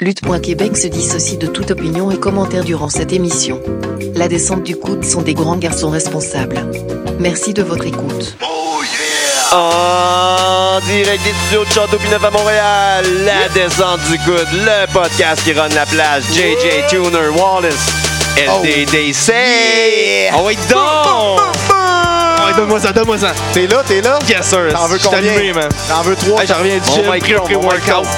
Lutte.Québec se dissocie de toute opinion et commentaire durant cette émission. La descente du coude sont des grands garçons responsables. Merci de votre écoute. En direct des studios de Château Pinneuf à Montréal, la descente du coude, le podcast qui run la place, JJ Tuner Wallace, LDDC. Oh, oui, donc! Donne-moi ça, donne-moi ça. T'es là, t'es là? Yes, sir. T'en veux combien? allumé, man. T'en veux trois? Hey, j'en reviens du gym, pré-workout. workout.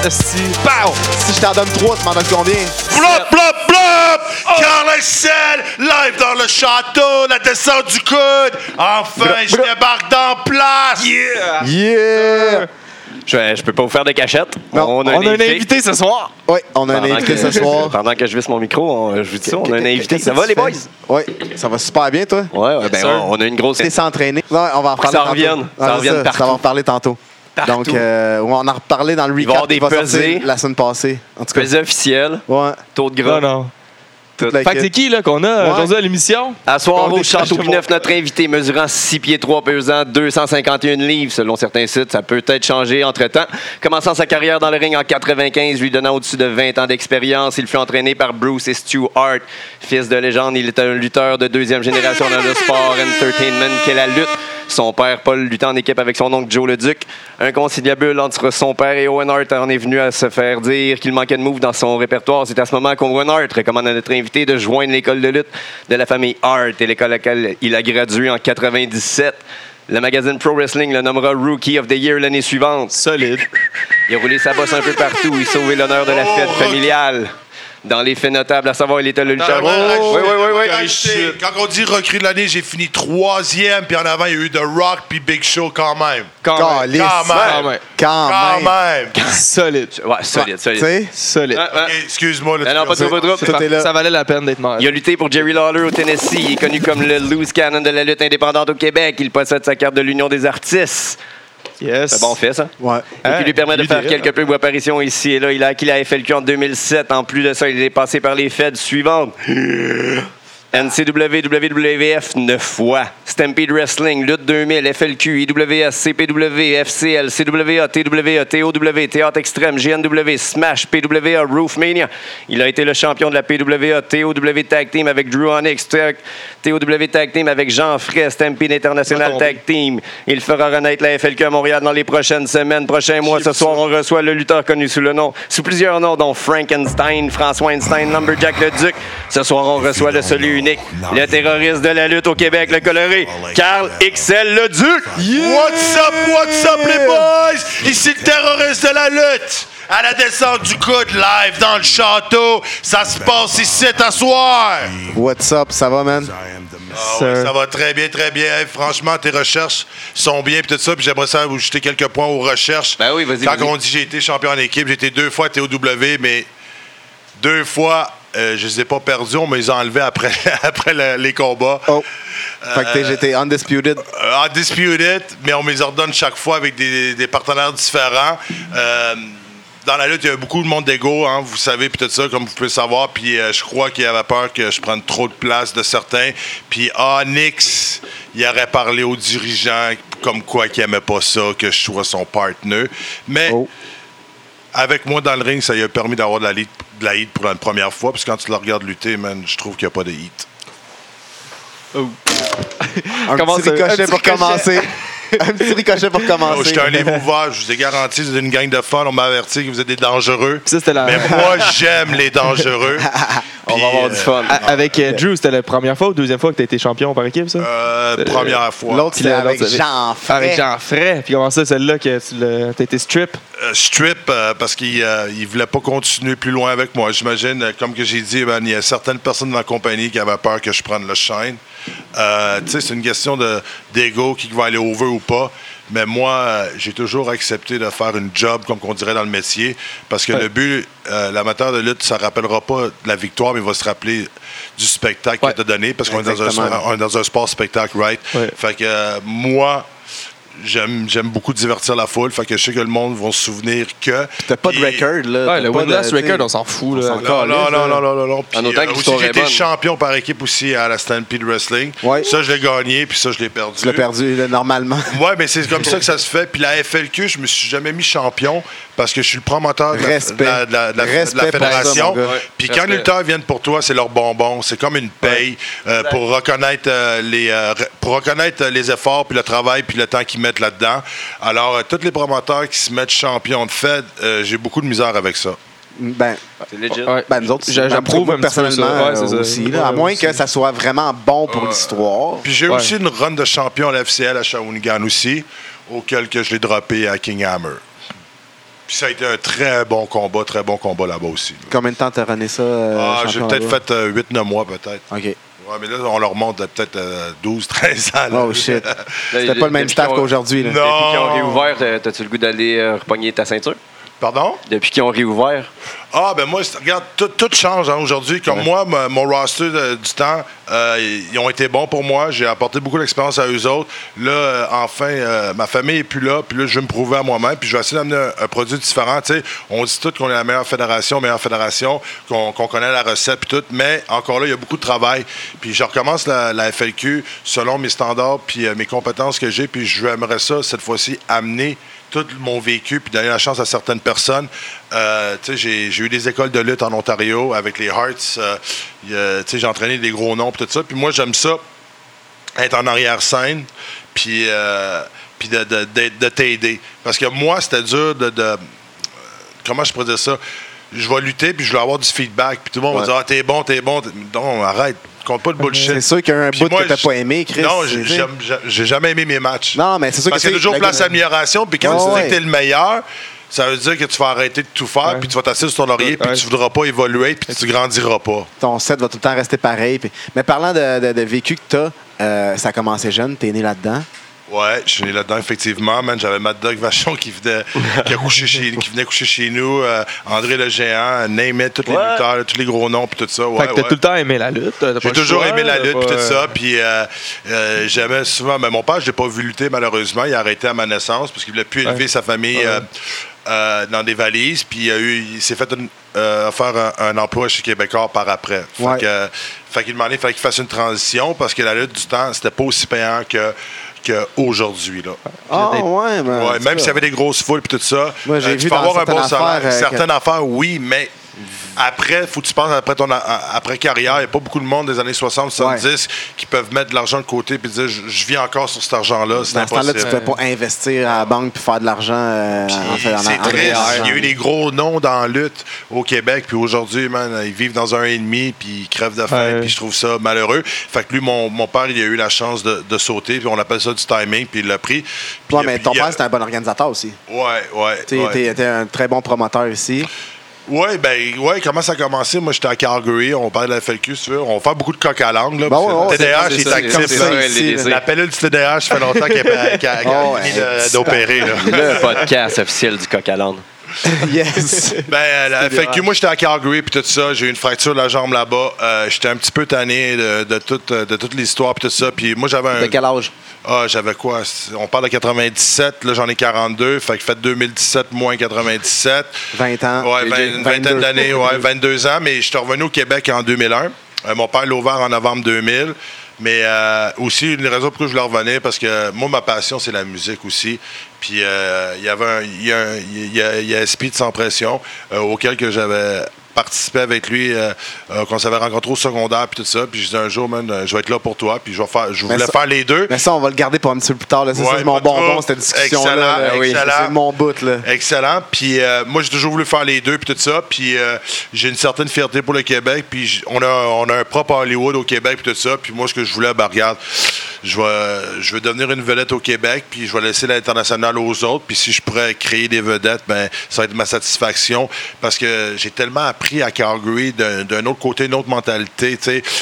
Pow! Si je t'en donne trois, tu m'en donnes combien? Blop, blop, blop! Carl Excel, live dans le château, la descente du coude. Enfin, je débarque dans place. Yeah! Yeah! Je, je peux pas vous faire de cachette. Non, On a un invité ce soir. Oui, on a un Pendant invité que- ce soir. Pendant que je visse mon micro, on- je vous dis ça, on a un invité. Ça va, les boys? Oui, ça va super bien, toi? Ouais, ouais, ben, sir. on, on a une grosse. T'es s'entraîner? Non, on va en reparler Ça tantôt. revienne, ça revienne partout. Ça va en reparler tantôt. Partout. Donc, euh, on en a reparlé dans le Il va y avoir recap des qui va sortir pesées. la semaine passée. En tout cas, Pesée officielle, ouais. taux de gras. Non, non. Tout. la- Fait que c'est qui, là, qu'on a Ouais. aujourd'hui à l'émission? À soir On au est Château Pineuf, notre invité mesurant 6 pieds 3, pesant 251 livres. Selon certains sites, ça peut être changé entre-temps. Commençant sa carrière dans le ring en 95, lui donnant au-dessus de 20 ans d'expérience, il fut entraîné par Bruce et Stu Hart. Fils de légende, il était un lutteur de deuxième génération dans le sport entertainment qu'est la lutte? Son père, Paul, luttait en équipe avec son oncle Joe le Duc. Un conciliabule entre son père et Owen Hart en est venu à se faire dire qu'il manquait de move dans son répertoire. C'est à ce moment qu'Owen Hart recommande à notre invité de joindre l'école de lutte de la famille Hart et l'école à laquelle il a gradué en 97. Le magazine Pro Wrestling le nommera Rookie of the Year l'année suivante. Solide. Il a roulé sa bosse un peu partout. Il sauvait l'honneur de la fête familiale. Dans les faits notables, à savoir, il était le lutteur. Ah, ouais, oui, oui, oui, Quand on dit recrue de l'année, j'ai fini troisième, puis en avant, il y a eu The Rock puis Big Show quand même. Quand même. Quand Quand même. même. Quand Quand même. même. Solide. Ouais, solide, Tu solide. sais? Solide. Ouais. Ok, Excuse-moi. là, Ah non, tu pas de trouble. Ça valait la peine d'être mort. Il a lutté pour Jerry Lawler au Tennessee. Il est connu comme le loose cannon de la lutte indépendante au Québec. Il possède sa carte de l'Union des artistes. Yes. C'est bon fait, ça. Ouais. Et qui lui permet de faire quelques peu apparitions ici et là. Il a acquis la FLQ en 2007. En plus de ça, il est passé par les feds suivantes. NCW, WWF 9 fois. Stampede Wrestling, Lutte 2000, FLQ, IWS, CPW, FCL, CWA, TWA, TOW, Théâtre Extrême, GNW, Smash, PWA, Roofmania. Il a été le champion de la PWA, TOW Tag Team avec Drew Onyx, TOW Tag Team avec Jean Fray, Stampede International Tag Team. Il fera renaître la FLQ à Montréal dans les prochaines semaines, prochains mois. Ce soir, on reçoit le lutteur connu sous le nom, sous plusieurs noms, dont Frankenstein, François Einstein, Lumberjack le Duc. Ce soir, on reçoit le et unique, le terroriste de la lutte au Québec, le coloré, Carl XL le Duc. What's up, what's up, les boys? Ici le terroriste de la lutte. À la descente du coude, live dans le château. Ça se passe ici, à soir. What's up? Ça va, man? Ah ouais, ça va très bien, très bien. Hey, franchement, tes recherches sont bien, puis tout ça. Puis j'aimerais ça vous jeter quelques points aux recherches. Ben oui, vas-y, Quand on dit j'ai été champion en équipe, j'ai été deux fois TOW, mais deux fois, euh, je les ai pas perdus. On me les a enlevés après, après le- les combats. Oh. Fait que t'es- j'étais undisputed. Euh, undisputed, mais on me les ordonne chaque fois avec des, des partenaires différents. Euh, dans la lutte, il y a beaucoup de monde d'ego, hein, vous savez, puis tout ça, comme vous pouvez le savoir. Puis euh, je crois qu'il avait peur que je prenne trop de place de certains. Puis Onyx, il aurait parlé aux dirigeants comme quoi qu'il aimait pas ça, que je sois son partner. Mais Oh. avec moi dans le ring, ça lui a permis d'avoir de la, lead- de la hit pour la première fois. Parce que quand tu le regardes lutter, man, je trouve qu'il n'y a pas de hit. Un Comment petit un ricochet petit pour ricochet. commencer. un petit ricochet pour Oh, commencer. je suis un livre ouvert, je vous ai garanti, vous êtes une gang de fans, on m'a averti que vous êtes des dangereux. Ça, c'était la- Mais moi, j'aime les dangereux. On va avoir du fun. A- Avec euh, Drew, c'était la première fois ou deuxième fois que tu as été champion par équipe, ça? Euh, première fois. L'autre, c'était avec Jean Avec Fray. Jean Fray. Puis comment ça, celle-là, que tu t'as été strip? Euh, strip, euh, parce qu'il ne voulait pas continuer plus loin avec moi. J'imagine, euh, comme que j'ai dit, ben, il y a certaines personnes dans la compagnie qui avaient peur que je prenne le shine. Euh, tu sais, c'est une question de- d'ego, qui va aller over ou pas. Mais moi, j'ai toujours accepté de faire une job, comme on dirait dans le métier, parce que Ouais. le but, euh, l'amateur de lutte, ça ne rappellera pas de la victoire, mais il va se rappeler du spectacle Ouais. qu'il t'a donné, parce qu'on est dans un, Exactement. on est dans un sport spectacle, right? Ouais. Fait que euh, moi, j'aime j'aime beaucoup divertir la foule. Fait que je sais que le monde va se souvenir que. T'as pas de record, là. Ouais, le pas winless de- record, on s'en fout. Là. Non, non, non, non, non, non, non. Puis, En autant que euh, aussi, j'ai été champion par équipe aussi à la Stampede Wrestling. Ouais. Ça, je l'ai gagné, puis ça, je l'ai perdu. Tu l'as perdu, là, normalement. Ouais, mais c'est comme ça que ça se fait. Puis la FLQ, je me suis jamais mis champion parce que je suis le promoteur de la, Respect. ça, fédération. mon gars. Puis Respect. quand les lutteurs viennent pour toi, c'est leur bonbon. C'est comme une paye euh, pour reconnaître euh, les euh, re- pour reconnaître euh, les efforts puis le travail puis le temps qu'ils mettent là-dedans. Alors euh, tous les promoteurs qui se mettent champions de Fed, euh, j'ai beaucoup de misère avec ça. Ben, C'est legit. Ouais. ben, nous autres, J'a- j'approuve moi, un petit peu personnellement ça. Ouais, c'est euh, ça. aussi. là, Ouais, à moins aussi. que ça soit vraiment bon pour l'histoire. Puis j'ai Ouais. aussi une run de champion à la FCL à Shawinigan aussi, auquel que je l'ai droppé à King Hammer. Puis ça a été un très bon combat, très bon combat là-bas aussi. Combien de temps t'as runné ça? euh, Ah, j'ai peut-être fait 8-9 mois peut-être. OK. Ouais, mais là, on leur monte à peut-être euh, 12-13 ans. là. Oh shit. C'était pas le même staff qu'aujourd'hui. là. Non. Depuis qu'ils ont réouvert, t'as- t'as-tu le goût d'aller euh, repogner ta ceinture? Pardon? Depuis qu'ils ont réouvert? Ah, ben moi, regarde, tout, tout change hein, aujourd'hui. Comme moi, mon roster de- du temps, euh, ils ont été bons pour moi. J'ai apporté beaucoup d'expérience à eux autres. Là, euh, enfin, euh, ma famille est plus là. Puis là, je vais me prouver à moi-même. Puis je vais essayer d'amener un, un produit différent. On dit tout qu'on est la meilleure fédération, meilleure fédération, qu'on connaît la recette, puis tout. Mais encore là, il y a beaucoup de travail. Puis je recommence la, la FLQ selon mes standards, puis euh, mes compétences que j'ai. Puis je aimerais ça, cette fois-ci, amener tout mon vécu, puis donner la chance à certaines personnes. Euh, j'ai, eu des écoles de lutte en Ontario avec les Hearts. euh, j'ai entraîné des gros noms, tout ça. Puis moi, j'aime ça, être en arrière-scène, puis, euh, de, de, de- de t'aider. Parce que moi, c'était dur de... comment je pourrais dire ça? Je vais lutter, puis je vais avoir du feedback. Puis tout le monde va dire « Ah, t'es bon, t'es bon. » Non, arrête. Compte pas de bullshit. C'est sûr qu'il y a un Puis bout moi, que t'as pas aimé, Chris. Non, j'ai, j'aime- j'ai- j'ai jamais aimé mes matchs. Non, mais c'est sûr Parce que qu'il y a toujours le place à amélioration. Puis quand tu dis que tu es le meilleur, ça veut dire que tu vas arrêter de tout faire, Ouais. puis tu vas t'asseoir sur ton laurier, puis Ouais. tu ne voudras pas évoluer, puis tu grandiras pas. ton set va tout le temps rester pareil. puis- Mais parlant de, de- de vécu que t'as, euh, ça a commencé jeune, t'es né là-dedans. Ouais, je suis né là-dedans, effectivement. Man, j'avais Mad Dog Vachon qui venait, qui a couché chez, qui venait coucher chez nous, euh, André le Géant, name it, tous les Ouais. lutteurs, tous les gros noms, puis tout ça. Ouais, fait que t'as ouais. tout le temps aimé la lutte. J'ai toujours choix, aimé la lutte puis tout ça. Puis euh, euh, j'aimais souvent. Mais mon père, je l'ai pas vu lutter malheureusement. Il a arrêté à ma naissance parce qu'il voulait plus élever sa famille dans des valises. Puis il, a eu, il s'est fait une- faire un, un emploi chez Québécois par après. Fait que, fait qu'il demandait, il fallait qu'il fasse une transition parce que la lutte du temps, c'était pas aussi payant que qu'aujourd'hui. Là. Ah, des- ouais, mais. Ouais, même s'il y avait des grosses foules et tout ça. Moi, j'ai euh, vu tu peux dans avoir un bon salaire. euh, certaines affaires, oui, mais après, faut que tu penses après ton a- a- après carrière. Il n'y a pas beaucoup de monde des années 60, 70 qui peuvent mettre de l'argent de côté et dire je, je vis encore sur cet argent-là. C'est Dans ce temps-là, tu ne peux pas investir à la banque puis faire de l'argent. euh, Puis en fait, c'est en- triste. Il y a eu des gros noms dans la lutte au Québec, puis aujourd'hui, man, ils vivent dans un et demi, puis ils crèvent de faim, Ouais. puis je trouve ça malheureux. Fait que lui, mon, mon père, il a eu la chance de, de sauter, puis on appelle ça du timing, puis il l'a pris. Puis Ouais, mais ton a- père, c'était un bon organisateur aussi. Ouais, ouais. Tu ouais. t'es un très bon promoteur ici. Oui, ben, ouais, comment ça a commencé? Moi, j'étais à Calgary, on parle de la FLQ, si tu veux. On fait beaucoup de coq à langue, là. Ben ouais, ouais, le TDAH, est ça, actif. La pilule du TDAH, ça fait longtemps qu'elle a, Oh, ouais. de- d'opérer, là. Le podcast officiel du coq à l'âne. yes. Ben, euh, la FLQ, moi, j'étais à Calgary, puis tout ça. J'ai eu une fracture de la jambe là-bas. Euh, j'étais un petit peu tanné de, de, toute, de toute l'histoire, puis tout ça. Puis moi, j'avais un. De quel âge? Ah, j'avais quoi? On parle de 97, là, j'en ai 42. Fait que fait 2017 moins 97. 20 ans. Ouais, une vingtaine 22. d'années, ouais, 22 ans, mais je suis revenu au Québec en 2001. Euh, mon père l'a ouvert en novembre 2000. Mais euh, aussi, une raison pour laquelle je voulais revenir, parce que moi, ma passion, c'est la musique aussi. Puis euh, il y avait un, y a, un- y a Speed sans pression, euh, auquel que j'avais participé avec lui, euh, euh, qu'on s'avait rencontré au secondaire, puis tout ça. Puis je disais un jour, man, euh, je vais être là pour toi. Puis je vais faire, je voulais ça- faire les deux. Mais ça, on va le garder pour un petit peu plus tard. là. C'est Ouais, ça, c'est mon bonbon, cette discussion-là. Excellent, là. Oui, excellent. C'est mon bout. Là. Excellent. Puis euh, moi, j'ai toujours voulu faire les deux, puis tout ça. Puis euh, j'ai une certaine fierté pour le Québec. Puis on a, on a un propre Hollywood au Québec, puis tout ça. Puis moi, ce que je voulais, ben regarde, je vais, je vais devenir une vedette au Québec, puis je vais laisser l'international aux autres. Puis si je pourrais créer des vedettes, ben ça va être ma satisfaction. Parce que j'ai tellement appris à Calgary d'un autre côté, une autre mentalité.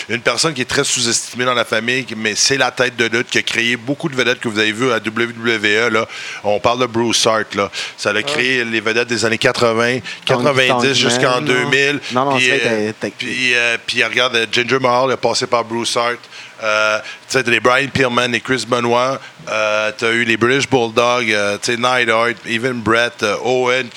Une personne qui est très sous-estimée dans la famille, mais c'est la tête de lutte qui a créé beaucoup de vedettes que vous avez vues à WWE. Là. On parle de Bruce Hart. Là. Ça a créé les vedettes des années 80, 90 Tony jusqu'en Man, non? 2000. Non, non, Puis, euh, t'as- puis, euh, puis regarde, Ginger Mahal est passé par Bruce Hart. Euh, tu sais, les Brian Pillman, les Chris Benoit. Euh, t'as eu les British Bulldogs, euh, tu sais, Neidhart, even Brett, euh, Owen.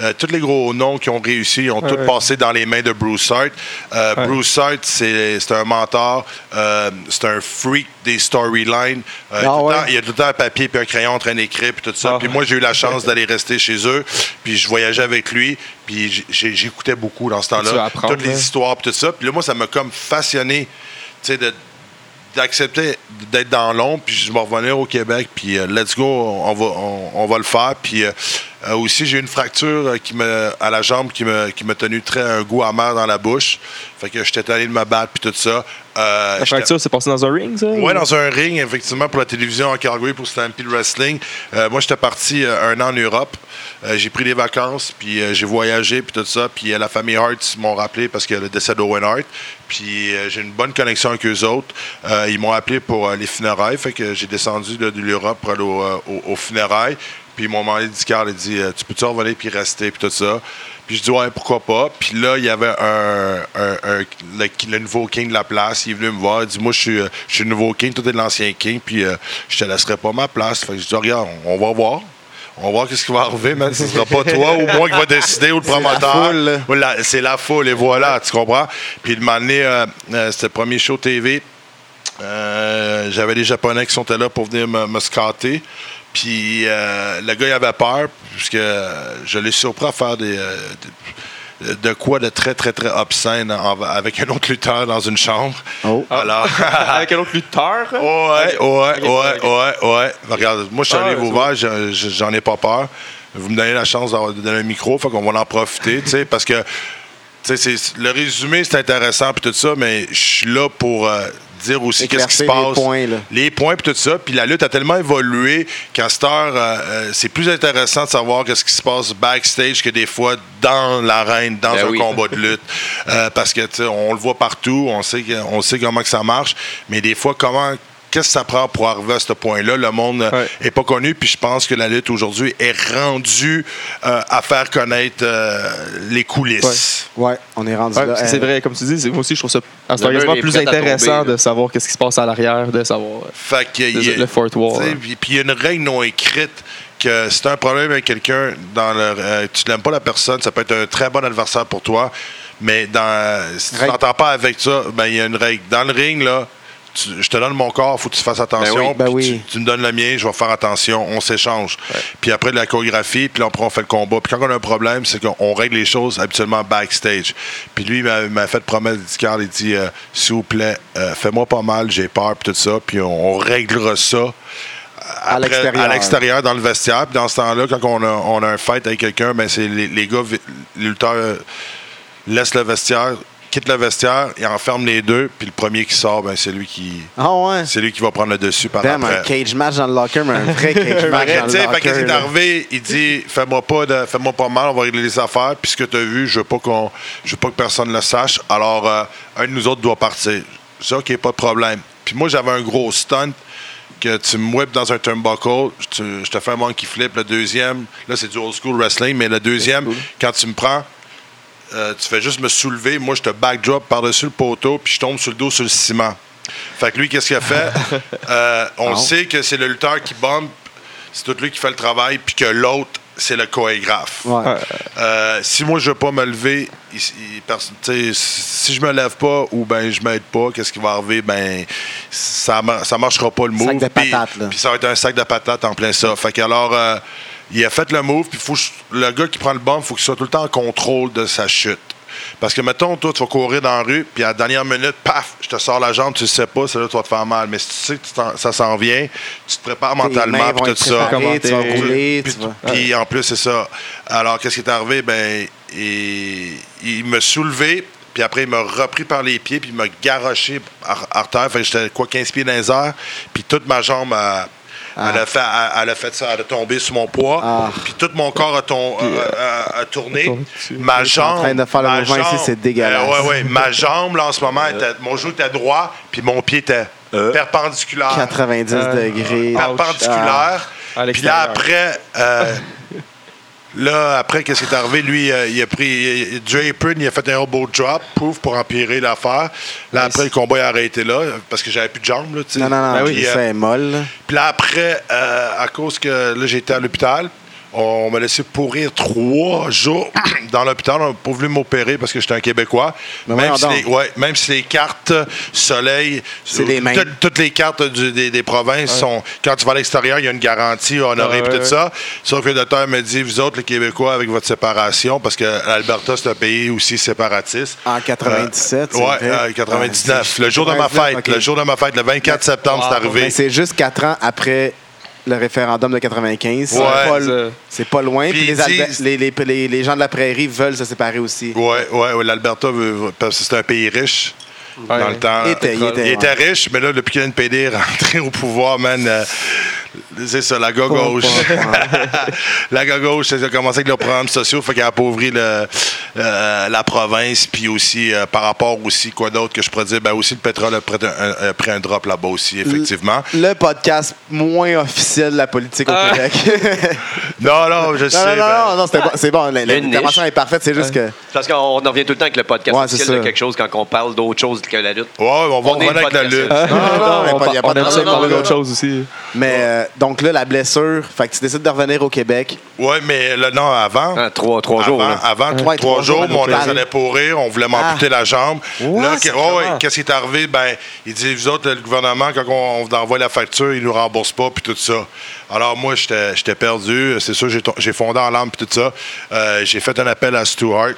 Euh, tous les gros noms qui ont réussi ont tous ouais. passé dans les mains de Bruce Hart. Euh, Bruce Hart, c'est c'est un mentor, euh, c'est un freak des storylines. Euh, temps- il y a tout le temps un papier puis un crayon en train d'écrire puis tout ça. Ah. Puis moi, j'ai eu la chance d'aller rester chez eux. Puis je voyageais avec lui. Puis j'écoutais beaucoup dans ce Tu temps-là. Toutes les histoires puis tout ça. Puis là, moi, ça m'a comme fasciné, tu sais, de d'accepter d'être dans l'ombre, puis je vais revenir au Québec, puis euh, let's go, on va, on, on va le faire. Puis euh, euh, aussi, j'ai eu une fracture qui me, à la jambe qui me, qui m'a tenu très un goût amer dans la bouche. Fait que j'étais allé de me battre, puis tout ça. La fracture, c'est passé dans un ring, ça? Ouais, dans un ring, effectivement, pour la télévision en Calgary, pour Stampede Wrestling. Moi, j'étais parti un an en Europe. J'ai pris des vacances, puis j'ai voyagé, puis tout ça. Puis la famille Hart m'ont rappelé parce qu'il y a le décès d'Owen Hart. Puis euh, j'ai une bonne connexion avec eux autres. Euh, ils m'ont appelé pour euh, les funérailles. Fait que j'ai descendu de l'Europe pour aller au, au- aux funérailles. Puis ils m'ont demandé du cœur, il dit euh, Tu peux-tu revenir puis rester, puis tout ça. Puis je dis Ouais, pourquoi pas. Puis là, il y avait un, le, nouveau king de la place. Il est venu me voir. Il dit Moi, je suis, je suis le nouveau king, toi, t'es l'ancien king. Puis je te laisserai pas ma place. Fait que je dis Regarde, on va voir. On va voir qu'est-ce qui va arriver, man. Ce sera pas toi ou moi qui va décider ou le C'est la promoteur. Ou la- C'est la foule, et voilà, tu comprends? Puis il m'a amené, euh, euh, c'était le premier show TV. Euh, J'avais des Japonais qui sont là pour venir me, me scatter. Puis euh, le gars, il avait peur, puisque je l'ai surpris à faire des, des- de quoi de très, très, très obscène en- avec un autre lutteur dans une chambre. Oh. Alors. Avec un autre lutteur? Ouais, ouais, ouais, ouais, ouais. Regarde, moi, je suis Ah, allé je- je- j'en ai pas peur. Vous me donnez la chance d'avoir- de donner un micro, fait qu'on va en profiter, tu sais, parce que, tu sais, c'est- le résumé, c'est intéressant, puis tout ça, mais je suis là pour euh, dire aussi qu'est-ce qui se passe. points. Les points, puis tout ça. Puis la lutte a tellement évolué qu'à cette heure, euh, euh, c'est plus intéressant de savoir qu'est-ce qui se passe backstage que des fois dans l'arène, dans Ben un oui. combat de lutte. Euh, parce que, on le voit partout, on sait, on sait comment que ça marche, mais des fois, comment. Qu'est-ce que ça prend pour arriver à ce point-là? Le monde n'est Ouais. pas connu, puis je pense que la lutte aujourd'hui est rendue euh, à faire connaître euh, les coulisses. Ouais, on est rendu Ouais, là. c'est Euh, vrai, comme tu dis, c'est- moi aussi, je trouve ça plus intéressant de savoir qu'est-ce qui se passe à l'arrière, de savoir. Fait que, il y a- le fourth wall, hein. Puis il y a une règle non écrite que si tu as un problème avec quelqu'un, dans le, euh, tu n'aimes pas la personne, ça peut être un très bon adversaire pour toi, mais dans, si tu t'entends pas avec ça, ben il y a une règle. Dans le ring, là, tu- je te donne mon corps, faut que tu fasses attention. Ben oui. Ben oui. Tu, tu me donnes le mien, je vais faire attention, on s'échange. Puis après de la chorégraphie, puis là, après, on fait le combat. Puis quand on a un problème, c'est qu'on règle les choses habituellement backstage. Puis lui, il m'a- fait promesse, il dit, Carl, il dit, euh, s'il vous plaît, euh, fais-moi pas mal, j'ai peur, puis tout ça, puis on, on réglera ça. Après- l'extérieur. à l'extérieur, dans le vestiaire. Puis dans ce temps-là, quand on a, on a un fight avec quelqu'un, ben c'est les, les gars, les lutteurs euh, laissent le vestiaire, quittent le vestiaire, ils enferment les deux, puis le premier qui sort, ben c'est lui qui Ah ouais. c'est lui qui va prendre le dessus par Damn, un cage match dans le locker, mais un vrai cage match dans le c'est là. arrivé, il dit fais-moi pas de fais-moi pas mal, on va régler les affaires, puis ce que tu as vu, je veux pas qu'on je veux pas que personne le sache. Alors euh, un de nous autres doit partir. Je dis OK, pas de problème. Puis moi j'avais un gros stunt que tu me whips dans un turnbuckle, je te, je te fais un monkey flip. Le deuxième, là, c'est du old school wrestling, mais le deuxième, quand tu me prends, euh, tu fais juste me soulever. Moi, je te backdrop par-dessus le poteau, puis je tombe sur le dos sur le ciment. Fait que lui, qu'est-ce qu'il a fait? Euh, on Non. sait que c'est le lutteur qui bombe, c'est tout lui qui fait le travail, puis que l'autre, c'est le chorégraphe. Ouais. Euh, si moi je veux pas me lever, il- il- si je me lève pas ou ben je m'aide pas, qu'est-ce qui va arriver? Ben ça, ça marchera pas le move. Sac de Puis- patates, là. Puis ça va être un sac de patates en plein ça. Fait que alors euh, il a fait le move, puis faut que je- le gars qui prend le bomb, faut qu'il soit tout le temps en contrôle de sa chute. Parce que, mettons, toi, tu vas courir dans la rue, puis à la dernière minute, paf, je te sors la jambe, tu le sais pas, c'est là que tu vas te faire mal. Mais si tu sais que ça s'en vient, tu te prépares mentalement, puis tout ça. tu vas rouler, Puis, tu vas... puis en plus, c'est ça. Alors, qu'est-ce qui est arrivé? Ben, il, il m'a soulevé, puis après, il m'a repris par les pieds, puis il m'a garoché ar- à terre. Fait que j'étais, quoi, 15 pieds dans les airs, puis toute ma jambe Elle, a fait, elle, elle a fait ça, elle a tombé sur mon poids. Ah. Puis tout mon corps a, ton- a- a- a tourné. Ma en jambe. train de faire le ma mouvement ici, jambe- c'est dégueulasse. Euh, ouais, ouais. Ma jambe, là, en ce moment, était- mon genou était droit, puis mon pied était perpendiculaire. 90 Euh, degrés. perpendiculaire. À Puis là, après, euh, Là, après, qu'est-ce qui est arrivé? Lui, euh, il a pris. Draper, il a fait un elbow drop, pouf, pour empirer l'affaire. Là, après, le combat est arrêté là, parce que j'avais plus de jambes, là, tu sais. Non, non, non, Ben oui, puis ça euh, molle. là. Puis là, après, euh, à cause que là, j'étais à l'hôpital, on m'a laissé pourrir trois jours dans l'hôpital. On n'a pas voulu m'opérer parce que j'étais un Québécois. Mais Même si, les, ouais, même si les cartes Soleil, les toutes- les cartes du- des, des provinces sont. Quand tu vas à l'extérieur, il y a une garantie honorée Ouais, et tout ouais. ça. Sauf que le docteur me dit, vous autres, les Québécois, avec votre séparation, parce que l'Alberta, c'est un pays aussi séparatiste. En 97, c'est Oui, vrai. 99. Ouais, le jour de ma 99, fête. Le jour de ma fête, le 24 septembre, c'est arrivé. Mais c'est juste quatre ans après le référendum de 95. C'est Ouais. pas- Ça- C'est pas loin. Puis les, ils Albe- disent- les, les- les- les gens de la prairie veulent se séparer aussi. Oui, ouais, ouais, l'Alberta, veut- parce que c'est un pays riche. Ouais. Dans le temps. Il était- il était- Il était riche, mais là, depuis que NPD est rentré au pouvoir, man, euh, c'est ça, la gauche gauche. la gauche a commencé avec leurs programmes sociaux, fait qu'il a appauvri le, euh, la province, puis aussi, euh, par rapport aussi, quoi d'autre que je pourrais dire, ben aussi le pétrole a pris un, a pris un drop là-bas aussi, effectivement. Le podcast moins officiel de la politique au Ah. Québec. Non, non, je sais. non, non, non, ben, non, non, c'était bon, c'est bon. une L'intervention est parfaite. C'est juste que. Parce qu'on on en revient tout le temps avec le podcast Ouais, officiel c'est de quelque chose quand on parle d'autre chose que la lutte. Ouais, on va On revenir avec la lutte. non, non, non, on, pas- y a pas on de aime ça problème. parler Non, non, d'autre non. chose aussi. Mais euh, donc là, la blessure, fait que tu décides de revenir au Québec. Oui, mais là, non, avant. Ah, trois, trois jours. Avant, là. avant Ouais, trois, trois jours, mon l'hôpital. allait pourrir, on voulait m'amputer Ah. la jambe. What? Là, qu'est-ce qui est arrivé? Ben, il dit, vous autres, le gouvernement, quand on, on envoie la facture, il nous rembourse pas, puis tout ça. Alors, moi, j'étais perdu. C'est sûr, j'ai fondé en larmes, puis tout ça. Euh, j'ai fait un appel à Stuart.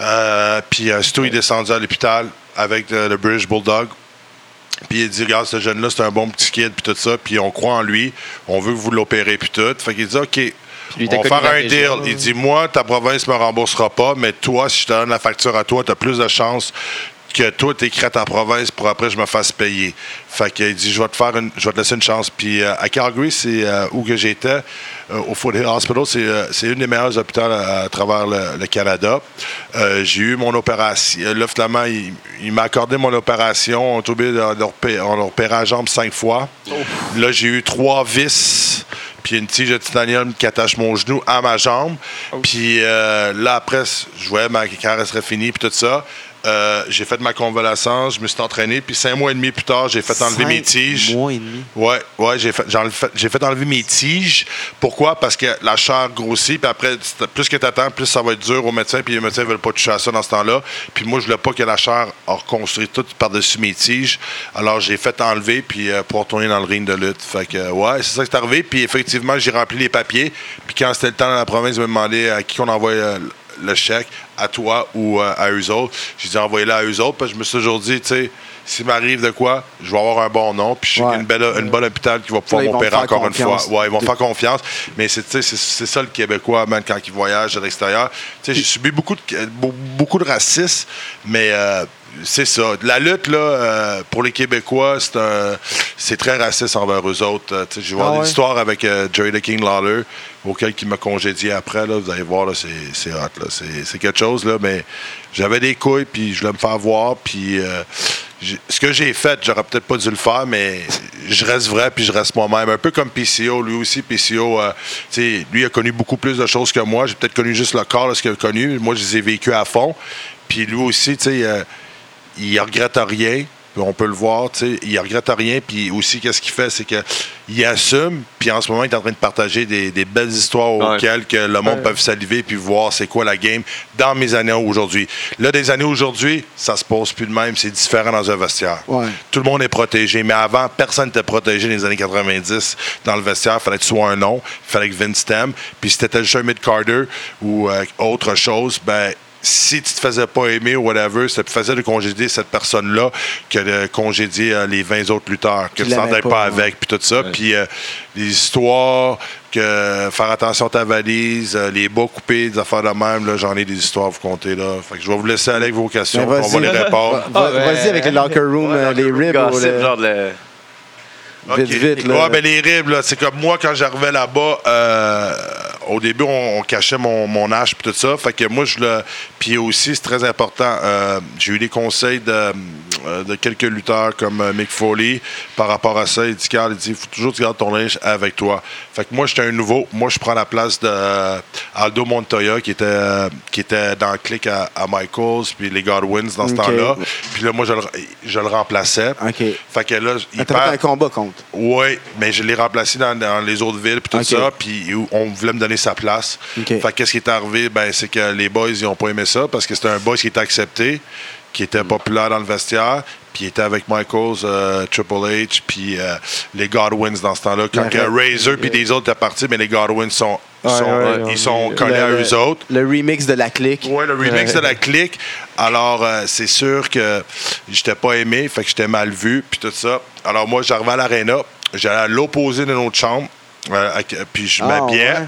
Euh, puis euh, Stu est descendu à l'hôpital avec le British Bulldog. Puis il dit, regarde, ce jeune-là, c'est un bon petit kid, puis tout ça. Puis on croit en lui. On veut que vous l'opérez, puis tout. Fait qu'il dit, OK. lui, on va faire un deal. Il dit, moi, ta province ne me remboursera pas, mais toi, si je te donne la facture à toi, tu as plus de chances que toi, tu à ta province pour après je me fasse payer. Fait qu'il dit, je vais te faire une, je vais te laisser une chance. Puis euh, à Calgary, c'est euh, où que j'étais, euh, au Foothill Hospital, c'est, c'est une des meilleures hôpitaux à, à travers le, le Canada. J'ai eu mon opération. Là, finalement, il, il m'a accordé mon opération. On repé- on opéré la jambe cinq fois. Là, j'ai eu trois vis puis une tige de titanium qui attache mon genou à ma jambe. Puis euh, là, après, je voyais ma carrière serait finie, puis tout ça. Euh, j'ai fait ma convalescence, je me suis entraîné, puis cinq mois et demi plus tard, j'ai fait enlever mes Cinq tiges. mois et demi. Ouais, ouais, j'ai fait, fait- j'ai fait enlever mes tiges. Pourquoi? Parce que la chair grossit, puis après, plus que tu attends, plus ça va être dur au médecin, puis les médecins ne veulent pas toucher à ça dans ce temps-là. Puis moi, je voulais pas que la chair a reconstruit tout par-dessus mes tiges. Alors, j'ai fait enlever, puis euh, pour retourner dans le ring de lutte. Fait que, ouais, c'est ça qui est arrivé. Puis effectivement, j'ai rempli les papiers. Puis quand c'était le temps dans la province de me demander à qui on envoie euh, le chèque, à toi ou euh, à eux autres, j'ai dit envoyez-le à eux autres, parce que je me suis toujours dit, tu sais, s'il m'arrive de quoi, je vais avoir un bon nom, puis je Ouais. une belle, une bonne hôpital qui va pouvoir ils m'opérer encore une fois. Ouais, ils vont faire confiance. Mais c'est, tu sais, c'est, ça le Québécois, man, quand il voyage à l'extérieur. Tu sais, j'ai subi beaucoup de, beau- beaucoup de racisme, mais euh, c'est ça. La lutte, là, euh, pour les Québécois, c'est, un- c'est très raciste envers eux autres. Euh, tu sais, j'ai vu Ah des ouais? histoires avec euh, Jerry the King Lawler, auquel qui m'a congédié après. Là, vous allez voir, là, c'est, c'est hot. Là. C'est, c'est quelque chose, là, mais j'avais des couilles, puis je voulais me faire voir, puis... euh, ce que j'ai fait, j'aurais peut-être pas dû le faire, mais je reste vrai puis je reste moi-même. Un peu comme PCO, lui aussi, PCO, euh, tu sais, lui a connu beaucoup plus de choses que moi. J'ai peut-être connu juste le corps ce qu'il a connu. Moi, je les ai vécus à fond. Puis lui aussi, tu sais, euh, il regrette rien. Puis on peut le voir, tu sais, il regrette rien. Puis aussi, qu'est-ce qu'il fait, c'est qu'il assume. Puis en ce moment, il est en train de partager des, des belles histoires Ouais. auxquelles que le monde peut saliver puis voir c'est quoi la game dans mes années aujourd'hui. Là, des années aujourd'hui, ça se passe plus de même. C'est différent dans un vestiaire. Ouais. Tout le monde est protégé. Mais avant, personne n'était protégé dans les années 90 dans le vestiaire. Il fallait que tu sois un nom. Il fallait que Vince t'aime. Puis si t'étais juste un mid-carder ou euh, autre chose, ben si tu te faisais pas aimer ou whatever, ça te faisait de congédier cette personne-là que de congédier euh, les 20 autres lutteurs, que tu t'entendais pas, pas, avec, puis tout ça. Puis euh, les histoires, que faire attention à ta valise, euh, les bas coupés, des affaires de même, là, j'en ai des histoires à vous compter. Là. Fait que je vais vous laisser aller avec vos questions, Ben, puis on va les répondre. Va- Ah, ben, Vas-y avec les locker room, euh, les ribs. ou Gossip, le- genre de le- Vite, OK. vite, là. Ouais, ben les ribs, c'est comme moi, quand j'arrivais là-bas euh, au début, on, on cachait mon, mon âge puis tout ça. Fait que moi, je le. Puis aussi, c'est très important. euh, J'ai eu des conseils de, euh, de quelques lutteurs comme Mick Foley par rapport à ça. Il dit, Carl, il dit, faut toujours que tu gardes ton linge avec toi. Fait que moi, j'étais un nouveau. Moi, je prends la place de euh, Aldo Montoya qui était, qui était dans le clic à, à Michaels puis les Godwins dans ce temps-là. Puis là, moi, je le, je le remplaçais. Fait que là, il perd- un combat contre. Oui, mais je l'ai remplacé dans, dans les autres villes puis tout ça, puis on voulait me donner sa place. Fait qu'est-ce qui est arrivé? Ben c'est que les boys ils ont pas aimé ça parce que c'était un boys qui était accepté, qui était populaire dans le vestiaire, puis il était avec Michaels, euh, Triple H, puis euh, les Godwins dans ce temps-là. Quand Razor puis des autres étaient partis, mais les Godwins sont Ouais, sont, ouais, ils ouais. sont collés Le- à eux autres. Le remix de la clique. Ouais, le remix de la clique. Alors, euh, c'est sûr que j'étais pas aimé, fait que j'étais mal vu, puis tout ça. Alors, moi, j'arrivais à l'aréna, j'allais à l'opposé de notre chambre, euh, puis je Ah, m'habillais. ouais.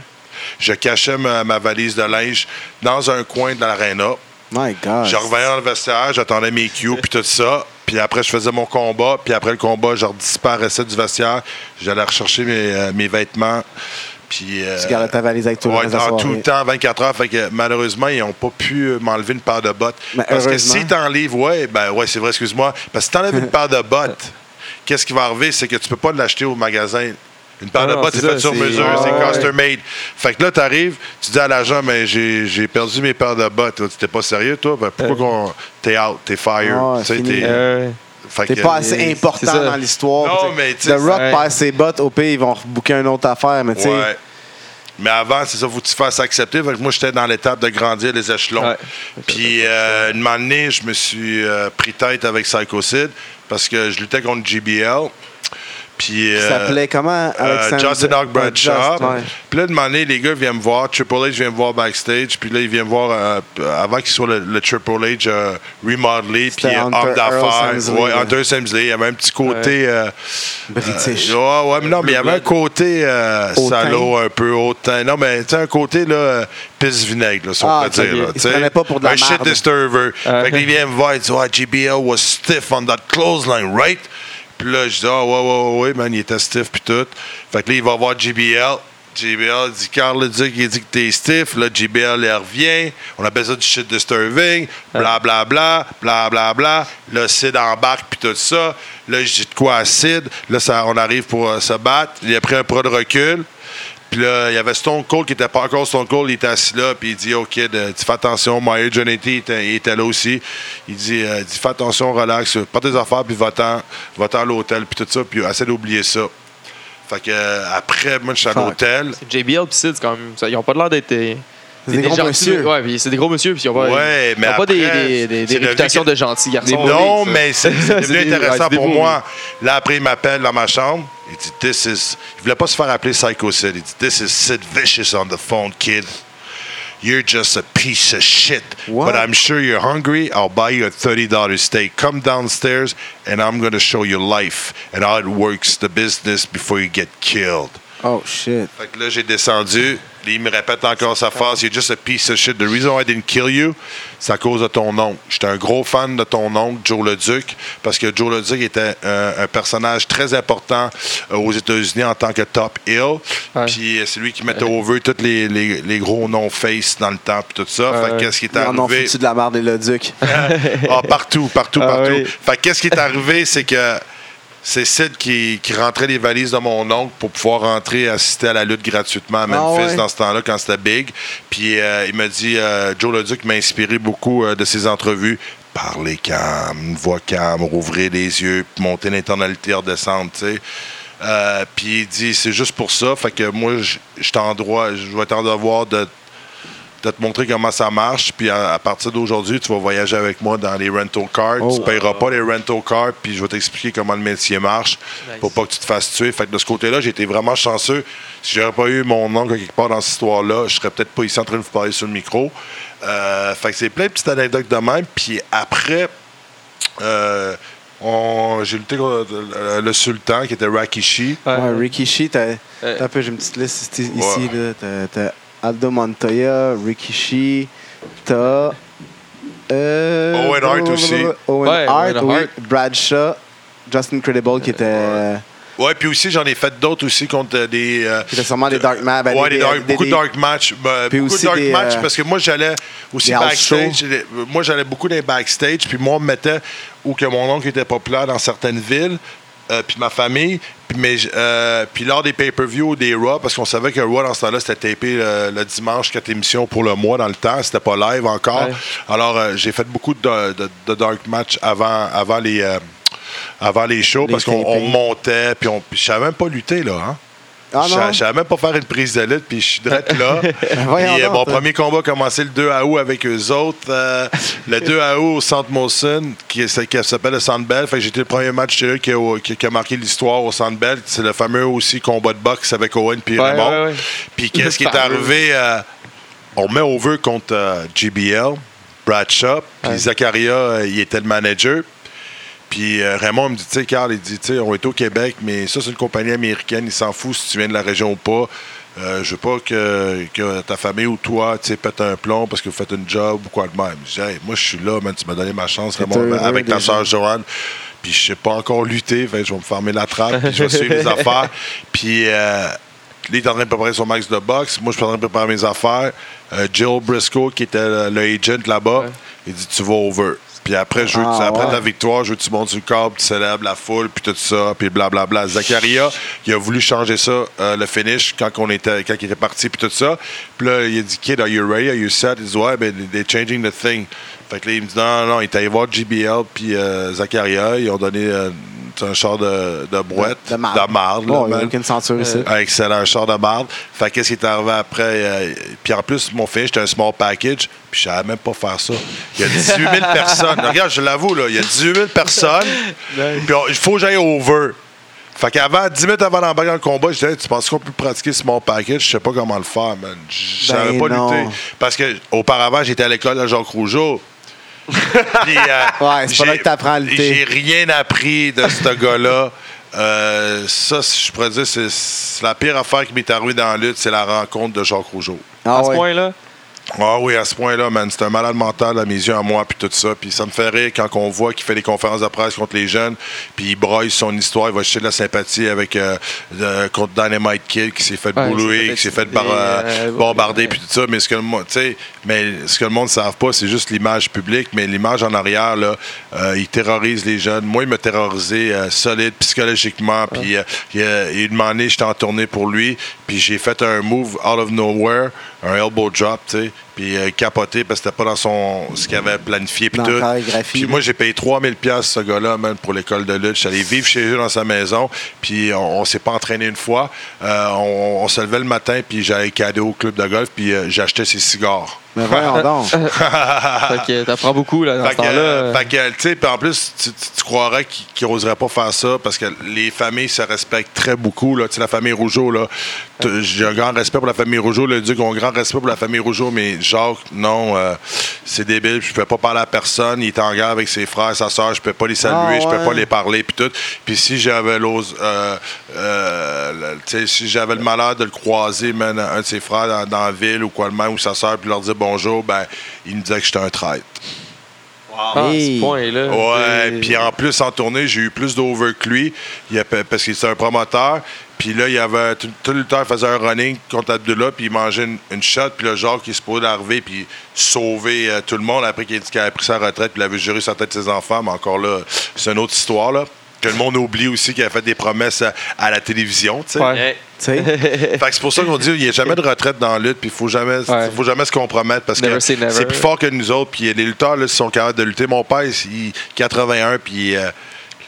Je cachais ma, ma valise de linge dans un coin de l'aréna. My God. Je revenais dans le vestiaire, j'attendais mes cues, puis tout ça. Puis après, je faisais mon combat. Puis après le combat, je disparaissais du vestiaire. J'allais rechercher mes, euh, mes vêtements. Puis, euh, Tu gardais ta valise avec toi le Ouais, en tout le temps, 24 heures. Fait que malheureusement, ils n'ont pas pu euh, m'enlever une paire de bottes. Mais Parce que si t'enlèves, ouais, ben ouais, c'est vrai, excuse-moi. Parce que si t'enlèves une paire de bottes, qu'est-ce qui va arriver? C'est que tu peux pas l'acheter au magasin. Une paire Ah de bottes, c'est c'est fait sur mesure, Ah, c'est ouais. custom made. Fait que là, t'arrives, tu dis à l'agent, mais j'ai j'ai perdu mes paires de bottes. Tu t'es pas sérieux, toi? Ben, pourquoi qu'on. T'es out, t'es fire. Ah, t'es- Euh, pas assez important dans l'histoire. Non, mais The Rock perd ses bottes, au pire, ils vont rebooker une autre affaire, mais tu sais. Ouais. Mais avant, c'est ça, faut que tu fasses accepter. Fait que moi, j'étais dans l'étape de grandir les échelons. Ouais. Puis, euh, une moment donné, je me suis euh, pris tête avec Psychocid parce que je luttais contre GBL. Puis, Qui euh, s'appelait comment euh, Alexander- Justin Hawk Bradshaw. Puis là, les gars viennent me voir. Triple H vient me voir backstage. Puis là, ils viennent me voir euh, avant qu'il soit le, le Triple H euh, remodelé. Puis homme d'affaires. Ouais. Hunter Samsley. Il y avait un petit côté. euh, British. euh, ouais, ouais, mais non, mais il y avait un côté euh, salaud, un peu hautain. Non, mais tu sais, un côté, là, euh, pisse vinaigre, là, si on Ah, peut dire. là, Il tu se pas pour de la Un shit disturber. Ah. Fait qu'il vient me voir, il dit, ouais, GBL was stiff on that clothesline, right? Puis là, je dis, ah, ouais, ouais, ouais, ouais, man, il était stiff, puis tout. Fait que là, il va voir GBL. JBL dit, Carl dit qu'il dit que t'es stiff. Là, JBL, il revient. On appelle ça du shit disturbing. Bla, bla, bla, bla, bla, bla. Là, Sid embarque, puis tout ça. Là, je dis de quoi à Sid? Là, ça, on arrive pour euh, se battre. Il a pris un pas de recul. Puis là, il y avait Stone Cold qui était pas encore Stone Cold, il était assis là, puis il dit OK, de- tu fais attention, Meyer Jonetti était, il était là aussi. Il dit, euh, dit fais attention, relax, prends tes affaires, puis va-t'en, va-t'en à l'hôtel, puis tout ça, puis essaie d'oublier ça. Fait que euh, après, moi, je suis à l'hôtel. JBL pis Sid, c'est quand même. ça- ils ont pas l'air d'être. Des- C'est des gros gentils- monsieur. Ouais, puis c'est des gros monsieur, puis ils ont pas, Ouais, ils mais ont pas des, après, des, des, des c'est devenu réputations que- de gentils garçons. non, ça. mais c'est devenu des- intéressant pour des moi. Là, après, il m'appelle dans ma chambre. Il dit, This is. Il voulait pas se faire appeler Psycho Sid. Il dit, This is Sid Vicious on the phone, kid. You're just a piece of shit. What? But I'm sure you're hungry. I'll buy you a $30 steak. Come downstairs and I'm going to show you life and how it works, the business, before you get killed. Oh, shit. Fait que là, j'ai descendu. Il me répète encore sa phrase. You're just a piece of shit. The reason I didn't kill you, c'est à cause de ton oncle. J'étais un gros fan de ton oncle, Joe le Duc, parce que Joe le Duc était un, un personnage très important euh, aux États-Unis en tant que top heel. Ouais. Puis euh, c'est lui qui mettait over tous les, les- les gros noms face dans le temps, puis tout ça. Fait qu'est-ce qui est arrivé? foutu de la merde et le duc. Ah, partout, partout, Ah partout. oui. Fait que qu'est-ce qui est arrivé, c'est que c'est Sid qui, qui rentrait les valises de mon oncle pour pouvoir rentrer assister à la lutte gratuitement à Memphis Ah ouais? dans ce temps-là, quand c'était big. Puis euh, il m'a dit, euh, Joe Leduc m'a inspiré beaucoup euh, de ses entrevues. Parler calme, une voix calme, rouvrir les yeux, puis monter l'internalité, redescendre, tu sais. Puis il dit, c'est juste pour ça. Fait que moi, je t'en droit, je vais t'en devoir de de te montrer comment ça marche. Puis à, à partir d'aujourd'hui, tu vas voyager avec moi dans les rental cars. Oh. Tu ne payeras pas les rental cars, puis je vais t'expliquer comment le métier marche pour pas que tu te fasses tuer. Fait que de ce côté-là, j'ai été vraiment chanceux. Si j'aurais pas eu mon oncle quelque part dans cette histoire-là, je serais peut-être pas ici en train de vous parler sur le micro. Euh, fait que c'est plein de petites anecdotes de même. Puis après, euh, on- j'ai lutté contre le, le sultan qui était Rakishi. Ouais. Ouais, Rikishi, t'as Euh. t'as un peu, j'ai une petite liste ici. Ouais. là. T'as Aldo Montoya, Rikishi, t'as. Euh, Owen Hart aussi. Owen Ouais, Hart, Owen oui. Hart. Bradshaw, Justin Credible qui était. Ouais, puis aussi, j'en ai fait d'autres aussi contre euh, des. euh, C'était sûrement des dark matchs. ben, ouais, des- des dark- des- beaucoup de dark matchs. ben, beaucoup aussi de dark des, matchs euh, parce que moi, j'allais aussi backstage. Moi, j'allais beaucoup dans les backstage. Puis moi, on me mettait où que mon oncle était populaire dans certaines villes. Euh, puis ma famille. Puis, euh, puis lors des pay-per-view ou des Raw, parce qu'on savait que Raw, dans ce temps-là, c'était tapé le, le dimanche, quatre émissions pour le mois dans le temps. C'était pas live encore. Ouais. Alors, euh, j'ai fait beaucoup de, de- de dark match avant, avant les. avant les shows, Les parce qu'on montait, puis on, puis je savais même pas lutter, là. Hein? Ah Je savais même pas faire une prise de lutte, puis je suis direct là. Puis, euh, mon premier combat a commencé le 2 août avec eux autres. euh, le 2 août au Centre Molson, qui, s'appelle le Centre Bell. Fait que j'étais le premier match chez eux qui a, qui- qui a marqué l'histoire au Centre Bell. C'est le fameux aussi combat de boxe avec Owen puis Ouais, Raymond. ouais, ouais. Puis qu'est-ce qui est arrivé? euh, on met over contre euh, GBL, Bradshaw, puis. Zacharia, il était le manager. Puis euh, Raymond me dit, tu sais, Carl, il dit, tu sais, on est au Québec, mais ça, c'est une compagnie américaine. Il s'en fout si tu viens de la région ou pas. Euh, je veux pas que, que ta famille ou toi, tu sais, pète un plomb parce que vous faites une job ou quoi de même. Je dis, Hey, moi, je suis là, man, tu m'as donné ma chance, Raymond, avec ta soeur Joanne. Puis je sais pas encore lutter, fait je vais me fermer la trappe, puis je vais suivre les affaires. Puis euh, Lui, il est en train de préparer son max de boxe. Moi, je suis en train de préparer mes affaires. Euh, Jill Briscoe, qui était le, le agent là-bas, il dit Tu vas over. Puis après, je Ah, après ouais. la victoire, je tu montes sur le câble, tu célèbres la foule, puis tout ça, puis blablabla. Zacharia, il a voulu changer ça, euh, le finish, quand, on était, quand il était parti, puis tout ça. Puis là, il a dit Kid, are you ready? Are you set? Il dit Ouais, ben, they're changing the thing. Fait que là, il me dit Non, non, non. Il est allé voir JBL, puis euh, Zacharia. Ils ont donné euh, un char de, de brouette. De marde. marde, là, il a man. aucune ceinture ici. Excellent, un char de marde. Fait que qu'est-ce qui est arrivé après? euh, puis en plus, mon finish, c'était un small package. Puis je savais même pas faire ça. Il y a 18 000 personnes. Regarde, je l'avoue, là, il y a 18 000 personnes. Puis il faut que j'aille over. Fait qu'avant, 10 minutes avant d'embarquer dans le combat, je disais, tu penses qu'on peut pratiquer ce small package? Je sais pas comment le faire, man. Je savais Ben pas non. lutter. Parce que auparavant, j'étais à l'école de Jacques Rougeau. Puis, euh, Ouais, c'est pas là j'ai- que t'apprends à lutter. J'ai rien appris de ce gars-là. Euh, ça, je pourrais dire, c'est c'est la pire affaire qui m'est arrivée dans la lutte, c'est la rencontre de Jacques Rougeau. Ah à ce ouais. point-là? Ah oui, à ce point-là, man, c'est un malade mental à mes yeux, à moi, puis tout ça. Puis ça me fait rire quand on voit qu'il fait des conférences de presse contre les jeunes, puis il broye son histoire, il va chercher de la sympathie avec euh, euh, contre Dynamite Kid qui s'est fait Ouais, boulouer, qui s'est fait bar- euh, euh, bombarder, puis tout ça. Mais ce que le monde, mais ce que le monde ne savent pas, c'est juste l'image publique, mais l'image en arrière, là, euh, il terrorise les jeunes. Moi, il m'a terrorisé solide psychologiquement, puis il il a demandé, j'étais en tournée pour lui, puis j'ai fait un move out of nowhere, un elbow drop, tu sais, puis euh, capoté parce que c'était pas dans son ce qu'il avait planifié puis tout. Puis moi j'ai payé 3000 pièces ce gars-là man, pour l'école de lutte. J'allais vivre chez eux dans sa maison, puis on, on s'est pas entraîné une fois. Euh, on, on se levait le matin puis j'allais cadeau au club de golf puis euh, j'achetais ses cigares. Mais voyons donc. Fait que t'apprends beaucoup là, dans Fait ce que, temps-là. euh, fait que, tu sais, puis en plus, tu, tu- tu croirais qu'ils n'oseraient pas faire ça parce que les familles se respectent très beaucoup. Là. Tu sais, la famille Rougeau, là, j'ai un grand respect pour la famille Rougeau. Le Duc a un grand respect pour la famille Rougeau, mais Jacques, non, euh, c'est débile. Je ne pouvais pas parler à personne. Il était en guerre avec ses frères, sa soeur. Je ne peux pas les saluer, Ah, je ne peux pas les parler, puis tout. Puis si j'avais l'ose, euh, euh, si j'avais le malheur de le croiser, man, un de ses frères dans, dans la ville ou quoi le même, ou sa soeur, puis leur dire bonjour, ben, il me disait que j'étais un traître. Ah, à ce point-là. Ouais, puis en plus, en tournée, j'ai eu plus d'over que lui, Il a- parce qu'il était un promoteur. Puis là, il y avait tout, tout le temps, il faisait un running contre Abdullah, puis il mangeait une, une shot, puis le genre qui est supposé arriver, puis sauver euh, tout le monde après qu'il a dit qu'il avait pris sa retraite, puis il avait juré sur la tête de ses enfants, mais encore là, c'est une autre histoire, là. Que le monde oublie aussi qu'il a fait des promesses à, à la télévision, tu sais. Ouais. Fait que c'est pour ça qu'on dit qu'il n'y a jamais de retraite dans la lutte, puis il faut jamais, Ouais. faut jamais se compromettre parce Never que c'est plus fort que nous autres. Puis les lutteurs là, sont capables de lutter. Mon père, il 81, puis euh,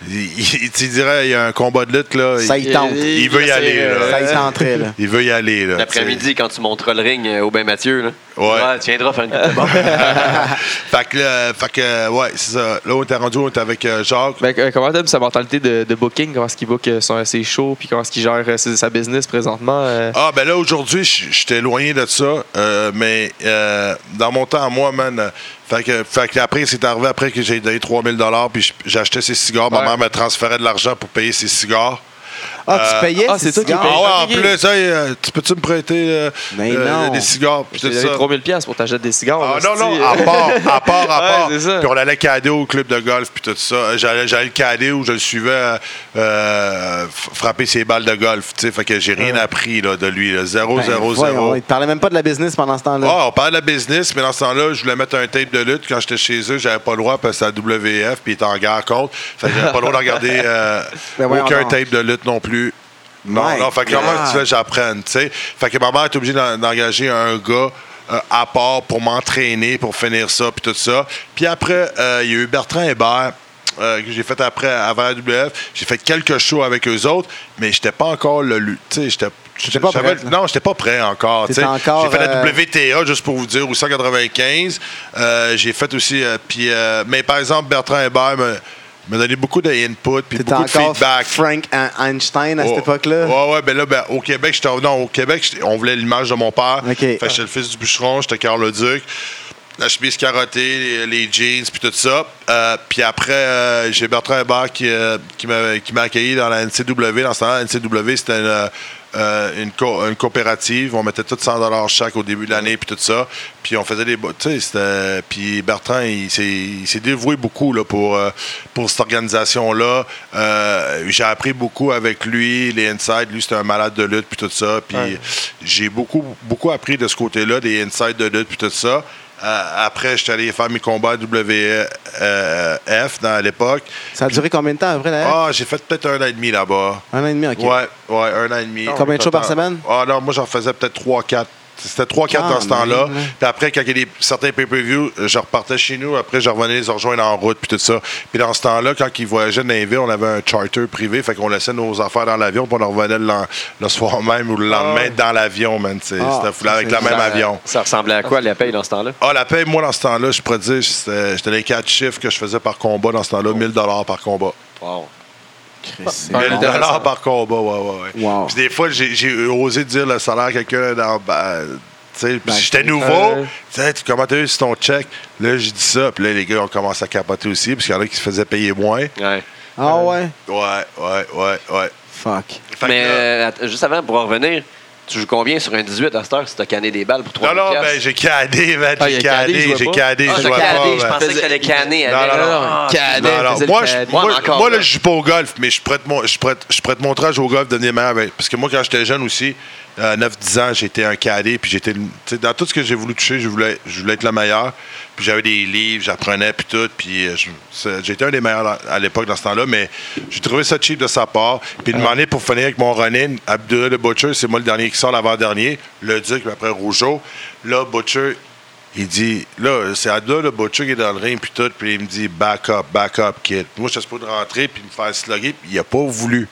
il, il- tu dirais il y a un combat de lutte là. ça il, y tente. il veut y aller, là. Ça y tenterait, là. il veut y aller là. L'après-midi, quand tu monteras le ring euh, au Bain Mathieu, là, Ouais. tu viendras faire une coupe de fait que, là, fait que, euh, ouais, c'est ça. Là, on était rendu, on était avec euh, Jacques. Ben, euh, comment t'aimes sa mentalité de, de booking? Comment est-ce qu'il book euh, son, ses shows? Puis comment est-ce qu'il gère euh, ses- sa business présentement? euh? Ah, ben là, aujourd'hui, je- j'étais éloigné de ça. euh, mais euh, dans mon temps, à moi, man, euh, fait que, fait que après, c'est arrivé après que j'ai donné 3000 puis j- j'achetais ses cigares. Ma mère me transférait de l'argent pour payer ses cigares. Ah, tu Euh, payais ah, ces c'est ça qui paye. Ah ouais, en plus, hey, euh, tu peux-tu me prêter euh, Mais euh, non. des cigares? Puis tout ça? 3000 pièces pour t'acheter des cigares. Ah là, non, non, à part, à part, à part. Ouais. Puis on allait cader au club de golf, puis tout ça. J'allais, j'allais le cader où je le suivais euh, frapper ses balles de golf, tu sais. Fait que j'ai rien appris là, de lui. là. 0, Ben, 0, voyons, 0. Il parlait même pas de la business pendant ce temps-là. Ah, on parlait de la business, mais dans ce temps-là, je voulais mettre un tape de lutte. Quand j'étais chez eux, j'avais pas le droit parce que c'était la WF, puis il était en guerre contre. Fait que j'avais pas le droit de regarder euh, Ben aucun donc. tape de lutte non plus. Non, My non, fait que comment God. tu veux que j'apprenne, tu sais? Fait que ma mère est obligée d'en- d'engager un gars euh, à part pour m'entraîner, pour finir ça, puis tout ça. Puis après, euh, il y a eu Bertrand Hébert. euh, que j'ai fait après avant la WF. J'ai fait quelques shows avec eux autres, mais j'étais pas encore le tu sais, j'étais J'étais pas prêt. Non, j'étais pas prêt encore. J'ai fait la WTA, juste pour vous dire, au 195. Euh, j'ai fait aussi. puis, euh, mais par exemple, Bertrand Hébert me, me donnait beaucoup d'input, puis T'étais beaucoup de feedback. Frank Einstein à cette Oh, époque-là? Ouais, ouais, ben là, ben, au Québec, j'étais. Non, au Québec, on voulait l'image de mon père. OK. Fait que j'étais le fils du bûcheron, j'étais Carl le Duc. La chemise carottée, les, les jeans, puis tout ça. Euh, puis après, euh, j'ai Bertrand Hébert qui, euh, qui m'a accueilli dans la NCW. Dans ce temps-là, la NCW, c'était une, une, co- une coopérative. On mettait tout 100 chaque au début de l'année, puis tout ça. Puis on faisait des... Tu sais. Puis Bertrand, il s'est dévoué beaucoup là, pour, pour cette organisation-là. J'ai appris beaucoup avec lui, les insides. Lui, c'était un malade de lutte, puis tout ça. Puis Ouais. j'ai beaucoup, beaucoup appris de ce côté-là, des insides de lutte, puis tout ça. Euh, après, j'étais allé faire mes combats à WF dans à l'époque. Ça a duré combien de temps après la Ah, j'ai fait peut-être un an et demi là-bas. Un an et demi, OK. Ouais, ouais, un an et demi. Combien de shows par semaine? Ah non, moi j'en faisais peut-être 3-4. C'était 3-4 Ah, dans ce temps-là. Puis après, quand il y a des, certains pay-per-views, je repartais chez nous. Après, je revenais les rejoindre en route, puis tout ça. Puis dans ce temps-là, quand ils voyageaient dans les villes, on avait un charter privé. Fait qu'on laissait nos affaires dans l'avion, puis on en revenait le, soir même ou le lendemain dans l'avion, man. C'est- Ah, C'était fou, avec le même Ça- avion. Ça ressemblait à quoi la paye dans ce temps-là? Ah, la paye, moi, dans ce temps-là, je pourrais dire, c'était j'étais les quatre chiffres que je faisais par combat dans ce temps-là, 1000 par combat. Wow. Chris, c'est 1000 Ouais, intéressant. par combat, ouais, ouais, ouais. Wow. Puis des fois, j'ai osé dire le salaire à quelqu'un dans. ben, tu sais, puis Ben, j'étais nouveau. euh, Tu sais, tu- comment t'as eu sur ton check? Là, j'ai dit ça. Puis là, les gars ont commencé à capoter aussi, parce qu'il y en a qui se faisaient payer moins. Ouais. Ah ouais? Ouais, ouais, ouais, ouais. Fuck. Fait Mais là- euh, juste avant, pour en revenir, tu joues combien sur un 18 à cette heure si t'as canné des balles pour 3 non, non, ben, j'ai cadé, man. Ah, J'ai jouait j'ai Ah, je cadé, pas. je pensais que t'allais canner Non, non, non. Ah, Moi, là, je joue pas au golf, mais je prête mon, je prête, je prête mon traje au golf de devenir meilleur. avec- Parce que moi, quand j'étais jeune aussi, euh, 9-10 ans, j'étais un cadet, puis j'étais. Dans tout ce que j'ai voulu toucher, je voulais, je voulais être le meilleur. Puis j'avais des livres, j'apprenais, puis tout. Puis euh, j'étais un des meilleurs à l'époque dans ce temps-là, mais j'ai trouvé ça cheap de sa part. Puis demander pour finir avec mon running, Abdullah le Butcher, c'est moi le dernier qui sort l'avant-dernier. Le Duc, puis après Rougeau. Là, Butcher, il dit, là, c'est Abdullah le Butcher qui est dans le ring, puis tout, puis il me dit, back up, back up, kid. Moi, je suis supposé de rentrer, puis me faire slugger, puis il a pas voulu.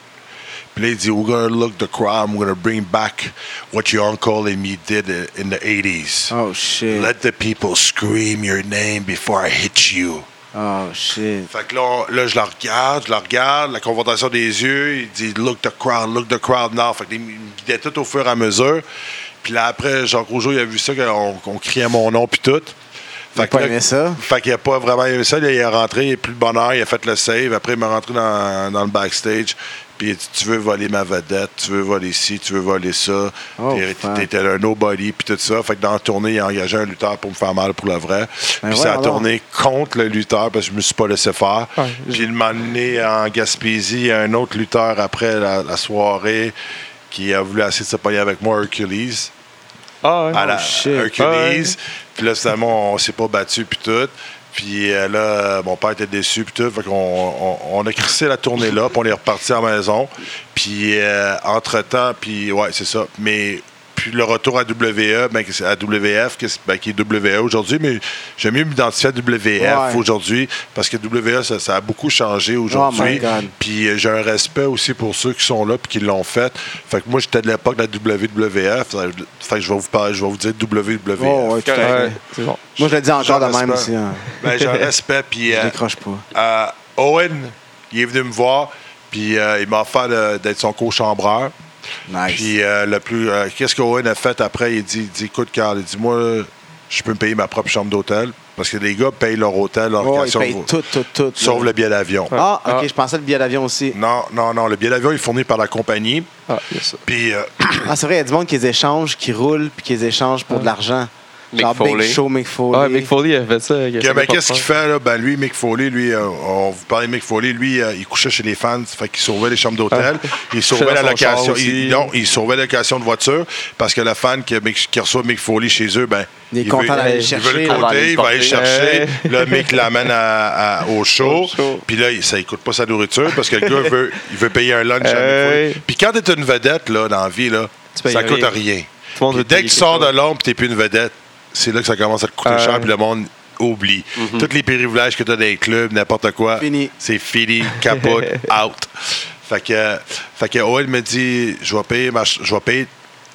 Puis là, il dit, we're gonna look the crowd, we're gonna bring back what your uncle and me did in the 80s. Oh shit. Let the people scream your name before I hit you. Oh shit. Fait que là, là, je la regarde, je la regarde, la confrontation des yeux, il dit Look the crowd, look the crowd now. Fait que il me guidait tout au fur et à mesure. Puis là, après, Jacques Rougeau, il a vu ça, qu'on criait mon nom, puis tout. Pas que là- aimé ça? Fait qu'il a pas vraiment aimé ça. Il est rentré, il a plus de bonheur, il a fait le save. Après, il m'a rentré dans, dans le backstage. Puis il Tu veux voler ma vedette, tu veux voler ci, tu veux voler ça. Oh. T'étais un nobody, puis tout ça. Fait que dans la tournée, il a engagé un lutteur pour me faire mal pour le vrai. Ben puis ça a tourné contre le lutteur parce que je me suis pas laissé faire. Ouais. J'ai demandé en Gaspésie il un autre lutteur après la, la soirée qui a voulu essayer de se pogner avec moi, Hercules Ah, ouais. à la shit. Hercules. Ouais. Puis là, finalement, on s'est pas battu, puis tout. Puis euh, là, euh, mon père était déçu, puis tout. Fait qu'on on, a crissé la tournée là, puis on est reparti à la maison. Puis euh, entre-temps, puis ouais, c'est ça. Mais puis le retour à WE, ben, à WF, ben, qui est WE aujourd'hui, mais j'aime mieux m'identifier à WF Ouais. aujourd'hui parce que WE, ça, ça a beaucoup changé Oh aujourd'hui. Puis euh, j'ai un respect aussi pour ceux qui sont là puis qui l'ont fait. Fait que moi, j'étais de l'époque de la WWF. Fait que je vais vous parler, je vais vous dire WWF. Oh, ouais. Ouais, bon. Moi, je le dis encore de même aussi. hein. Ben, j'ai un respect. Puis Je euh, décroche pas. euh, Owen, il est venu me voir. Puis euh, il m'a offert d'être son co-chambreur. Nice. Puis euh, le plus, euh, qu'est-ce qu'Owen a fait après? Il dit, il dit écoute, Carl, il dit moi, je peux me payer ma propre chambre d'hôtel. Parce que les gars payent leur hôtel, leur Ouais, ils payent tout, tout, tout. sauf là. le billet d'avion. Ah, OK, Ah. je pensais le billet d'avion aussi. Non, non, non. Le billet d'avion est fourni par la compagnie. Ah, il y a ça. Puis, euh, Ah, c'est vrai, il y a du monde qui les écange, qui roule, puis qui les échange pour de l'argent. Mick Genre Foley. Big Show, Mick Foley. Ah, Mick Foley a fait ça. que- ben, qu'est-ce qu'il fait, là? Ben, lui, Mick Foley, lui, euh, on vous parlait de Mick Foley, lui, euh, il couchait chez les fans, fait qu'il sauvait les chambres d'hôtel. Ah. Il sauvait la location. Il, non, il sauvait la location de voiture parce que le fan qui, Mick- qui reçoit Mick Foley chez eux, ben. Il est veut- content d'aller le Il veut chercher. le là. va aller côté, il va aller le chercher. Ouais. Le mec l'amène à- à- au show. Puis là, il- ça ne coûte pas sa nourriture parce que le gars veut, il veut payer un lunch à Mick Ouais. Foley. Puis quand t'es une vedette, là, dans la vie, là, Tu ça coûte rien. rien. Tout le monde Puis veut dès que tu sors de l'ombre et tu n'es plus une vedette, c'est là que ça commence à te coûter cher ouais. puis le monde oublie. Tous les privilèges que tu as dans les clubs, n'importe quoi, c'est fini, capote, out. Fait que, fait que Owen me dit je vais payer, ma je vais payer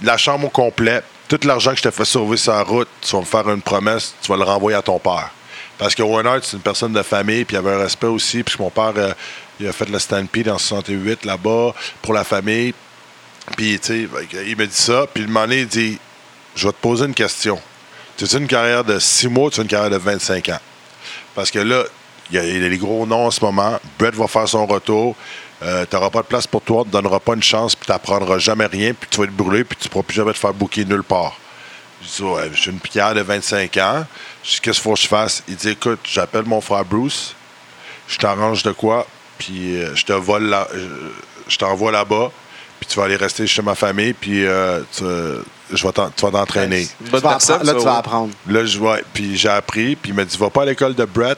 la chambre au complet. Tout l'argent que je t'ai fait sauver sur la route, tu vas me faire une promesse, tu vas le renvoyer à ton père. Parce que Owen c'est une personne de famille, puis il avait un respect aussi, puisque mon père, euh, il a fait le Stampede en 68 là-bas pour la famille. Puis, tu sais, il me dit ça. Puis, le moment donné, il dit Je vais te poser une question. Tu as une carrière de 6 mois, tu as une carrière de 25 ans. Parce que là, il y a les gros noms en ce moment. Brett va faire son retour. Euh, tu n'auras pas de place pour toi, tu ne donneras pas une chance, puis tu n'apprendras jamais rien, puis tu vas être brûlé, puis tu ne pourras plus jamais te faire booker nulle part. Je dis, ouais, j'ai une carrière de 25 ans. Qu'est-ce qu'il faut que je fasse? Il dit, écoute, j'appelle mon frère Bruce, je t'arrange de quoi, puis euh, je te vole euh, je t'envoie là-bas, puis tu vas aller rester chez ma famille, puis tu, je vais tu vas t'entraîner. Là, ça, tu vas apprendre. Là, je ouais, puis j'ai appris, puis il m'a dit va pas à l'école de Brett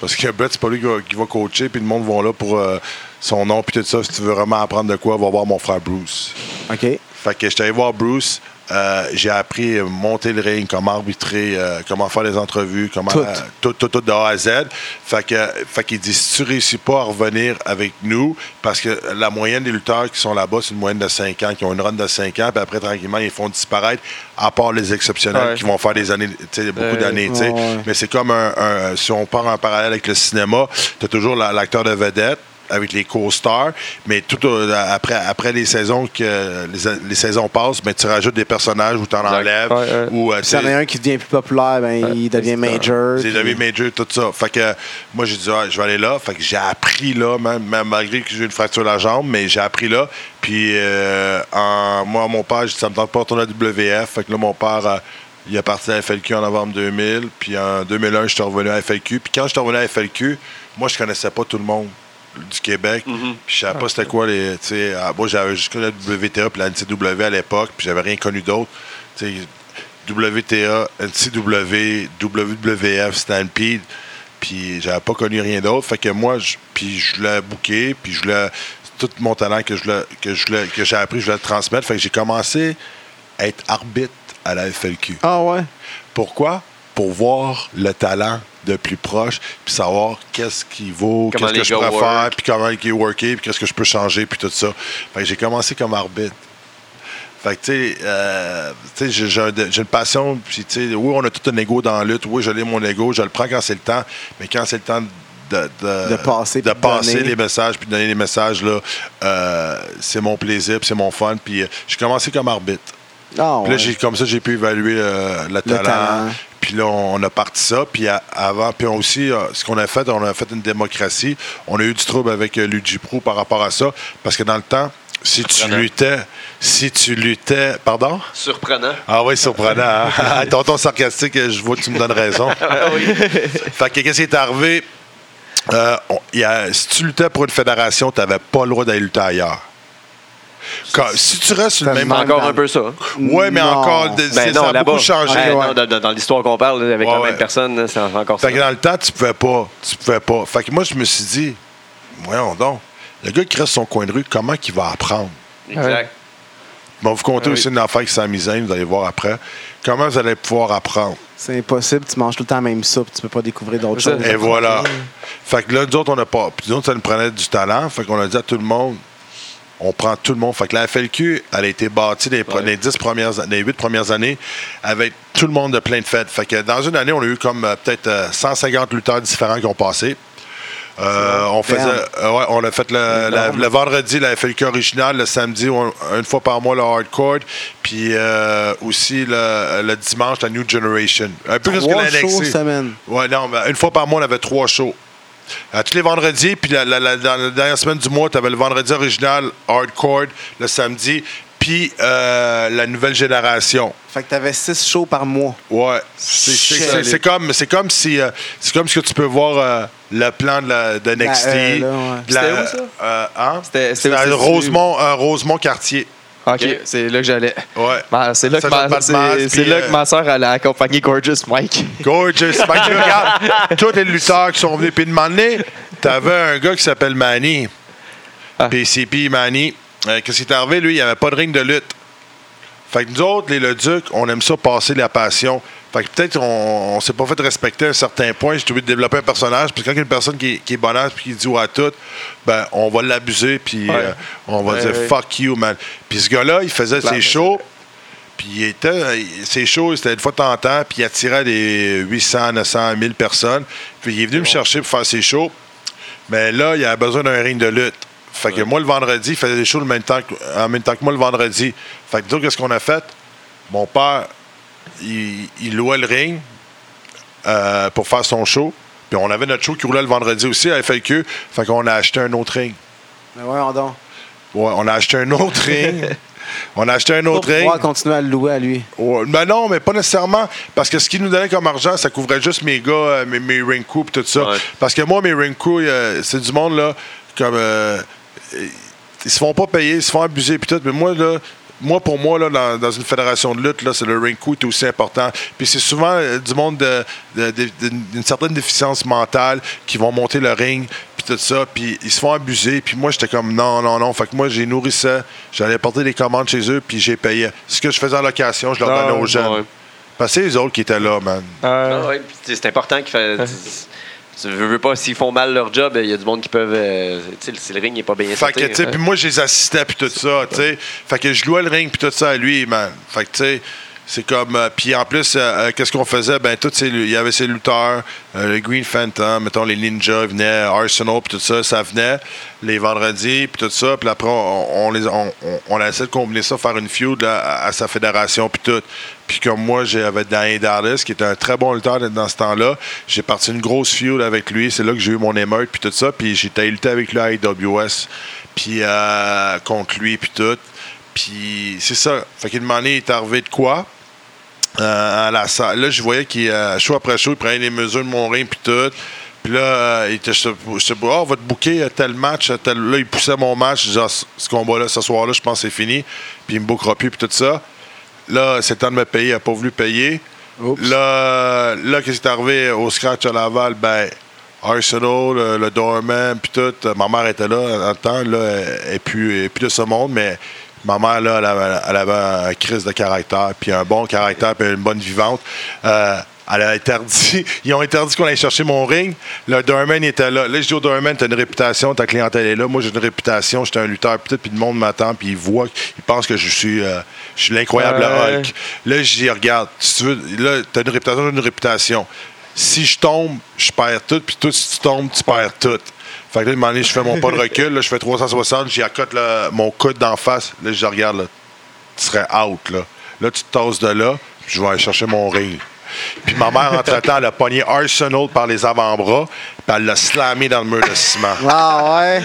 parce que Brett c'est pas lui qui va, qui va coacher, puis le monde va là pour euh, son nom puis tout ça. Si tu veux vraiment apprendre de quoi, va voir mon frère Bruce. OK. Fait que j'étais allé voir Bruce. Euh, j'ai appris à monter le ring, comment arbitrer, euh, comment faire les entrevues, comment Tout. euh, tout, tout, tout de A à Z. Fait que, fait qu'il dit si tu réussis pas à revenir avec nous, parce que la moyenne des lutteurs qui sont là-bas, c'est une moyenne de 5 ans, qui ont une run de 5 ans, puis après tranquillement ils font disparaître, à part les exceptionnels Ouais. qui vont faire des années, beaucoup Euh, d'années. ouais. Mais c'est comme un, un- si on part en parallèle avec le cinéma, tu as toujours la- l'acteur de vedette avec les co-stars, mais tout après, après les saisons que les, les saisons passent, ben, tu rajoutes des personnages ou tu en enlèves. Ouais, ouais. Ou, euh, Puis s'il y en a un qui devient plus populaire, ben, il devient major. puis- devenu major, tout ça. Fait que moi, j'ai dit, Ah, je vais aller là. Fait que j'ai appris là, même, même malgré que j'ai eu une fracture de la jambe, mais j'ai appris là. Puis, euh, en- moi, mon père, j'ai dit, ça me tente pas de retourner à WF. Fait que là, mon père, euh, il est parti à FLQ en novembre 2000. Puis en 2001, je suis revenu à FLQ. Puis quand je suis revenu à FLQ, moi, je connaissais pas tout le monde du Québec. Puis je savais pas c'était quoi les. ah, moi, j'avais juste connu la WTA puis la NCW à l'époque. Puis j'avais rien connu d'autre. WTA, NCW, WWF, Stampede. Puis j'avais pas connu rien d'autre. Fait que moi, je, puis je voulais booker, puis je voulais tout mon talent que je voulais- que je voulais- que j'ai appris, je voulais le transmettre. Fait que j'ai commencé à être arbitre à la FLQ. Ah ouais? Pourquoi? Pour voir le talent de plus proche, puis savoir qu'est-ce qui vaut, qu'est-ce que je pourrais faire, puis comment il est worké, puis qu'est-ce que je peux changer, puis tout ça. Fait que j'ai commencé comme arbitre. Fait que, tu sais, euh, tu sais, j'ai- j'ai un- j'ai une passion, puis, tu sais, oui, on a tout un ego dans la lutte, oui, je l'ai mon ego, je le prends quand c'est le temps, mais quand c'est le temps de, de, De passer, de passer les messages, puis de donner les messages, là, euh, c'est mon plaisir, puis c'est mon fun, puis euh, j'ai commencé comme arbitre. Ah Puis là, ouais. j'ai, comme ça, j'ai pu évaluer euh, le, talent. talent. Puis là, on, a parti ça. Puis avant, puis on aussi, euh, ce qu'on a fait, on a fait une démocratie. On a eu du trouble avec euh, Luigi Pro par rapport à ça. Parce que dans le temps, si tu luttais, si tu luttais, pardon? Surprenant. Ah oui, surprenant. Hein? Tonton sarcastique, je vois que tu me donnes raison. fait que qu'est-ce qui est arrivé? Euh, on- il y a- si tu luttais pour une fédération, tu n'avais pas le droit d'aller lutter ailleurs. Quand- si tu restes sur le Ça même me Encore un peu ça. oui, mais Non. encore, de- Ben c'est- non, ça a beaucoup changé. Ouais, Ouais. non, dans, l'histoire qu'on parle, avec Ouais, la ouais. même personne, c'est encore ça. Fait que dans le temps, tu pouvais pas. Tu pouvais pas. Fait que moi, je me suis dit, voyons donc, le gars qui reste sur son coin de rue, comment qu'il va apprendre? Exact. Bon, vous comptez Ah oui. aussi une affaire qui s'amusait, vous allez voir après. Comment vous allez pouvoir apprendre? C'est impossible, tu manges tout le temps la même soupe, tu peux pas découvrir d'autres ça. choses. Et voilà. Fait que là, nous autres, on n'a pas. Puis nous autres, ça nous prenait du talent. Fait qu'on a dit à tout le monde, on prend tout le monde. Fait que la FLQ, elle a été bâtie les, Ouais. les 10 premières, les 8 premières années avec tout le monde de plein de fêtes. Fait que dans une année, on a eu comme euh, peut-être euh, 150 lutteurs différents qui ont passé. Euh, on faisait, euh, ouais, on a fait le, la- le vendredi la FLQ original, le samedi on- une fois par mois le hardcore, puis euh, aussi le, le dimanche la New Generation. Un peu plus que Trois la shows NXT. semaine. Ouais, non, mais une fois par mois on avait trois shows. À tous les vendredis, puis la, la- la- dans la dernière semaine du mois, tu avais le vendredi original, hardcore, le samedi, puis euh, la nouvelle génération. Fait que t'avais six shows par mois. Ouais, c'est comme c'est comme si euh, c'est comme ce que tu peux voir euh, le plan de, la, de NXT. euh, ouais. C'était où, ça? euh, hein? C'était- Rosemont, euh, Rosemont quartier. OK, c'est là que j'allais. Ouais. Ben, c'est là que ma, c'est- c'est là euh, que ma soeur allait accompagner Gorgeous Mike. Gorgeous. Mike, tu regardes tous les lutteurs qui sont venus. Puis de t'avais un gars qui s'appelle Manny. Ah. PCP Manny. Euh, Qu'est-ce qui est arrivé? Lui, il n'y avait pas de ring de lutte. Fait que nous autres, les Le Duc, on aime ça passer la passion. Fait que peut-être on, on s'est pas fait respecter à un certain point. J'ai trouvé de développer un personnage. Puis quand il y a une personne qui, est- qui est bonasse puis qui dit ouais à tout, ben on va l'abuser puis Ouais. euh, on va Ouais, dire fuck you, man. Puis ce gars-là, il faisait ses shows. Puis il était, ses shows, c'était une fois en temps, puis il attirait des 800, 900, 1000 personnes. Puis il est venu me chercher pour faire ses shows. Mais là, il avait besoin d'un ring de lutte. Fait que moi, le vendredi, il faisait des shows le même temps que- en même temps que moi le vendredi. Fait que nous, qu'est-ce qu'on a fait? Mon père, il, il louait le ring euh, pour faire son show. Puis on avait notre show qui roulait le vendredi aussi à FLQ. Fait qu'on a acheté un autre ring. Mais voyons donc. Ouais, on a acheté un autre ring. On a acheté un Pour autre ring. pouvoir continuer à le louer à lui. Ouais, ben non, mais pas nécessairement. Parce que ce qu'ils nous donnait comme argent, ça couvrait juste mes gars, euh, mes, mes ring et tout ça. Ouais. Parce que moi, mes ring crew, euh, c'est du monde, là, comme. euh, ils se font pas payer, ils se font abuser puis tout. Mais moi, là. Moi, pour moi, là, dans, dans une fédération de lutte, là, c'est le ring qui est aussi important. Puis c'est souvent euh, du monde de- de- de- d'une certaine déficience mentale qui vont monter le ring, puis tout ça, puis ils se font abuser. Puis moi, j'étais comme non, non, non. Fait que moi, j'ai nourri ça. J'allais porter des commandes chez eux, puis j'ai payé. Ce que je faisais en location, je leur Ah, donnais aux jeunes. ouais. Parce que c'est les autres qui étaient là, man. Ah ouais, puis c'est important qu'il fait. Tu veux, veux pas, s'ils font mal leur job, il y a du monde qui peuvent. euh, tu sais, si le ring n'est pas bien Fait que, sauté, tu sais, hein. puis moi, je les assistais, puis tout ça, tu sais. Fait que je louais le ring, puis tout ça à lui, man. Fait que, tu sais, c'est comme. euh, puis en plus, euh, euh, qu'est-ce qu'on faisait? Ben, tout, ces- il y avait ces lutteurs, le Green Phantom, mettons, les Ninjas venaient, Arsenal, puis tout ça, ça venait les vendredis, puis tout ça. Puis après, on, on a essayé de combiner ça, faire une feud à, sa fédération, puis tout. Puis comme moi, j'avais Daniel Dallas, qui était un très bon lutteur dans ce temps-là. J'ai parti une grosse feud avec lui. C'est là que j'ai eu mon émeute, puis tout ça. Puis été lutter avec lui à AWS, puis contre lui, puis tout. Puis c'est ça. Fait qu'à un moment donné, il est arrivé de quoi? Euh, à la salle. Là, je voyais qu'il, euh, show après show, il prenait les mesures de mon ring, puis tout. Puis là, euh, il était, je sais pas, oh, on va te booker euh, tel match, euh, tel. Là, il poussait mon match. Je disais, Ah, ce combat-là, ce soir-là, je pense que c'est fini. Puis il me bookera plus, puis tout ça. Là, c'est le temps de me payer. Il n'a pas voulu payer. Oups. Là, là qu'est-ce qui est arrivé au scratch à Laval? Ben, Arsenal, le, le doorman, puis tout. euh, Ma mère était là en temps. Là, elle n'est plus de ce monde, mais ma mère, là, elle avait, elle avait un crise de caractère, puis un bon caractère, puis une bonne vivante. Euh, elle a interdit, ils ont interdit qu'on aille chercher mon ring. Le doorman était là. Là, je dis au doorman, t'as une réputation, ta clientèle est là. Moi, j'ai une réputation, j'étais un lutteur, puis tout, puis le monde m'attend, puis il voit, il pense que je suis, euh, je suis l'incroyable Ouais. Hulk. Là, je dis, regarde, si tu veux, là, t'as une réputation, j'ai une réputation. Si je tombe, je perds tout, puis toi, si tu tombes, tu perds tout. Fait que là, à un moment donné, je fais mon pas de recul, là, je fais 360, j'y accote là, mon coude d'en face. Là, je regarde, là, tu serais out, là. Là, tu te tasses de là, puis je vais aller chercher mon ring. Puis ma mère, entre-temps, elle a pogné Arsenal par les avant-bras, puis elle l'a slamé dans le mur de ciment. Ah ouais?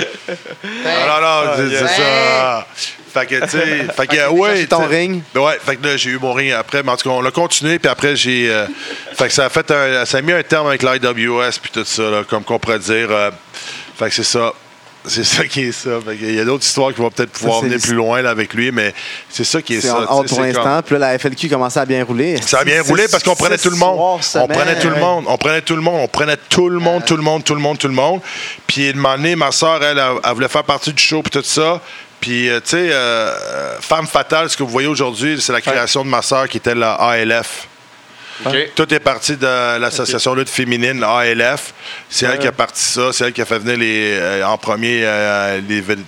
Non, non, non, c'est c'est ça. Fait que, tu sais, fait que, ouais. ton ring? Ouais, fait que là, j'ai eu mon ring après, mais en tout cas, on a continué, puis après, j'ai. euh, fait que ça a fait un. Ça a mis un terme avec l'IWS, puis tout ça, là, comme qu'on pourrait dire. euh, fait que c'est ça. C'est ça qui est ça. Il y a d'autres histoires qui vont peut-être pouvoir venir plus loin là, avec lui, mais c'est ça qui est, ça. en pour l'instant. comme- Puis là, la FLQ commençait à bien rouler. ça a bien roulé parce qu'on prenait tout le monde. On prenait tout le monde. On prenait tout le monde. On prenait tout le monde, tout le monde, tout le monde, tout le monde. Puis, une moment donné, ma soeur, elle, elle, elle voulait faire partie du show, puis tout ça. Puis, euh, tu sais, euh, euh, Femme Fatale, ce que vous voyez aujourd'hui, c'est la création de ma soeur qui était la ALF. OK. Tout est parti de l'association lutte féminine, l'ALF. C'est elle qui a parti ça. C'est elle qui a fait venir les, euh, en premier euh,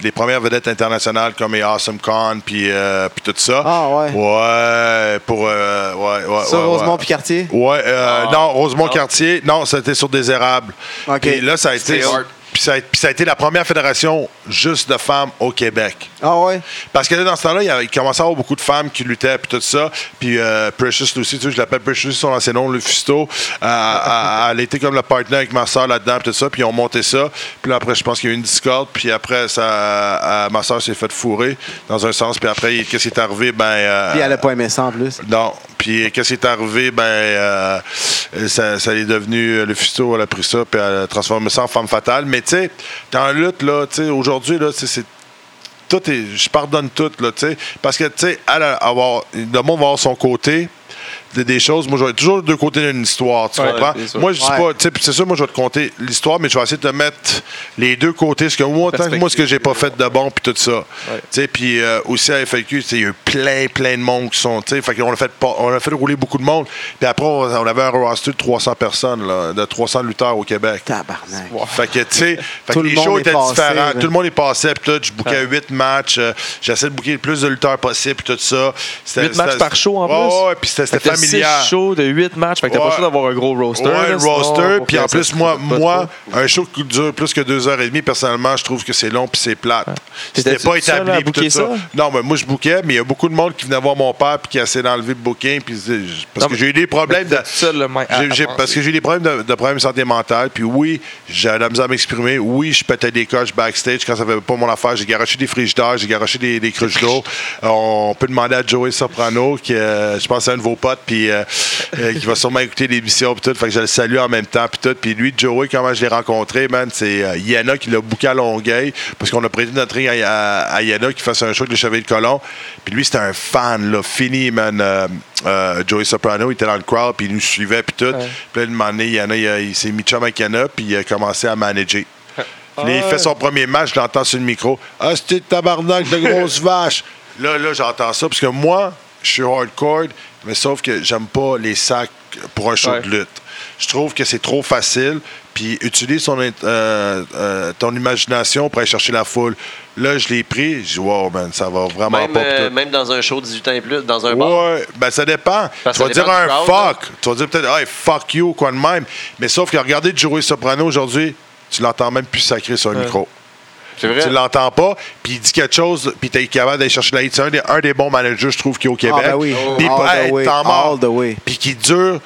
les, premières vedettes internationales comme les Awesome Con, puis euh, puis tout ça. Ah, ouais. Ouais, pour. euh, ouais, ouais, Sur ouais, Rosemont puis Cartier? Ouais, euh, Ah. non, Rosemont Non. Cartier, non, c'était sur des érables. Puis là, ça a été. Hard. Puis ça, a, puis ça a été la première fédération juste de femmes au Québec. Ah ouais? Parce que là, dans ce temps-là, il, y avait- il commençait à avoir beaucoup de femmes qui luttaient, puis tout ça. Puis euh, Precious aussi, tu sais, je l'appelle Precious, son ancien nom, le Fusto. Euh, elle, était comme le partner avec ma soeur là-dedans, puis tout ça. Puis ils ont monté ça. Puis là, après, je pense qu'il y a eu une discorde. Puis après, ça, euh, ma soeur s'est fait fourrer, dans un sens. Puis après, qu'est-ce qui est arrivé? Ben, euh, Puis elle a pas aimé ça en plus. non. Puis qu'est-ce qui est arrivé? Ben, ça, ça est devenu le fusto, elle a pris ça, puis elle a transformé ça en femme fatale. Mais tu sais, la lutte, aujourd'hui, là, c'est. Tout. Je pardonne tout, là, tu. Parce que, tu sais. Le monde va avoir son côté. Des, des choses, moi, je vais être toujours deux côtés d'une histoire, tu Ouais, comprends? Moi, je dis Ouais. pas, tu sais, puis c'est sûr, moi, je vais te compter l'histoire, mais je vais essayer de te mettre les deux côtés. Ce que moi, tant que moi, ce que j'ai pas fait de bon, puis tout ça. Tu sais, puis euh, aussi à FAQ, tu sais, il y a eu plein, plein de monde qui sont, tu sais, fait qu'on a fait, pas- on a fait rouler beaucoup de monde. Puis après, on avait un roster de 300 personnes, là, de 300 lutteurs au Québec. Tabarnak. Fait que, tu sais, le les monde shows est étaient passé, différents. Tout le monde est passé, puis tout, je bookais 8 matchs. euh, J'essaie de booker le plus de lutteurs possible, puis tout ça. 8 matchs par show en plus? Ouais, puis c'était Familial. shows de 8 matchs. Fait que t'as pas le choix d'avoir un gros roster. Ouais, sinon, roster. Puis en plus, moi, moi un show qui dure plus que deux heures et demie, personnellement, je trouve que c'est long puis c'est plate. C'était pas à établi. tout ça. Non, mais moi, je bookais, mais il y a beaucoup de monde qui venait voir mon père puis qui essaie d'enlever le booking. Puis, parce que j'ai eu des problèmes de. À- à parce que j'ai eu des problèmes de, problèmes de santé mentale. Puis oui, j'ai la misère à m'exprimer. Oui, je pétais des coches backstage quand ça fait pas mon affaire. J'ai garoché des frigidaires, j'ai garoché des, des cruches d'eau. On peut demander à Joey Soprano, qui euh, je pense c'est un de vos potes, puis euh, euh, qui va sûrement écouter l'émission puis tout. Fait que je le salue en même temps puis tout. Puis lui, Joey, comment je l'ai rencontré, man, c'est euh, Yana qui l'a booké à Longueuil parce qu'on a prêté notre ring à, à, à Yana qui fasse un show avec les Chevaliers de Colomb. Puis lui, c'était un fan, là, fini, man. Joey Soprano, il était dans le crowd, puis il nous suivait, puis tout. Puis là, une donné, Yana, il, s'est mis chum avec Yana, puis il a commencé à manager. Puis là, il fait son premier match, je l'entends sur le micro. Ah, c'était tabarnak de grosse vache. Là, là, j'entends ça, parce que moi, je suis hardcore, mais sauf que j'aime pas les sacs pour un show Ouais. de lutte. Je trouve que c'est trop facile. Puis utilise son, euh, euh, ton imagination pour aller chercher la foule. Là, je l'ai pris. Je dis, wow, man, ça va vraiment Même, pas. euh, même dans un show 18 ans et plus, dans un bar. Ouais, ben ça dépend. Parce tu vas dire un crowd, fuck. Tu vas dire peut-être, hey, fuck you, quoi de même. Mais sauf que regardez Joey Soprano aujourd'hui, tu l'entends même plus sacré sur le micro. C'est vrai? Tu l'entends pas, puis il dit quelque chose, puis t'es capable d'aller chercher la hit. C'est un des, un des bons managers, je trouve, qui est au Québec. ben oui. Puis, All the way, all the way. Puis qui dure,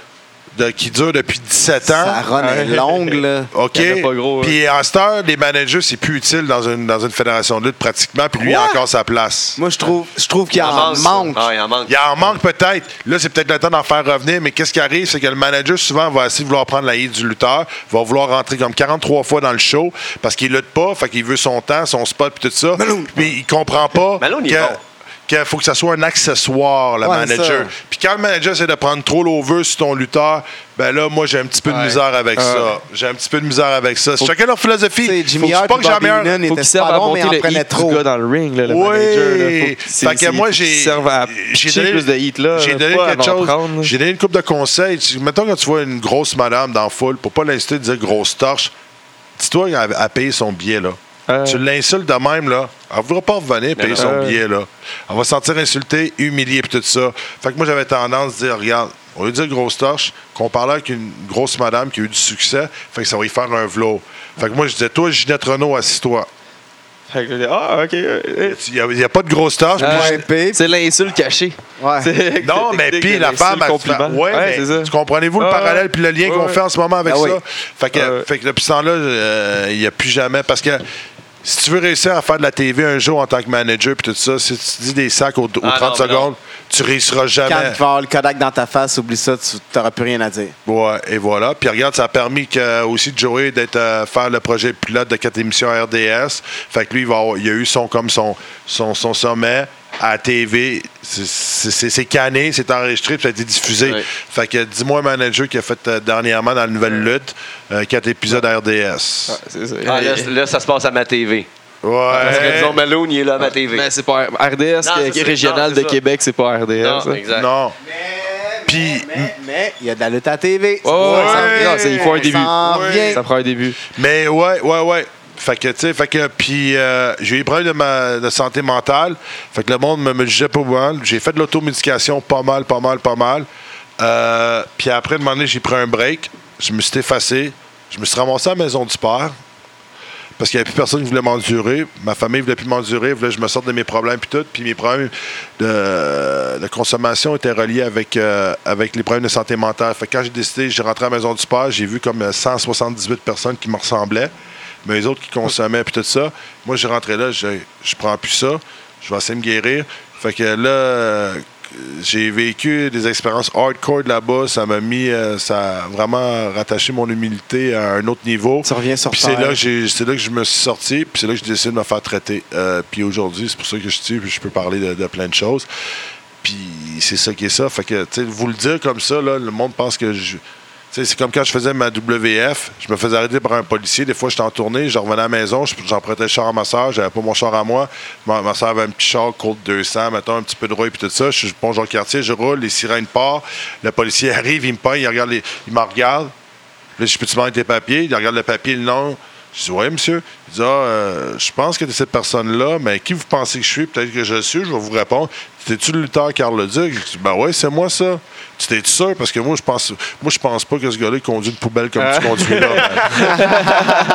de- qui dure depuis 17 ans. Sa run est longue, là. OK. Hein. Puis en cette heure, les managers, c'est plus utile dans une, dans une fédération de lutte pratiquement, puis lui, il a encore sa place. Moi, je trouve, je trouve qu'il Il en ça. manque. Ah, il en manque. Il en manque peut-être. Là, c'est peut-être le temps d'en faire revenir, mais qu'est-ce qui arrive, c'est que le manager, souvent, va essayer de vouloir prendre la hit du lutteur, va vouloir rentrer comme 43 fois dans le show parce qu'il lutte pas, fait qu'il veut son temps, son spot, puis tout ça. Puis il comprend pas Malone, il que- est bon. Qu'il faut que ça soit un accessoire, le Ouais, manager. Puis quand le manager essaie de prendre trop l'over sur ton lutteur, ben là, moi, j'ai un petit peu de Ouais. misère avec ça. J'ai un petit peu de misère avec ça. C'est chacun leur philosophie? Faut Jimmy Hart pas que Bobby Heenan Faut serve pas à bons, mais monter en heat du trop. gars dans le ring, là, le Oui. manager. Là, faut Fait que moi, faut j'ai. à donné- plus de heat, là. J'ai donné à quelque chose. J'ai donné une coupe de conseils. Mettons quand tu vois une grosse madame dans la foule, pour pas l'insulter de dire grosse torche, dis-toi qu'elle a payé son billet, là. Euh. Tu l'insultes de même, là. Elle ne voudra pas revenir payer son Euh. billet, là. Elle va se sentir insultée, humiliée, puis tout ça. Fait que moi, j'avais tendance à dire, regarde, au lieu de dire grosse torche, qu'on parlait avec une grosse madame qui a eu du succès, fait que ça va y faire un vlog. Fait que moi, je disais, toi, Ginette Renault, assis-toi. Fait que, ah, OK. euh, Il n'y a, pas de grosse. Ah, je- Ouais, épée. C'est l'insulte cachée. Ouais. Non, mais puis la femme, compliment. ouais, mais c'est ça. tu comprenez-vous le Ah, parallèle puis le lien ouais, qu'on ouais. fait en ce moment avec Ah ça? oui. Fait que, Ah ouais. fait que depuis ce temps-là, euh, il n'y a plus jamais. Parce que si tu veux réussir à faire de la TV un jour en tant que manager puis tout ça, si tu dis des sacs aux, aux Ah, 30 non, non. secondes, tu réussiras Quand jamais. tu vas avoir le Kodak dans ta face, oublie ça, tu n'auras plus rien à dire. Ouais, et voilà. Puis regarde, ça a permis que, aussi de Joey d'être euh, faire le projet pilote de quatre émissions à RDS. Fait que lui, il, va avoir- il a eu son comme son, son, son sommet à la TV. C'est- canné, c'est enregistré, puis ça a été diffusé. Ouais. Fait que dis-moi un manager qui a fait euh, dernièrement dans la nouvelle lutte euh, quatre épisodes à RDS. Ça. Ah, là, ça se passe à ma TV. Ouais. Parce que disons, Malone, il est là à ma TV. Mais c'est pas RDS, Non, qui est ça. régional Non, de ça. Québec, c'est pas RDS. non, ça. exact. Non. Puis, Mais, mais il y a de la lutte à TV. Oh, Ouais. non, il faut un Ça début. s'en Ouais. Ça prend un début. Mais ouais, ouais, ouais. Fait que, tu sais, fait que, puis euh, j'ai eu des problèmes de, santé mentale. Fait que le monde me, me jugeait pas mal. J'ai fait de l'automédication pas mal, pas mal, pas mal. Euh, puis après, de moment donné, j'ai pris un break. Je me suis effacé. Je me suis ramassé à la maison du père. parce qu'il n'y avait plus personne qui voulait m'endurer. Ma famille ne voulait plus m'endurer, voulait que je me sorte de mes problèmes puis tout. Puis mes problèmes de, consommation étaient reliés avec, euh, avec les problèmes de santé mentale. Fait que quand j'ai décidé, j'ai rentré à la maison du sport, j'ai vu comme euh, 178 personnes qui me ressemblaient, mais les autres qui consommaient puis tout ça. Moi, j'ai rentré là, je, je prends plus ça, je vais essayer de me guérir. Fait que là, j'ai vécu des expériences hardcore de là-bas. Ça m'a mis, euh, ça a vraiment rattaché mon humilité à un autre niveau. Tu reviens sur Puis c'est là, c'est là que je me suis sorti, puis c'est là que j'ai décidé de me faire traiter. Euh, puis aujourd'hui, c'est pour ça que je suis, puis je peux parler de, de plein de choses. Puis c'est ça qui est ça. Fait que, tu sais, vous le dire comme ça, là, le monde pense que je. C'est comme quand je faisais ma WF, je me faisais arrêter par un policier. Des fois, j'étais en tournée, je revenais à la maison, je- j'empruntais le char à ma soeur, j'avais pas mon char à moi. Ma, ma soeur avait un petit char Colt 200, mettons, un petit peu de rouille, puis tout ça. Je suis bon genre quartier, je roule, les sirènes partent. Le policier arrive, il me pogne, il, regarde il me regarde. Là, je peux te demander tes papiers? Il regarde le papier, le nom. Je dis, oui, monsieur. Dit, ah, euh, je pense que tu es cette personne-là, mais qui vous pensez que je suis? Peut-être que je le suis. Je vais vous répondre. T'es-tu le lutteur Carl Leduc? Je dis, ben oui, c'est moi, ça. Tu t'es sûr? Parce que moi, je pense moi, je pense pas que ce gars-là conduit une poubelle comme tu conduis là.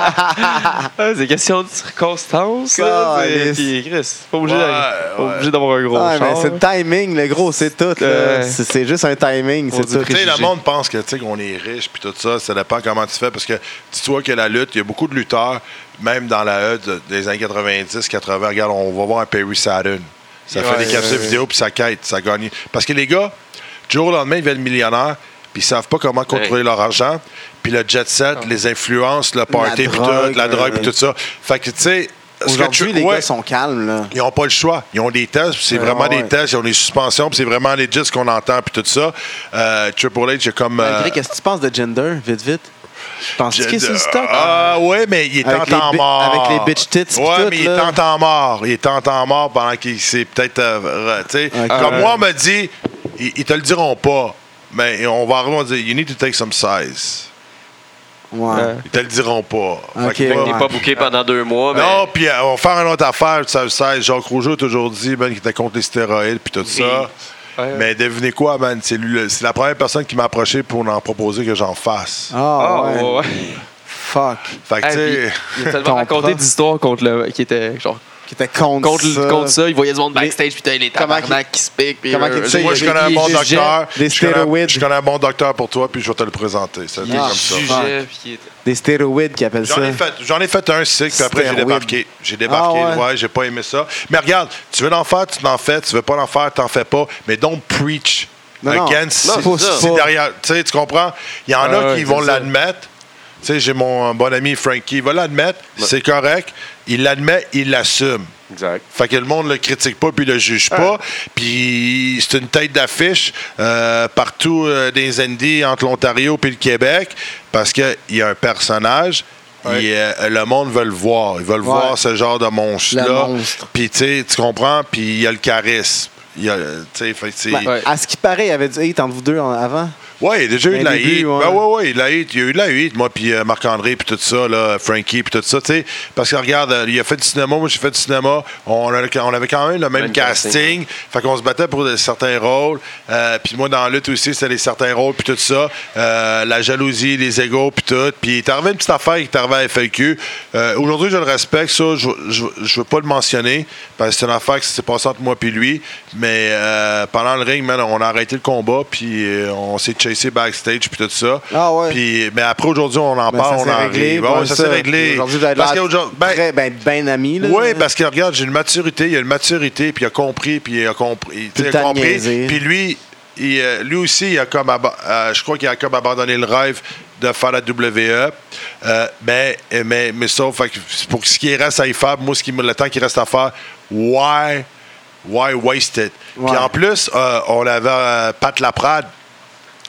Ah, c'est question de circonstances. c'est- Calisse. Puis, Chris, pas obligé Ouais, ouais. obligé d'avoir un gros Ah, mais c'est le timing, le gros, c'est tout. Euh, C'est juste un timing, c'est tout. Tu sais, le monde pense que, tu sais, qu'on est riche puis tout ça. Ça dépend comment tu fais. Parce que dis-toi que la lutte, il y a beaucoup de lutteurs, même dans la E de- des années 90, 80. Regarde, on va voir un Perry Saturn. Ça fait des capsules ouais. vidéo puis ça quête, ça gagne. Parce que les gars, du jour au lendemain, ils deviennent millionnaires puis ils savent pas comment contrôler leur argent. Puis le jet set, les influences, le party, puis drogue, tout, la drogue, puis euh, tout ça. Fait que, tu sais, Aujourd'hui, les ouais. gars sont calmes, là. Ils n'ont pas le choix. Ils ont des tests, puis c'est Ouais, vraiment ouais. des tests, ils ont des suspensions, puis c'est vraiment legit ce qu'on entend, puis tout ça. Euh, Triple H, j'ai comme. euh, Malgré, qu'est-ce que tu penses de gender, vite, vite? Penses-tu qu'il est sur le stock? Ah, ouais, mais il est en temps mort. avec les bitch tits Ouais, tout, mais il est en temps mort. Il est en temps mort pendant qu'il s'est peut-être. euh, tu sais, Ok. Comme moi, on m'a dit, ils, ils te le diront pas, mais on va arriver, on va dire, you need to take some size. Ouais. Ils te le diront pas. Ok, Fait que moi, Il n'est Ouais. pas booké pendant deux mois. mais- non, puis euh, on va faire une autre affaire. Tu sais, Jacques Rougeau a toujours dit ben, qu'il était contre les stéroïdes puis tout ça. Ouais. Mais devinez quoi, man? C'est lui c'est la première personne qui m'a approché pour en proposer que j'en fasse. Ah, Ah, ouais. ouais, ouais. Fuck. Fait que, tu sais, il a tellement raconté prof. d'histoires contre le, qui était genre Qui était contre, contre, ça. contre ça. Il voyait du monde backstage, puis t'as les tabarnak qui se piquent. puis, comment euh, moi, il je connais un bon docteur. des Je connais- stéroïdes. Je connais un bon docteur pour toi, puis je vais te le présenter. C'est Ah, comme ça. Des stéroïdes qui appellent J'en ça. ai, fait, j'en ai fait un cycle, puis après j'ai débarqué. J'ai débarqué, Ah ouais? ouais, j'ai pas aimé ça. Mais regarde, tu veux en faire, tu t'en fais. Tu veux pas en faire, t'en fais pas. Mais don't preach Non, against. Non, pas. derrière, tu sais, tu comprends? Il y en Ah a qui c'est vont l'admettre. Tu sais, j'ai mon bon ami Frankie, il va l'admettre, c'est correct. Il l'admet, il l'assume. Exact. Fait que le monde le critique pas puis le juge pas. Puis c'est une tête d'affiche euh, partout euh, des Indies entre l'Ontario puis le Québec parce qu'il y a un personnage. Ouais. il, euh, le monde veut le voir. Ils veulent voir ce genre de monstre-là. monstre. Puis tu sais, tu comprends? Puis il y a le charisme. Il y a, fait Ben, Ouais. À ce qui paraît, il y avait du hate entre vous deux en- avant. Ouais, il y a déjà eu de la début, hate. ouais. Ben ouais, ouais, il, y a de la hate. il y a eu de la hate, moi, puis euh, Marc-André, puis tout ça, là, Frankie, puis tout ça, tu sais. Parce que regarde, euh, il a fait du cinéma, moi, j'ai fait du cinéma. On, a- on avait quand même le même Même casting. casting. Fait qu'on se battait pour de- certains rôles. Euh, puis moi, dans la lutte aussi, c'était des certains rôles, puis tout ça. Euh, la jalousie, les égaux, puis tout. Puis il est arrivé une petite affaire qui est arrivée à FLQ. Euh, Aujourd'hui, je le respecte, ça. Je, je, je veux pas le mentionner, parce que c'est une affaire qui s'est passée entre moi puis lui. Mais euh, pendant le ring, man, on a arrêté le combat, puis euh, on s'est chasé backstage, puis tout ça. Ah ouais. Puis, mais après, aujourd'hui, on en Ben, parle, ça on s'est en réglé. ouais, ça s'est réglé. Aujourd'hui, Parce qu'aujourd'hui- ben, très ben, ben amis. là. oui, parce que regarde, j'ai une maturité, il y a une maturité, puis il a compris, puis il a compris. Il a compris. Puis lui, il, euh, lui aussi, il a comme euh, je crois qu'il a comme abandonné le rêve de faire la WWE. Euh, mais, mais, mais fait que pour ce qui reste à y faire, moi, ce qui, le temps qui reste à faire, why, why waste it? Puis en plus, euh, on avait Pat Laprade.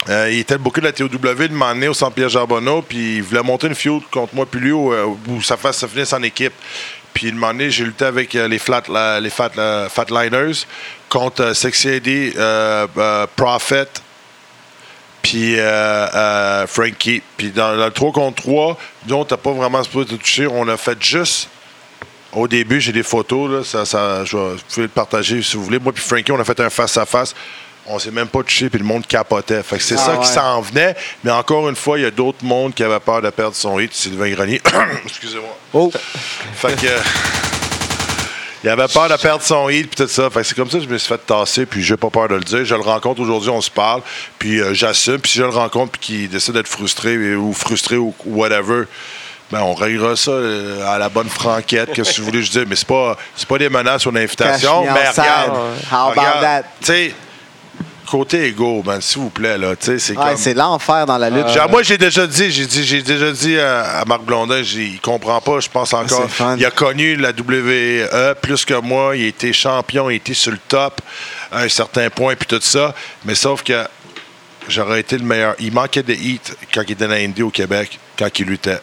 Euh, il était beaucoup de la TOW, de m'emmener au Centre Pierre Charbonneau, puis il voulait monter une feud contre moi, puis lui, où, euh, où ça fasse ça finisse en équipe. Puis il m'a donné, j'ai lutté avec euh, les, flat, la- les fat, la- Fatliners contre Sexy Eddie, euh, Prophet, puis Frankie. Puis dans le 3 contre 3, nous, on t'a pas vraiment supposé te toucher. On a fait juste. Au début, j'ai des photos, là, ça, ça, je vais, vous pouvez le partager si vous voulez. Moi puis Frankie, on a fait un face-à-face. On s'est même pas touché, puis le monde capotait. Fait que c'est Ah ça ouais. qui s'en venait. Mais encore une fois, il y a d'autres mondes qui avaient peur de perdre son hit. Sylvain Grenier. Excusez-moi. Oh, Fait que. Il avait peur de perdre son heat puis tout ça. Fait que c'est comme ça que je me suis fait tasser, puis j'ai pas peur de le dire. Je le rencontre aujourd'hui, on se parle, puis euh, j'assume. Puis si je le rencontre puis qu'il décide d'être frustré euh, ou frustré ou whatever, ben on réglera ça euh, à la bonne franquette, que vous voulez que je dise. Mais c'est pas, c'est pas des menaces ou une invitation. Cash me Mais outside. regarde, How about regarde, that? Côté égo, ben, s'il vous plaît, là, c'est Ouais, comme... c'est l'enfer dans la lutte. Genre, moi, j'ai déjà dit, j'ai dit, j'ai déjà dit à, à Marc Blondin, il comprend pas, je pense encore. il a connu la WWE plus que moi, il a été champion, il a été sur le top à un certain point, puis tout ça. Mais sauf que j'aurais été le meilleur. Il manquait de hit quand il était dans l'Indie au Québec, quand il luttait.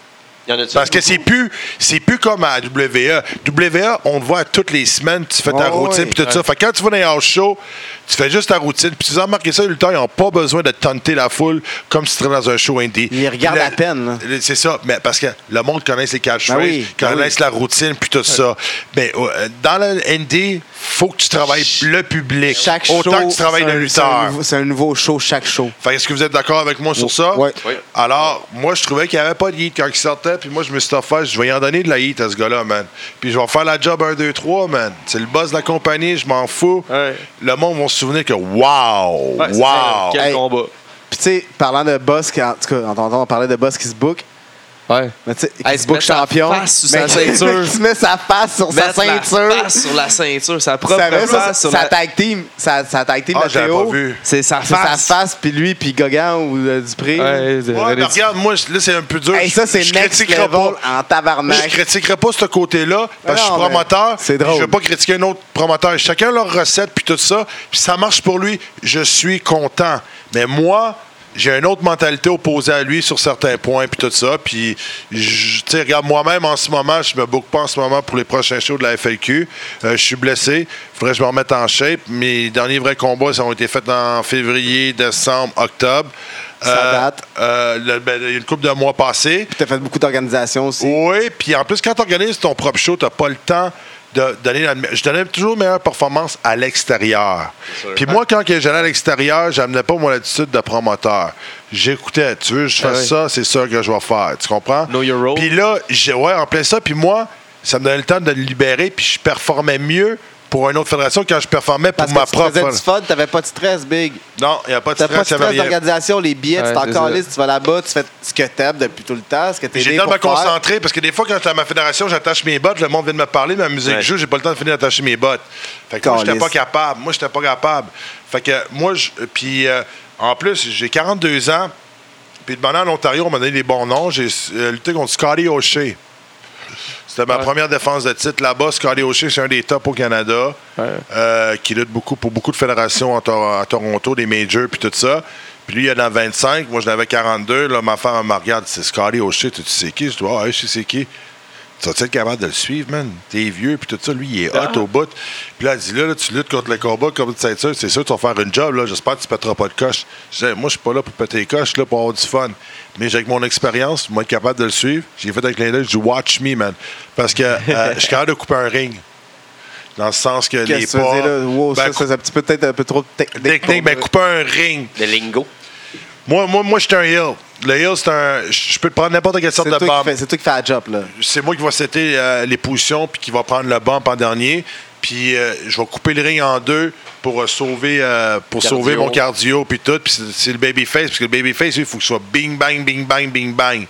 Il y en a Parce que c'est plus, c'est plus comme à WWE. WWE, on te voit toutes les semaines, tu fais ta Oh, routine puis tout ça. Fait que quand tu vas dans les house shows, tu fais juste ta routine. Puis tu as remarqué ça, les lutteurs, ils n'ont pas besoin de tenter la foule comme si tu étais dans un show indie. Ils regardent à peine, C'est ça, mais parce que le monde connaît les catchphrases, Ben oui, ben connaissent la routine puis tout ça. Mais euh, dans le indie, faut que tu travailles le public. Chaque show, Autant que tu travailles le un- c'est un lutteur. nouveau- C'est un nouveau show chaque show. Fait que est-ce que vous êtes d'accord avec moi sur ça? Oui. Alors, moi, je trouvais qu'il n'y avait pas de heat quand il sortait, puis moi, je me suis offert, je vais y en donner de la à ce gars-là, man. Puis je vais faire la job 1, 2, 3, man. C'est le boss de la compagnie, je m'en fous. Ouais. Le monde va se souvenir que, wow! Ouais, wow! Quel Hey. combat. Puis tu sais, parlant de boss, qui, en tout cas, parler de boss qui se book, Ouais. mais tu sais, se book champion. face sur mais sa ceinture. qui se met sa face sur sa Mettre la ceinture. face sur la ceinture, sa propre ça, face sur sa la... tag team, sa, sa tag team Ah, de j'avais Théo, pas vu. C'est sa c'est sa face. puis lui, puis Gauguin ou euh, Dupré. Ouais, de- Ouais, de- mais regarde, moi, là, c'est un peu dur. Hey, ça, c'est je next critiquerai level pas. en tabarnak. Je critiquerai pas ce côté-là parce que je suis promoteur. c'est drôle. Je veux pas critiquer un autre promoteur. Chacun leur recette puis tout ça. Puis ça marche pour lui. Je suis content. Mais moi, j'ai une autre mentalité opposée à lui sur certains points puis tout ça. Puis, tu sais, regarde, moi-même en ce moment, je me boucle pas en ce moment pour les prochains shows de la FLQ. Euh, je suis blessé. Faudrait que je me remette en shape. Mes derniers vrais combats, ça ont été faits en février, décembre, octobre. Ça date. euh, le- ben, il y a une couple de mois passés. Tu as fait beaucoup d'organisations aussi. Oui, puis en plus, quand tu organises ton propre show, tu n'as pas le temps de donner la Je donnais toujours meilleure performance à l'extérieur. Puis moi, quand j'allais à l'extérieur, j'amenais pas mon attitude de promoteur. J'écoutais, tu veux, je fais Ah oui. ça, c'est ça que je vais faire. Tu comprends? Know your role. Puis là, ouais, en plein ça. Puis moi, ça me donnait le temps de le libérer, puis je performais mieux pour une autre fédération quand je performais pour Parce ma que tu propre. faisais du fun, t'avais pas de stress, Big. Non, il n'y a pas de T'as pas de stress, il y avait stress rien. d'organisation, les billets, Ouais, tu t'en c'est ça. calisses, tu vas là-bas, tu fais ce que t'aimes depuis tout le temps, ce que t'es J'ai né le temps de pour me faire. concentrer parce que des fois, quand j'étais à ma fédération, j'attache mes bottes, le monde vient de me parler, ma musique Ouais. joue, j'ai pas le temps de finir d'attacher mes bottes. Fait que moi, j'étais Calisse. pas capable. Moi, j'étais pas capable. Fait que moi, je- puis euh, en plus, j'ai 42 ans. Puis de en Ontario, on m'a donné les bons noms. J'ai euh, lutté contre Scotty O'Shea. C'était ma Ouais. première défense de titre là-bas. Scotty O'Shea, c'est un des tops au Canada, Ouais. euh, qui lutte beaucoup pour beaucoup de fédérations à, Tor- à Toronto, des majors, puis tout ça. Puis lui, il en a 25. Moi, je l'avais 42. Là, ma femme me regarde. C'est Scotty O'Shea. Tu sais qui? Je dis, ah, ouais, je sais c'est qui. Tu vas être capable de le suivre, man? T'es vieux, puis tout ça. Lui, il est hot au bout. Puis là, elle dit, là, là, tu luttes contre le combat comme de ceinture. C'est sûr, tu vas faire une job, là. J'espère que tu pèteras pas de coche. Je disais, moi, je suis pas là pour péter les coches, je suis là pour avoir du fun. Mais j'ai avec mon expérience, moi, être capable de le suivre. J'ai fait avec je dis, watch me, man. Parce que euh, je suis capable de couper un ring. Dans le sens que les que tu pas. faisais là? Wow, Ben, ça, c'est un petit peu peut-être un peu trop de technique. technique, pour- ben, couper un ring. Le lingo. Moi, moi, moi, j'étais un heel. Le heel, c'est un. Je peux te prendre n'importe quelle sorte de bombe. c'est toi qui fais la job, là. c'est moi qui vais setter euh, les positions puis qui va prendre le bump en dernier. Puis euh, je vais couper le ring en deux pour euh, sauver euh, pour Cardio. sauver mon cardio puis tout. Puis c'est- le babyface parce que le babyface, il faut que ce soit bing bang bing bang bing bang.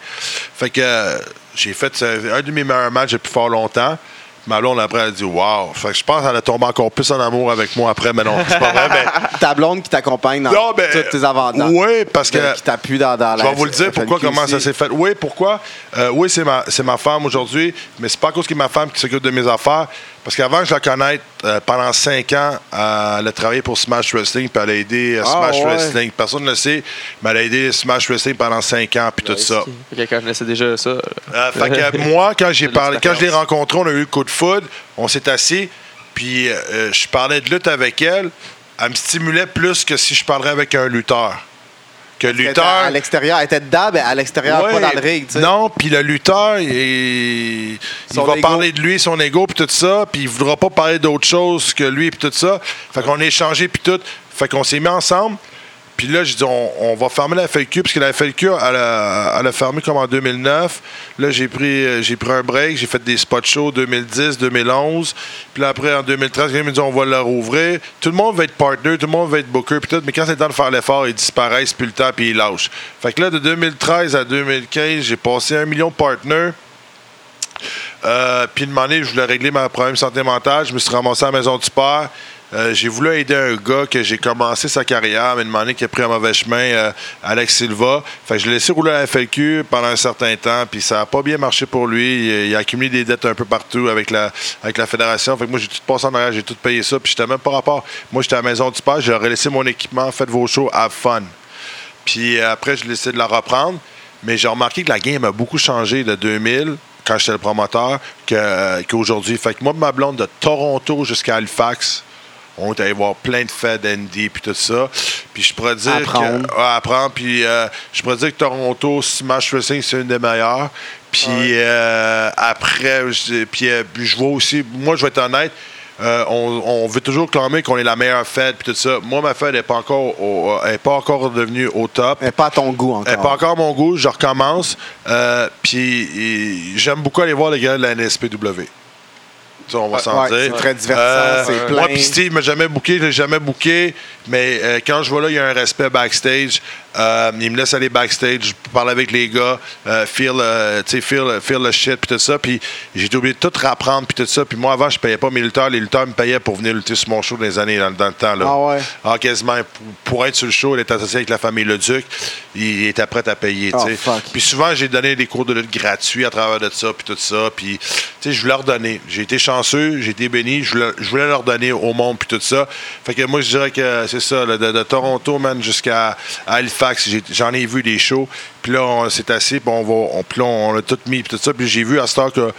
Fait que j'ai fait un de mes meilleurs matchs depuis fort longtemps. Ma blonde après elle a dit wow. Fait que je pense qu'elle a tombé encore plus en amour avec moi après, mais non, c'est pas vrai. Mais, Ta blonde qui t'accompagne dans non, ben, tous tes avantages. Oui, parce que Qui t'appuie dans, dans je vais vous le dire pourquoi, comment ça s'est fait. Oui, pourquoi? Euh, oui, c'est ma, ma femme aujourd'hui, mais c'est pas à cause que ma femme qui s'occupe de mes affaires. Parce qu'avant que je la connaisse, euh, pendant cinq ans, euh, elle a travaillé pour Smash Wrestling, puis elle a aidé euh, Ah, Smash ouais. Wrestling. Personne ne le sait, mais elle a aidé Smash Wrestling pendant cinq ans, puis tout ça. Que quand je connaissais déjà ça. Euh, fait que moi, quand j'ai parlé, quand je l'ai l'expérience. rencontré, on a eu le coup de foudre, on s'est assis, puis euh, je parlais de lutte avec elle. Elle me stimulait plus que si je parlerais avec un lutteur. Que lutteur. À l'extérieur, était dedans, mais à l'extérieur, Ouais. pas dans le ring. Non, puis le lutteur, il, il va parler de lui, son ego, puis tout ça, puis il voudra pas parler d'autre chose que lui, puis tout ça. Fait qu'on a échangé, puis tout. Fait qu'on s'est mis ensemble. Puis là, j'ai dit, on, va fermer la FLQ, parce que la FLQ, elle a, fermé comme en 2009. Là, j'ai pris, euh, j'ai pris un break, j'ai fait des spot shows 2010, 2011. Puis là, après, en 2013, ils me dit, on va la rouvrir. Tout le monde va être partner, tout le monde va être booker, puis tout. Mais quand c'est le temps de faire l'effort, ils disparaissent, puis le temps, puis ils lâchent. Fait que là, de 2013 à 2015, j'ai passé un million de partners. Euh, puis une année, je voulais régler mon problème santé mentale. Je me suis ramassé à la maison du père. Euh, j'ai voulu aider un gars que j'ai commencé sa carrière, mais année qui a pris un mauvais chemin, euh, Alex Silva. Fait que je l'ai laissé rouler à la FLQ pendant un certain temps, puis ça n'a pas bien marché pour lui. Il, a accumulé des dettes un peu partout avec la, avec la fédération. Fait que moi, j'ai tout passé en arrière, j'ai tout payé ça, puis j'étais même pas rapport. Moi, j'étais à la maison du père, j'aurais laissé mon équipement, faites vos shows, have fun. Puis euh, après, je l'ai de la reprendre. Mais j'ai remarqué que la game a beaucoup changé de 2000, quand j'étais le promoteur, qu'aujourd'hui. Fait que moi, ma blonde, de Toronto jusqu'à Halifax, on est allé voir plein de fêtes d'Andy puis tout ça. Puis je pourrais dire Apprendre. que apprendre puis euh, je pourrais dire que Toronto Smash Wrestling c'est une des meilleures. Puis euh, après je, puis, euh, puis je vois aussi moi je vais être honnête on, on veut toujours clamer qu'on est la meilleure fête puis tout ça. Moi ma fête n'est pas encore au- elle est pas encore devenue au top. Mais pas à ton goût Elle n'est encore. pas encore mon goût, je recommence. Puis j'aime beaucoup aller voir les gars de la NSPW. Ça, on va s'en ouais, dire. c'est très divertissant, c'est plein. Moi, puis Steve m'a jamais booké, je l'ai jamais booké, mais euh, quand je vois là, il y a un respect backstage. Euh, il me laisse aller backstage, je parle avec les gars, euh, feel, euh, feel, feel le shit, puis tout ça. Puis j'ai obligé de tout rapprendre, puis tout ça. Puis moi, avant, je payais pas mes lutteurs. Les lutteurs me payaient pour venir lutter sur mon show dans les années, dans, dans le temps. Là. Ah ouais? Ah, quasiment. Pour, être sur le show, il était associé avec la famille Leduc. Il était prêt à payer, Oh, fuck. Puis souvent, j'ai donné des cours de lutte gratuits à travers de ça, puis tout ça. Puis, tu sais, je voulais leur donner. J'ai été chanceux, j'ai été béni, je voulais, je voulais leur donner au monde, puis tout ça. Fait que moi, je dirais que c'est ça, là, de, de Toronto, man, jusqu'à Halifax, j'en ai vu des shows. Puis là, on s'est assis, puis on, va, on, puis là, on a tout mis, puis tout ça. Puis j'ai vu à cette heure que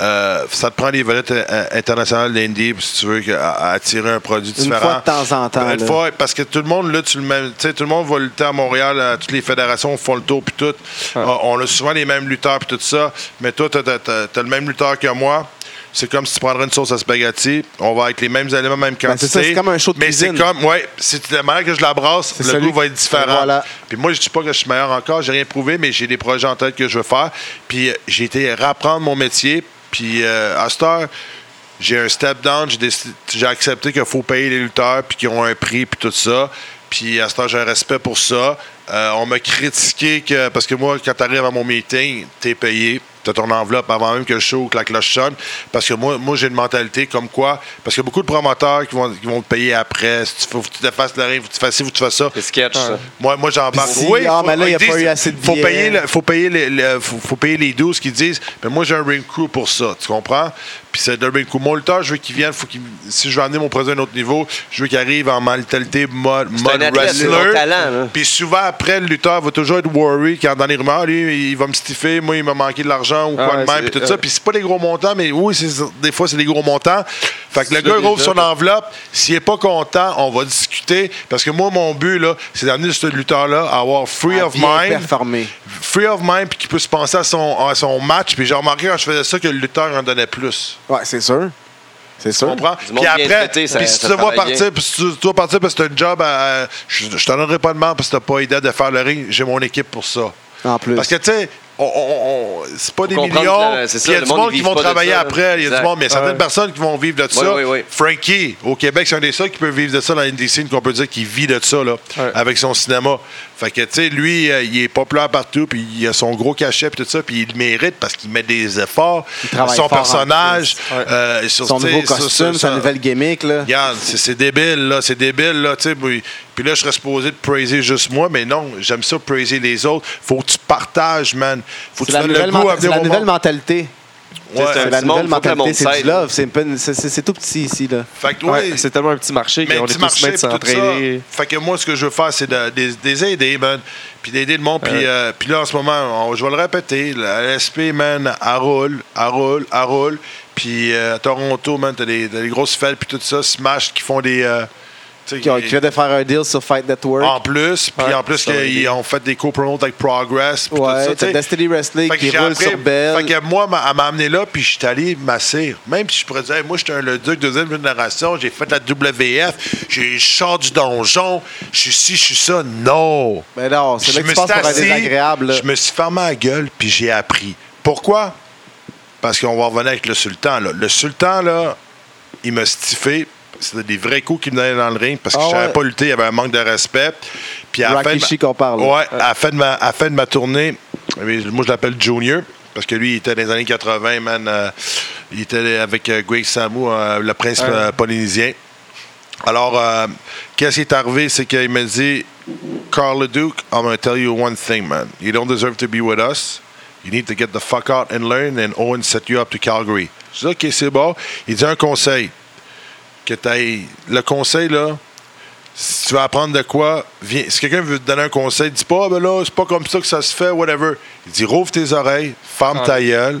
euh, ça te prend des vedettes euh, internationales d'Indie, si tu veux, que- à, attirer un produit Une différent. fois de temps en temps. Une là. fois, parce que tout le monde, là, tu le tout le monde va lutter à Montréal, à toutes les fédérations font le tour, puis tout. Euh, On a souvent les mêmes lutteurs, puis tout ça. Mais toi, tu as, le même lutteur que moi. C'est comme si tu prendrais une sauce à spaghetti. On va avec les mêmes éléments, même Ben, quantité. c'est ça, c'est comme un show de Mais c'est cuisine. comme, ouais, c'est la manière que je la brasse, C'est le goût va être différent. Voilà. Puis moi, je dis pas que je suis meilleur encore, j'ai rien prouvé, mais j'ai des projets en tête que je veux faire. Puis euh, j'ai été rapprendre mon métier. Puis euh, à cette heure, j'ai un step down, j'ai accepté qu'il faut payer les lutteurs, puis qu'ils ont un prix, puis tout ça. Puis à ce temps, j'ai un respect pour ça. Euh, on m'a critiqué que, parce que moi, quand tu arrives à mon meeting, tu es payé. Tu as ton enveloppe avant même que le show ou que la cloche sonne. Parce que moi, moi j'ai une mentalité comme quoi. Parce qu'il y a beaucoup de promoteurs qui vont, qui vont te payer après. Si tu faut que tu te fasses le ring, faut que tu fasses ci, faut que tu fasses ça. C'est sketch, ça. Moi, moi j'embarque. Si, ah, mais là, il a pas eu assez de faut billets. payer, le- faut payer, les, le- faut, faut payer les 12 qui disent, mais moi, j'ai un ring crew pour ça. Tu comprends? Puis c'est un ring crew. Mon lutteur, je veux qu'il vienne. Faut qu'il- si je veux amener mon produit à un autre niveau, je veux qu'il arrive en mentalité mode, athlète, wrestler. talent. Puis souvent, après, le lutteur va toujours être worried quand dans les rumeurs, lui, il va me stiffer, moi, il m'a manqué de l'argent ou Ah quoi ouais, de même, puis tout ça. euh, Puis c'est pas des gros montants, mais oui, des fois, c'est des gros montants. Fait que le gars, ouvre son enveloppe. S'il est pas content, on va discuter. Parce que moi, mon but, là, c'est d'amener ce lutteur-là à avoir free À of mind performer. free of mind puis qu'il peut se penser à son, à son match. Puis j'ai remarqué quand je faisais ça que le lutteur en donnait plus. Ouais, c'est sûr. C'est Tu sûr. comprends? Puis après, puis si tu te vois travaille partir, puis si tu dois partir parce que tu as un job à. je je t'en donnerai pas de mal parce que tu pas idée de faire le ring. J'ai mon équipe pour ça. En plus. Parce que, tu sais, on, on- on- c'est pas des millions. Il y a du monde, qui vont travailler ça, après. Il y a du Exact. monde, mais certaines Ouais. personnes qui vont vivre de ça. Frankie, au Québec, c'est un des seuls qui peut vivre de ça dans l'indie qu'on peut dire qu'il vit de ça, là, avec son cinéma. Fait que, tu sais, lui, euh, il est populaire partout, puis il a son gros cachet, puis tout ça, puis il le mérite parce qu'il met des efforts. Son en personnage, euh, sur, Son nouveau costume, sur- sa nouvelle gimmick, là. Regarde, c'est c'est débile, là. C'est débile, là. tu sais, Puis là, je serais supposé de praiser juste moi, mais non, j'aime ça, praiser les autres. Faut que tu partages, man. Faut que tu donnes le goût à venir la au nouvelle monde. mentalité. Ouais. C'est la nouvelle mentalité, c'est du love. C'est pas- C'est c'est- c'est tout petit ici, là. Fait que, Ouais, ouais, c'est tellement un petit marché mais qu'on un est petit tous marché, ça. s'entraider. Fait que moi, ce que je veux faire, c'est de, des, des aider, man. Puis d'aider le monde. Puis, euh, puis là, en ce moment, on- je vais le répéter, la LSP, man, elle roule, elle roule, elle roule. Puis euh, à Toronto, man, t'as des, grosses fêtes, puis tout ça. Smash qui font des... euh, Qui, ont- qui vient de faire un deal sur Fight Network. En plus, puis Ouais, en plus, aider. ont fait des co-promotes avec Progress. puis tout ouais, ça. Destiny Wrestling Fait qui roule appris- sur Bell. Fait que moi, elle m'a amené là, puis je suis allé m'asseoir. Même si je pourrais dire, Hey, moi, j'étais un le duc deuxième génération, j'ai fait la WF, j'ai je sors du donjon, je suis ci, je suis ça. Non! Mais non, c'est là que tu penses pour désagréable. Je me suis fermé la gueule, puis j'ai appris. Pourquoi? Parce qu'on va revenir avec le sultan. Là. Le sultan, là, il m'a stiffé. C'était des vrais coups qu'il me donnait dans le ring parce que Ah je savais ouais. pas lutter. Il y avait un manque de respect. Puis à la fin de ma- parle. Ouais, à la fin de ma, à la fin de ma tournée, moi je l'appelle Junior, parce que lui, il était dans les années 80, man. euh, il était avec euh, Greg Samu, euh, le prince Ouais. polynésien. Alors, qu'est-ce qui est arrivé? C'est qu'il m'a dit, Carl Leduc, I'm going to tell you one thing, man. You don't deserve to be with us. You need to get the fuck out and learn, and Owen set you up to Calgary. Je dis, OK, c'est bon. Il dit un conseil. Que t'ailles- Le conseil, là, si tu veux apprendre de quoi, viens. Si quelqu'un veut te donner un conseil, dis pas, Ah, ben là, c'est pas comme ça que ça se fait, whatever. Il dit, rouvre tes oreilles, ferme Ah. ta gueule,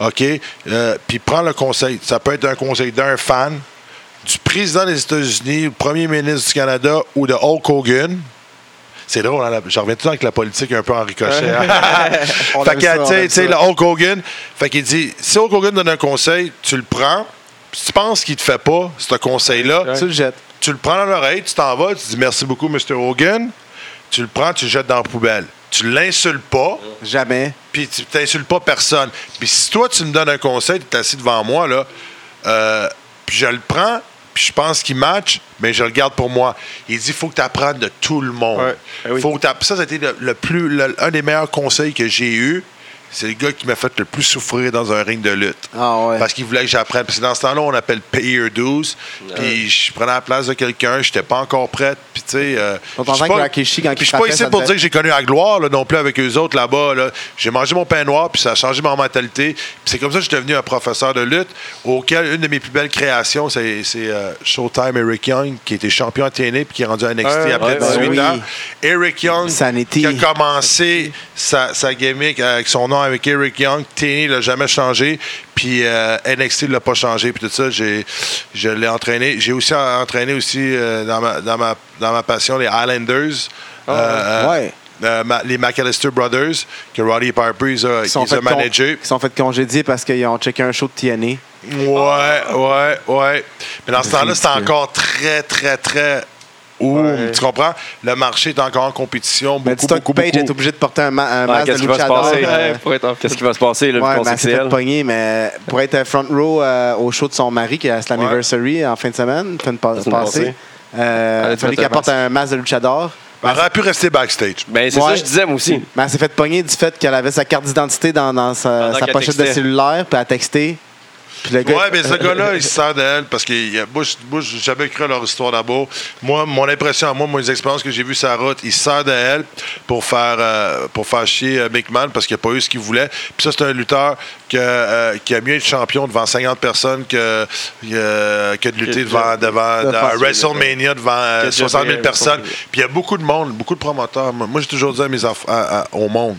OK? Euh, Puis prends le conseil. Ça peut être un conseil d'un fan, du président des États-Unis, le premier ministre du Canada ou de Hulk Hogan. C'est drôle, hein, je reviens tout le temps avec la politique un peu en ricochet. hein. Fait que, tu sais- tu le Hulk Hogan, fait qu'il dit, si Hulk Hogan donne un conseil, tu le prends, si tu penses qu'il te fait pas, ce conseil-là, Tu le jettes. tu le prends dans l'oreille, tu t'en vas, tu dis merci beaucoup, Mr. Hogan. Tu le prends, tu le jettes dans la poubelle. Tu l'insultes pas, Jamais. puis tu t'insultes pas personne. Puis si toi, tu me donnes un conseil, tu es assis devant moi, là, euh, puis je le prends, puis je pense qu'il match, mais je le garde pour moi. Il dit, il faut que tu apprennes de tout le monde. Ouais. Eh oui. Faut que t'app- ça, c'était le, le plus, le- un des meilleurs conseils que j'ai eu. C'est le gars qui m'a fait le plus souffrir dans un ring de lutte. Ah ouais. Parce qu'il voulait que j'apprenne. Parce que dans ce temps-là, on appelle pay your dues. Puis je prenais la place de quelqu'un, je n'étais pas encore prête. Puis tu sais. euh, je suis pas- que quand puis pas ici pour devait- dire que j'ai connu la gloire là, non plus avec eux autres là-bas. Là. J'ai mangé mon pain noir, puis ça a changé ma mentalité. Puis c'est comme ça que je suis devenu un professeur de lutte, auquel une de mes plus belles créations, c'est c'est, euh, Showtime Eric Young, qui était champion à TNA puis qui est rendu à NXT Ouais, après ouais, 18 ouais. ans. Eric Young, Sanity. qui a commencé sa, sa gimmick avec son nom avec Eric Young. TNA l'a jamais changé, puis euh, NXT ne l'a pas changé, puis tout ça, j'ai, je l'ai entraîné. J'ai aussi entraîné aussi euh, dans, ma, dans, ma, dans ma passion les Highlanders. Ouais. euh, les McAllister Brothers, que Roddy Piper, ils con- managé. ils sont fait congédier parce qu'ils ont checké un show de TNA. Ouais, ouais, ouais. Mais dans ce temps-là, c'était encore très, très, très. Ouh, Ouais. tu comprends? Le marché est encore en compétition. Mais Beaucoup, que beaucoup, Page beaucoup. est obligé de porter un, ma- un Ouais, masque de qu'est-ce qui va se passer? euh, Ouais, pour être en Qu'est-ce qui va se passer, là, Ouais, qu'on mais fait mais pour être front row euh, au show de son mari, qui est à Slammiversary en fin de semaine, fin de passée, euh, il fallait qu'elle un porte un masque de luchador. Elle aurait pu rester backstage. Ben, c'est Ouais. ça que je disais, moi aussi. Mais elle s'est fait pogner du fait qu'elle avait sa carte d'identité dans, dans sa, pochette de cellulaire, puis elle a texté. Puis gars- Ouais, mais ce gars-là, il se sert d'elle parce que moi, je- j'ai jamais cru à leur histoire d'amour. Moi, mon impression à moi, les expériences que j'ai vues sur la route, il se sert d'elle pour faire, euh, pour faire chier euh, McMahon parce qu'il n'a pas eu ce qu'il voulait. Puis ça, c'est un lutteur que, euh, qui a mieux être champion devant 50 personnes que, euh, que de lutter devant, devant WrestleMania devant euh, Que de 60 000 gérer personnes. Puis il y a beaucoup de monde, beaucoup de promoteurs. Moi, j'ai toujours dit à mes à- à- au monde,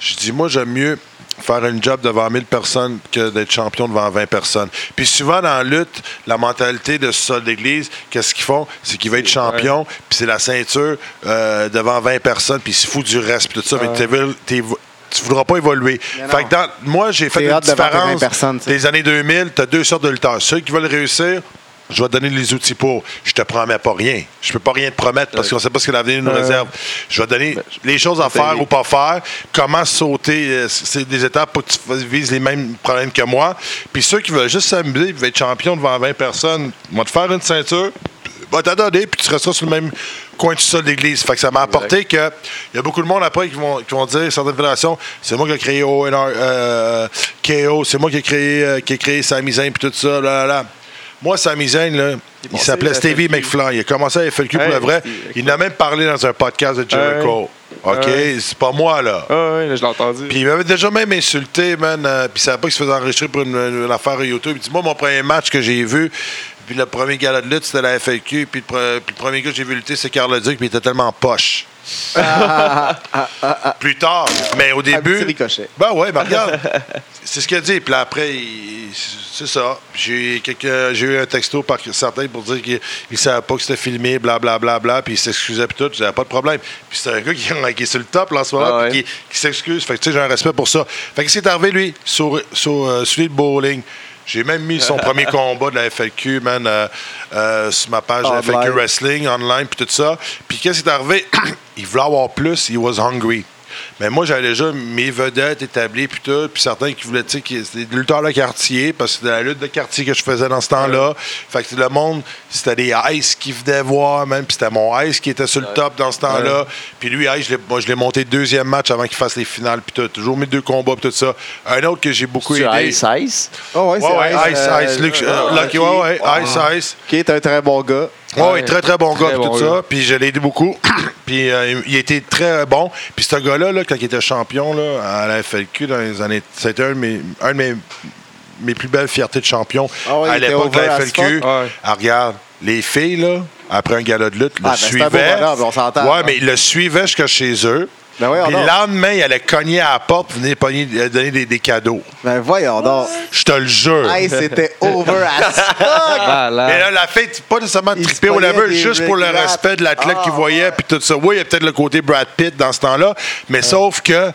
je dis, moi, j'aime mieux faire une job devant 1000 personnes que d'être champion devant 20 personnes. Puis souvent, dans la lutte, la mentalité de ce sol d'église, qu'est-ce qu'ils font? C'est qu'ils veulent être champion, puis c'est la ceinture euh, devant 20 personnes, puis ils se foutent du reste, puis tout ça, mais t'es- tu voudras pas évoluer. Fait que dans- moi, j'ai fait une hâte devant tes 20 différence des années 2000. Tu as deux sortes de lutteurs. Ceux qui veulent réussir, je vais te donner les outils pour. Je te promets pas rien. Je peux pas rien te promettre parce qu'on ne sait pas ce que l'avenir nous réserve. Je vais te donner les choses à faire ou pas faire, comment sauter euh, c'est des étapes pour que tu vises les mêmes problèmes que moi. Puis ceux qui veulent juste s'amuser, veulent être champion devant 20 personnes, vont te faire une ceinture, va t'adonner, puis tu resteras sur le même coin du sol d'église. Fait que ça m'a apporté que il y a beaucoup de monde après qui vont, qui vont dire, certaines fédérations, c'est moi qui ai créé ONR, euh, KO, c'est moi qui ai créé, euh, qui ai créé Sami Zayn, puis tout ça, là, là, là. Moi, Sami Zayn, là, il s'appelait Stevie FLQ. McFly. Il a commencé à FLQ pour Hey, le vrai. Il en a même parlé dans un podcast de Jericho. OK? Ouais. C'est pas moi, là. Ah là, je l'ai entendu. Puis il m'avait déjà même insulté, man. euh, puis il savait pas qu'il se faisait enregistrer pour une, une affaire YouTube. Il dit Moi, mon premier match que j'ai vu, puis le premier gala de lutte, c'était la FAQ. Puis le, pre- puis le premier gars que j'ai vu lutter, c'est Carl Duc, puis il était tellement poche. Plus tard. Mais au début. ricochet. Ben ouais, ben regarde. c'est ce qu'il a dit. Puis là, après, il- c'est ça. J'ai eu quelques- j'ai eu un texto par certains pour dire qu'il ne savait pas que c'était filmé, blablabla, bla, bla, puis il s'excusait, puis tout. J'avais pas de problème. Puis c'est un gars qui, qui est sur le top, là, en ce moment, Ah ouais. puis qui, qui s'excuse. Fait que, tu sais, j'ai un respect pour ça. Fait que c'est arrivé, lui, sur, sur euh, celui de bowling. J'ai même mis son premier combat de la FLQ, man, euh, euh, sur ma page de la FLQ. Wrestling, online, puis tout ça. Puis qu'est-ce qui est arrivé? il voulait avoir plus, he was hungry. Mais moi, j'avais déjà mes vedettes établies, puis tout, puis certains qui voulaient, tu sais, qui- c'était des lutteurs de quartier, parce que c'était la lutte de quartier que je faisais dans ce temps-là. Fait que le monde, c'était des Ice qui venaient voir, même, puis c'était mon Ice qui était sur le top dans ce temps-là. Puis lui, Ice, je l'ai- moi, je l'ai monté deuxième match avant qu'il fasse les finales, puis tout. Toujours mes deux combats, puis tout ça. Un autre que j'ai beaucoup aidé. Ice Ice? Oh, ouais, Ouais, ouais, c'est Ice, euh, Ice, Luke, euh, euh, Lucky, ouais, ouais, Ice, Ice. Qui est un très bon gars. Ouais, ouais, très très bon gars, tout ça. Puis je l'ai aidé beaucoup. puis euh, il était très bon. Puis ce gars-là, là, quand il était champion là, à la FLQ dans les années. C'était un de mes, un de mes, mes plus belles fiertés de champion Ah ouais, à l'époque de la FLQ. Ouais. Ah, regarde, les filles, là, après un gala de lutte, le Ah, ben, suivaient. bonhomme, on s'entend. Ouais, mais ils le suivaient jusqu'à chez eux. Ben voyons puis le lendemain, il allait cogner à la porte pour venir pogner- euh, donner des, des cadeaux. Ben voyons donc. Je te le jure. Hey, c'était over as fuck. Malade. Mais là, la fête, pas nécessairement Il se trippé ou pognait whatever, des juste pour le respect de l'athlète Ah, qu'il voyait, puis tout ça. Oui, il y a peut-être le côté Brad Pitt dans ce temps-là, mais sauf que,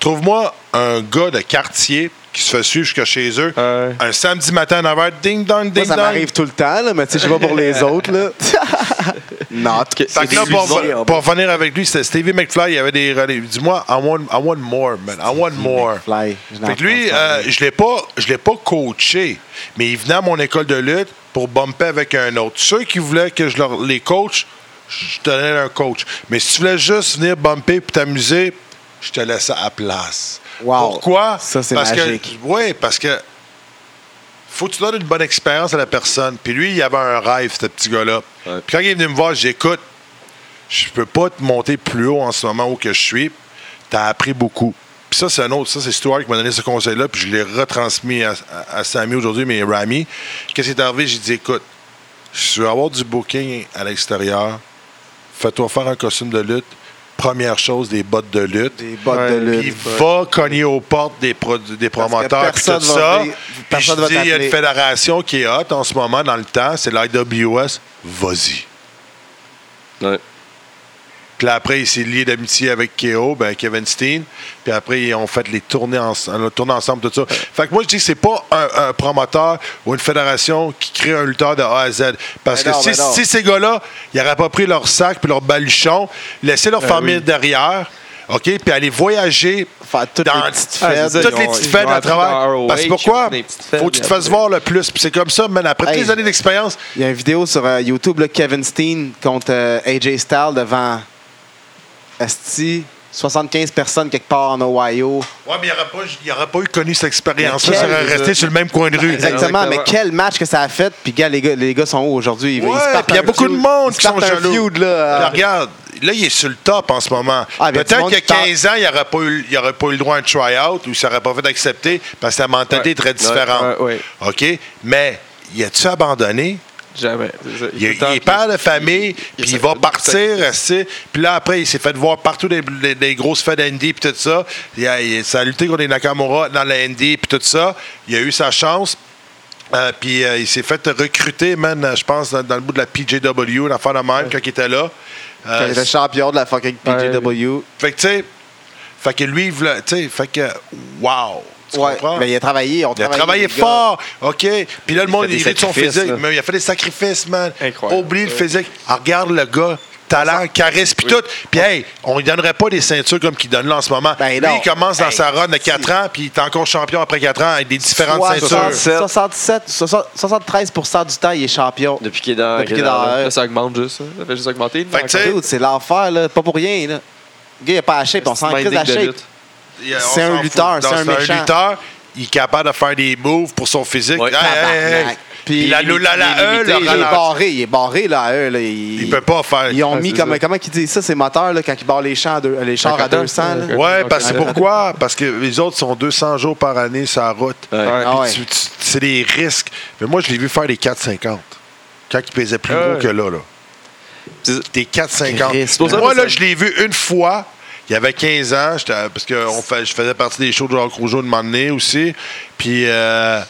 trouve-moi un gars de quartier qui se fait suivre jusqu'à chez eux, un samedi matin à 9h, ding dong, Moi, ding ça dong. m'arrive tout le temps, là, mais tu sais, je sais pas pour les autres, là. Not. Fait que là, pour, pour venir avec lui, c'était Stevie McFly, il y avait des relais. Dis-moi, I want, I want more, man. I want more. Fly. Je n'en Fait que lui, euh, je l'ai pas, je l'ai pas coaché, mais il venait à mon école de lutte pour bumper avec un autre. Ceux qui voulaient que je leur les coach, je te donnais un coach. Mais si tu voulais juste venir bumper pour t'amuser, je te laissais à place. Wow. Pourquoi? Ça, c'est parce magique. Que, oui, parce que faut que tu donnes une bonne expérience à la personne. Puis lui, il avait un rêve, ce petit gars-là. Ouais. Puis quand il est venu me voir, j'écoute, je peux pas te monter plus haut en ce moment où que je suis. Tu as appris beaucoup. Puis ça, c'est un autre. Ça, c'est Stuart qui m'a donné ce conseil-là. Puis je l'ai retransmis à, à, à Sammy aujourd'hui, mais Rami. Qu'est-ce qui est arrivé? J'ai dit, écoute, je veux avoir du booking à l'extérieur. Fais-toi faire un costume de lutte. Première chose, des bottes de lutte. Des bottes Ouais, de Puis lutte. va cogner aux portes des, pro- des promoteurs puis tout ça. Puis je dis, il y a une fédération qui est hot en ce moment dans le temps, c'est l'IWS. Vas-y. Ouais. Puis là, après, il s'est lié d'amitié avec KO, ben, Kevin Steen. Puis après, ils ont fait les tournées, en, on a tourné ensemble, tout ça. Fait que moi, je dis que c'est pas un, un promoteur ou une fédération qui crée un lutteur de A à Z. Parce Ben que non, si, ben si ces gars-là, ils n'auraient pas pris leur sac puis leur baluchon, laissé leur famille derrière, OK, puis aller voyager toutes dans les petites fêtes. toutes les petites fêtes à travers. Parce que pourquoi? Faut que tu te fasses voir le plus. Puis c'est comme ça, man. Après toutes Hey, les années d'expérience, Il y a une vidéo sur euh, YouTube, là, Kevin Steen contre euh, AJ Styles devant Esti, 75 personnes quelque part en Ohio. ouais, mais il n'aurait pas, il aurait pas eu connu cette expérience-là. Ça aurait resté sur le même coin de rue. Exactement, mais quel match que ça a fait. Puis, gars, les gars, les gars sont où aujourd'hui? Ouais, il y a beaucoup de monde qui sont jaloux. feud, là, euh, Puis regarde, là, il est sur le top en ce moment. Ah, Peut-être qu'il y a qui 15 ans, il n'aurait pas, eu- il aurait pas eu le droit à un try-out ou il ne s'aurait pas fait accepter parce que sa mentalité Ouais. est très différente. Ouais, ouais. OK? Mais, y a-tu abandonné? Jamais. Il, il est père de famille, puis il va partir. Puis là, après, il s'est fait voir partout des, des- des grosses fêtes d'Indy, puis tout ça. Il a, il- ça a lutté contre les Nakamura dans la Indy, puis tout ça. Il a eu sa chance. Euh, puis euh, il s'est fait recruter, man, je pense, dans, dans le bout de la PJW, une affaire de même, quand il était là. quand Euh, il était champion de la fucking PJW. fait que, tu sais, fait que lui, il voulait- tu sais, fait que, wow. Tu Ouais, comprends? mais il a travaillé. On Il a travaillé fort, OK? Puis là, le monde, il rit de son sacrifices, physique. là. Mais il a fait des sacrifices, man. Incroyable. Oublie le physique. Ah, regarde le gars. Talent, charisme, puis tout. Puis, hey, on lui donnerait pas des ceintures comme qu'il donne là en ce moment. Ben Lui, il commence dans Hey, sa run de 4 ans, puis il est encore champion après 4 ans avec des différentes Soit ceintures. 67, 67, 73% du temps, il est champion. Depuis qu'il est dans. Depuis qu'il est dans la Là, ça augmente juste. ça. Ça fait juste augmenter. C'est l'enfer, là. Pas pour rien, là. Le gars, il a pas la shape. On s'en crise la shape. C'est un lutteur, c'est un méchant. lutteur. Il est capable de faire des moves pour son physique. Ouais. Hey, hey, hey. Tabarnak. Puis la, la, la, la, il est limité, le Il est ralenti. barré, il est barré, là, à eux. Là. Il, Il peut pas faire. Ils ont mis, comme, ça. comment ils disent ça, ces moteurs, là, quand ils barrent les, champs à deux- les chars à 50 200. là? Ouais. Parce que pourquoi? Parce que les autres sont 200 jours par année sur la route. Ouais. Ah ouais. c'est des risques. Mais moi, je l'ai vu faire des 4,50 quand il pesait plus Ouais. gros que là. là. T'es 4,50. Christ, C'est pour ça Moi, là, je l'ai vu une fois. Il y avait 15 ans, parce que on fait, je faisais partie des shows de Jacques Rougeau de moment donné aussi. Puis euh,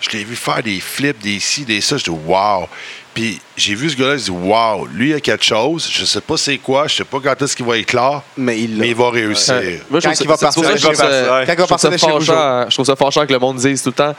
je l'ai vu faire des flips, des ci, des ça. Je dis wow. Puis j'ai vu ce gars-là, je dis wow, lui, il a quelque chose. Je sais pas c'est quoi, je sais pas quand est-ce qu'il va être là, Mais il mais il va réussir. Ouais. Moi, je Quand trouve il va partir quand il va partir de chez Je trouve ça fâchant que le monde dise tout le temps.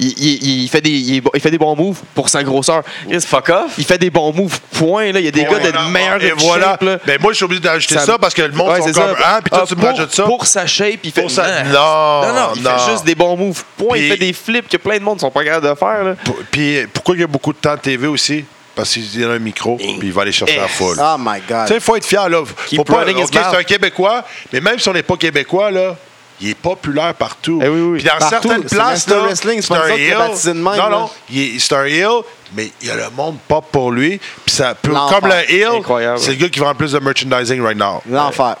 Il, il- il fait des, il, fait des bons moves pour sa grosseur. Fuck off. Il fait des bons moves, point. Là. Il y a des Ouais, gars de non, meilleurs Et voilà. shape, là. Ben, moi, je suis obligé d'ajouter ça, Ça- parce que le monde Ouais, sont comme ça. hein, puis toi, Ah, tu me pour- rajoutes ça. Pour sa shape, il fait. Pour sa- Non, Non, non, non, il non. fait juste des bons moves. Point. Il fait des flips que plein de monde ne sont pas capables de faire. Là. Puis pourquoi il y a beaucoup de temps de TV aussi? Parce qu'il y a un micro, puis il va aller chercher la foule. Oh my God. Tu sais, il faut être fier, là. Faut pas, OK, c'est un Québécois, mais même si on n'est pas Québécois, là, il est populaire partout. Eh oui, oui. Puis dans Partout, certaines places, là, Wrestling, c'est de même, Non, non, il est- c'est un heel, mais il y a le monde pop pour lui. Puis ça peut, L'enfer. comme le heel, c'est le gars qui vend le plus de merchandising right now. L'enfer.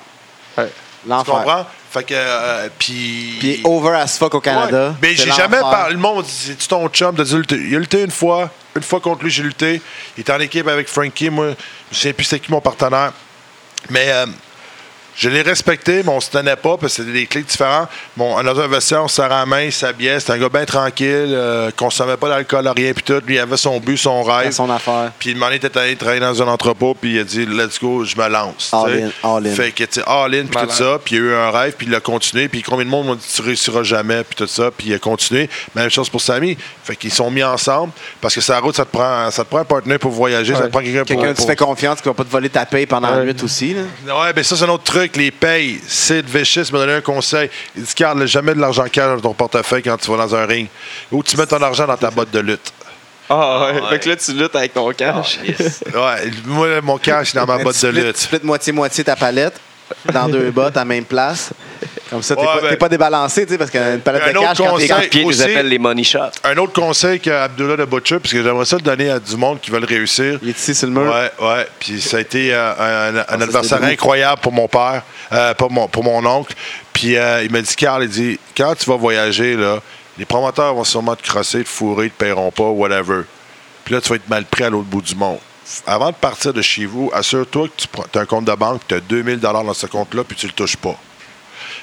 Ouais. Tu L'enfer. comprends? Fait que, euh, puis... Puis il est over as fuck au Canada. Ouais. Mais j'ai jamais l'enfer. parlé. Le monde c'est-tu ton chum? De lutter? Il a lutté une fois. Une fois contre lui, j'ai lutté. Il était en équipe avec Frankie. Moi, je ne sais plus c'est qui mon partenaire. Mais euh, je l'ai respecté, mais on se tenait pas parce que c'était des clics différents. Mon, dans un vestiaire, on se serrait la main, il s'habillait. C'était un gars bien tranquille, euh, consommait pas d'alcool, rien, puis tout. Lui, il avait son but, son rêve. son affaire. Puis il m'a était allé travailler dans un entrepôt, puis il a dit Let's go, je me lance. All in, all in. Fait que, tu sais, all in, puis tout ça. Puis il a eu un rêve, puis il a continué. Puis combien de monde m'ont dit Tu réussiras jamais, puis tout ça. Puis il a continué. Même chose pour Samy. Fait qu'ils sont mis ensemble, parce que sa route, ça te prend, ça te prend un partenaire pour voyager, ça te prend quelqu'un pour. Quelqu'un tu pour- fais confiance qui va pas te voler ta paye pendant la Ouais. nuit aussi. Là. Ouais, ben ça, c'est un autre truc. Les payes. Sid Vicious m'a donné un conseil. Il dit Garde jamais de l'argent cash dans ton portefeuille quand tu vas dans un ring. Ou tu mets ton argent dans ta botte de lutte. Ah, ouais. Fait que là, tu luttes avec ton cash. Ouais, moi, mon cash, est dans ma botte tu de lutte. Tu splits moitié-moitié ta palette dans deux bottes à même place. Comme ça, t'es Ouais, pas, ben- pas débalancé, tu sais, parce qu'une palette Un de cash, quand t'es Pied nous appelle les money shots. Un autre conseil qu'Abdullah de Butcher, parce que j'aimerais ça le donner à du monde qui veulent réussir. Il est ici sur le mur. Ouais, ouais. Puis ça a été euh, un, un Ah, adversaire incroyable pour mon père, euh, pour, mon, pour mon oncle. Puis euh, il m'a dit, Carl, il dit, quand tu vas voyager, là, les promoteurs vont sûrement te crosser, te fourrer, te paieront pas, whatever. Puis là, tu vas être mal pris à l'autre bout du monde. Avant de partir de chez vous, assure-toi que tu as un compte de banque, tu as 2000 dans ce compte-là, puis tu le touches pas.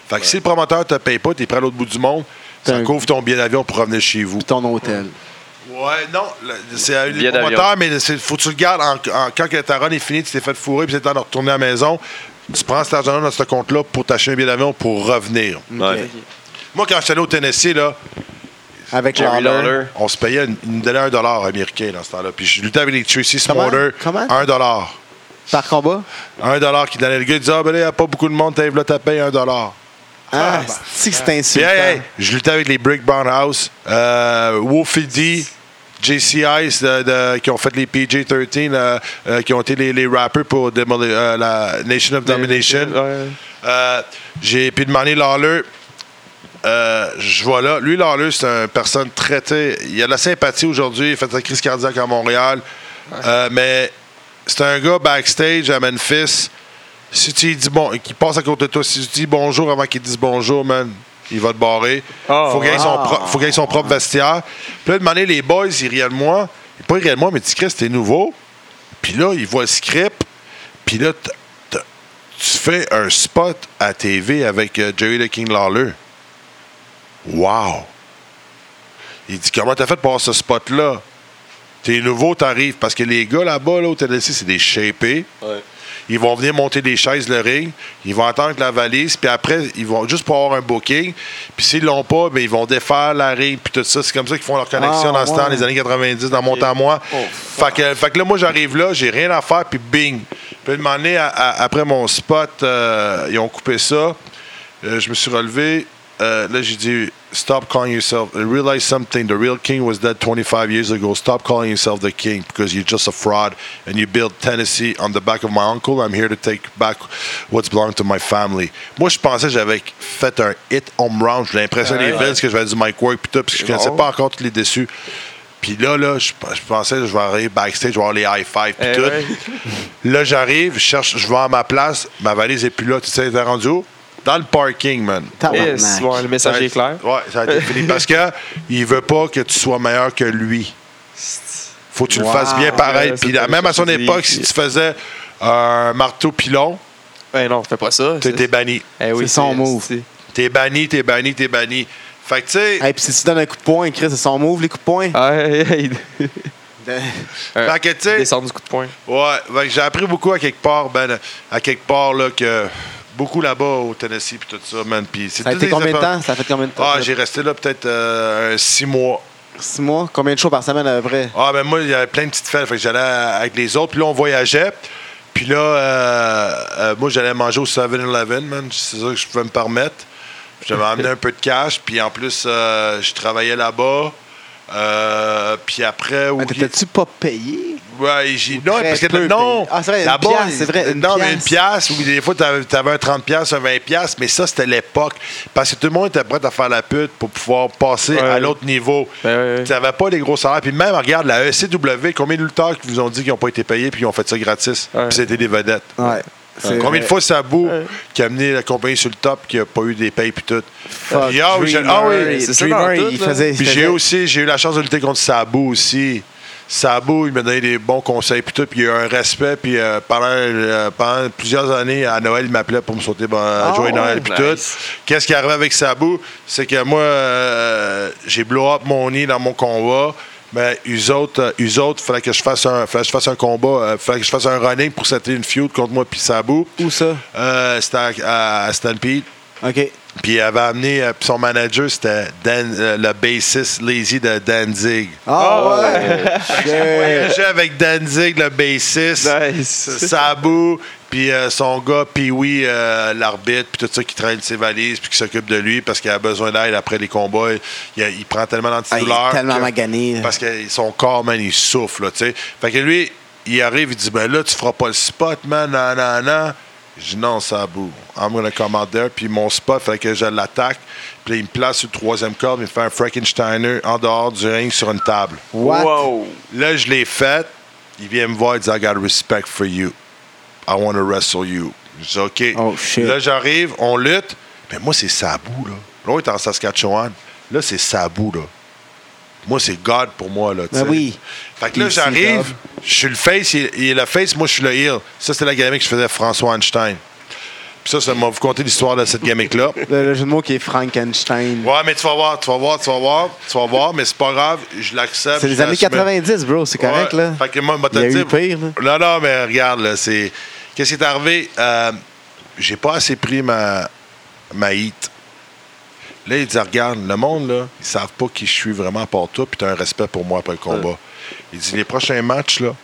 Fait que si le promoteur ne te paye pas, tu es prêt à l'autre bout du monde, ça couvre ton billet d'avion pour revenir chez vous. Puis ton hôtel. Ouais, non, c'est un Billet promoteur, mais il faut que tu le gardes en, en- quand ta run est finie, tu t'es fait fourrer, puis c'est le temps de retourner à la maison. Tu prends cet argent-là dans ce compte-là pour t'acheter un billet d'avion pour revenir. Ouais. Moi, quand j'étais allé au Tennessee, là, Avec Jerry Lawler. On se payait, une- ils nous donnaient un dollar américain dans ce temps-là. Puis je luttais avec les Tracy? Smoller, Comment? un dollar. Par combat? Un dollar qui donnait le gars, il disait, ah ben là, il n'y a pas beaucoup de monde, t'as là, t'as payé un dollar. Ah, c'est que c'est Puis, insultant. hey, hey, je luttais avec les Brick Brown House, euh, Wolfie D, JC Ice, de- de- qui ont fait les PJ-13, euh, euh, qui ont été les, les rappers pour Demoli- euh, la Nation of Domination. Ouais. Euh, J'ai pu demander Lawler. Euh, je vois là. Lui, Lawler, c'est une personne traitée. Il a de la sympathie aujourd'hui. Il a fait sa crise cardiaque à Montréal. Euh, mais c'est un gars backstage à Memphis. Si tu dis bon, qui passe à côté de toi, si tu dis bonjour avant qu'il dise bonjour, man, il va te barrer. Ah, faut qu'il ait son, ah. pro- faut qu'il ait son propre vestiaire. Puis là, demander les boys, ils riaient de moi. Pas ils riaient de moi, mais tu Chris, t'es nouveau. Puis là, il voit le script. Puis là, t- t- tu fais un spot à TV avec euh, Jerry the King Lawler. Wow! Il dit Comment t'as fait pour avoir ce spot-là? T'es nouveau, t'arrives. Parce que les gars là-bas, là, au Tennessee, c'est des shapés. Ils vont venir monter des chaises, le ring. Ils vont attendre la valise. Puis après, ils vont juste pour avoir un booking. Puis s'ils l'ont pas, ben, ils vont défaire la ring. Puis tout ça. C'est comme ça qu'ils font leur connexion Ah, dans ce ouais. temps, les années 90, dans mon temps à moi. fait, que, fait que là, moi, j'arrive là, j'ai rien à faire. Puis bing. Puis année, après mon spot, euh, ils ont coupé ça. Euh, je me suis relevé. Euh, là, j'ai dit, stop calling yourself. Realize something. The real king was dead 25 years ago. Stop calling yourself the king because you're just a fraud and you built Tennessee on the back of my uncle. I'm here to take back what's belonged to my family. Moi, je pensais que j'avais fait un hit home run. J'ai l'impression des Vince que j'avais du mic work puis tout, parce que je connaissais bon. pas encore tous les déçus. Puis là, là, je, je pensais que je vais arriver backstage, je vais avoir les high five puis Eh tout. ouais. Là, j'arrive, je cherche, je vais à ma place, ma valise est plus là. Tu sais, t'es rendu où? Dans le parking, man. Yes, ouais, le message est clair. Ouais, ça a été fini. Parce que il veut pas que tu sois meilleur que lui. Faut que tu Wow. le fasses bien pareil. Ouais, Puis même à son époque, si tu faisais un marteau pilon, Ben non, fais pas ça. t'étais banni. Eh oui, C'est son move. T'es banni, t'es banni, t'es banni. Fait que, tu sais, Hey, puis si tu donnes un coup de poing, Chris, c'est son move, les coups de poing? Ah, hey, hey, De- fait que, tu sais, Descendre du coup de poing. Ouais, j'ai appris beaucoup à quelque part, ben, à quelque part, là, que beaucoup là-bas au Tennessee, puis tout ça, man. Puis c'est Ça a été combien de temps? Ça a fait combien de temps? Ah, j'ai resté là peut-être euh, six mois. Six mois? Combien de shows par semaine à peu près? Ah, ben moi, il y avait plein de petites fêtes, fait que j'allais avec les autres, puis là, on voyageait. Puis là, euh, euh, moi, j'allais manger au 7-Eleven, man. C'est ça que je pouvais me permettre. J'avais amené un peu de cash, puis en plus, je travaillais là-bas. Euh, puis après, Mais oui. T'étais-tu pas payé? Ouais, j'ai. Ou Non, parce que non. Ah, c'est vrai, une là-bas, pièce, c'est vrai, une non, mais une pièce. ou des fois, t'avais, t'avais un 30$, pièces, un 20$, pièces, mais ça, c'était l'époque. Parce que tout le monde était prêt à faire la pute pour pouvoir passer Ouais. à l'autre niveau. Ben ouais, n'avais pas les gros salaires. Puis même, regarde, la ECW, combien de lutteurs qui vous ont dit qu'ils n'ont pas été payés puis qu'ils ont fait ça gratis? Ouais. Puis c'était des vedettes. Ouais. Combien de fois Sabou Ouais. qui a amené la compagnie sur le top qui n'a pas eu des payes puis tout? Fuck, Puis, ah oui, j'ai- Dreamer, ah oui, c'est ça Dreamer, dans il tout, là. faisait... il Puis j'ai aussi, j'ai eu la chance de lutter contre Sabou aussi. Sabou, il m'a donné des bons conseils puis tout, puis il y a eu un respect. Puis euh, pendant, euh, pendant plusieurs années, à Noël, il m'appelait pour me sauter bon, Ah, Joey Noël puis nice. tout. Qu'est-ce qui est arrivé avec Sabou? C'est que moi, euh, j'ai blow up mon nid dans mon combat. Mais eux autres, euh, eux autres, fallait que je fasse un, fallait que je fasse un combat, euh, fallait que je fasse un running pour setter une feud contre moi puis Sabou. Où ça? Euh, c'était à, à Stampede. OK. Puis il avait amené euh, son manager, c'était Dan, euh, le bassiste lazy de Danzig. Ah ouais! Shit. voyageait avec Danzig, le bassiste, Nice. Sabou, puis euh, son gars, puis oui, l'arbitre, puis tout ça qui traîne ses valises, puis qui s'occupe de lui parce qu'il a besoin d'aide après les combats. Il, il prend tellement Ah, il d'antidouleurs. est tellement que- magané. Parce que son corps, man, il souffle, là, tu sais. Fait que lui, il arrive, il dit, ben là, tu feras pas le spot, man, non, non, non. Je dis, non, Sabou, I'm gonna come out there. Puis mon spot, fait que je l'attaque. Puis il me place sur le troisième corde, il me fait un Frankensteiner en dehors du ring sur une table. What? Wow. Là, je l'ai fait. Il vient me voir, il dit I got respect for you. I want to wrestle you. Je dis OK. Oh, shit. Là, j'arrive, on lutte. Mais moi, c'est Sabou, là. Là, on est en Saskatchewan. Là, c'est Sabou, là. Moi, c'est God pour moi, là. Ben oui. Fait que là, j'arrive, je suis le face, il, est le face, moi, je suis le heel. Ça, c'était la gimmick que je faisais à François Einstein. Puis ça, ça m'a vous conter l'histoire de cette gimmick-là. Le, le jeu de mots qui est Frankenstein. Ouais, mais tu vas voir, tu vas voir, tu vas voir, tu vas voir, mais c'est pas grave, je l'accepte. C'est les années l'assume. 90, bro. C'est correct, Ouais. là. Fait que moi, Il y a eu pire, là. Non, non, mais regarde, là, c'est. Qu'est-ce qui est arrivé? Euh, j'ai pas assez pris ma, ma hit. Là, il dit Regarde, le monde, là, ils savent pas qui je suis vraiment part toi, puis tu as un respect pour moi après le combat. Il dit Les prochains matchs, là,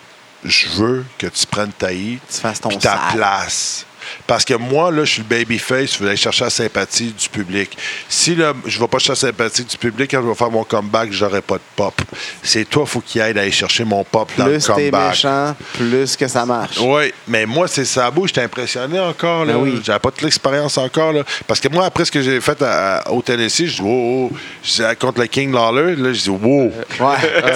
je veux que tu prennes ta hit, Tu fasses ton ta place. Parce que moi, là, je suis le babyface, je veux aller chercher la sympathie du public. Si là, je ne vais pas chercher la sympathie du public, quand je vais faire mon comeback, j'aurai pas de pop. C'est toi, il faut qu'il aille aller chercher mon pop dans Plus le t'es comeback. méchant, plus que ça marche. Oui, mais moi, c'est Sabou, j'étais impressionné encore. Là. Ben oui. J'avais pas toute l'expérience encore. Là. Parce que moi, après ce que j'ai fait à- à- au Tennessee, je dis, oh, oh. Je contre le King Lawler, là, je dis, wow. Ouais.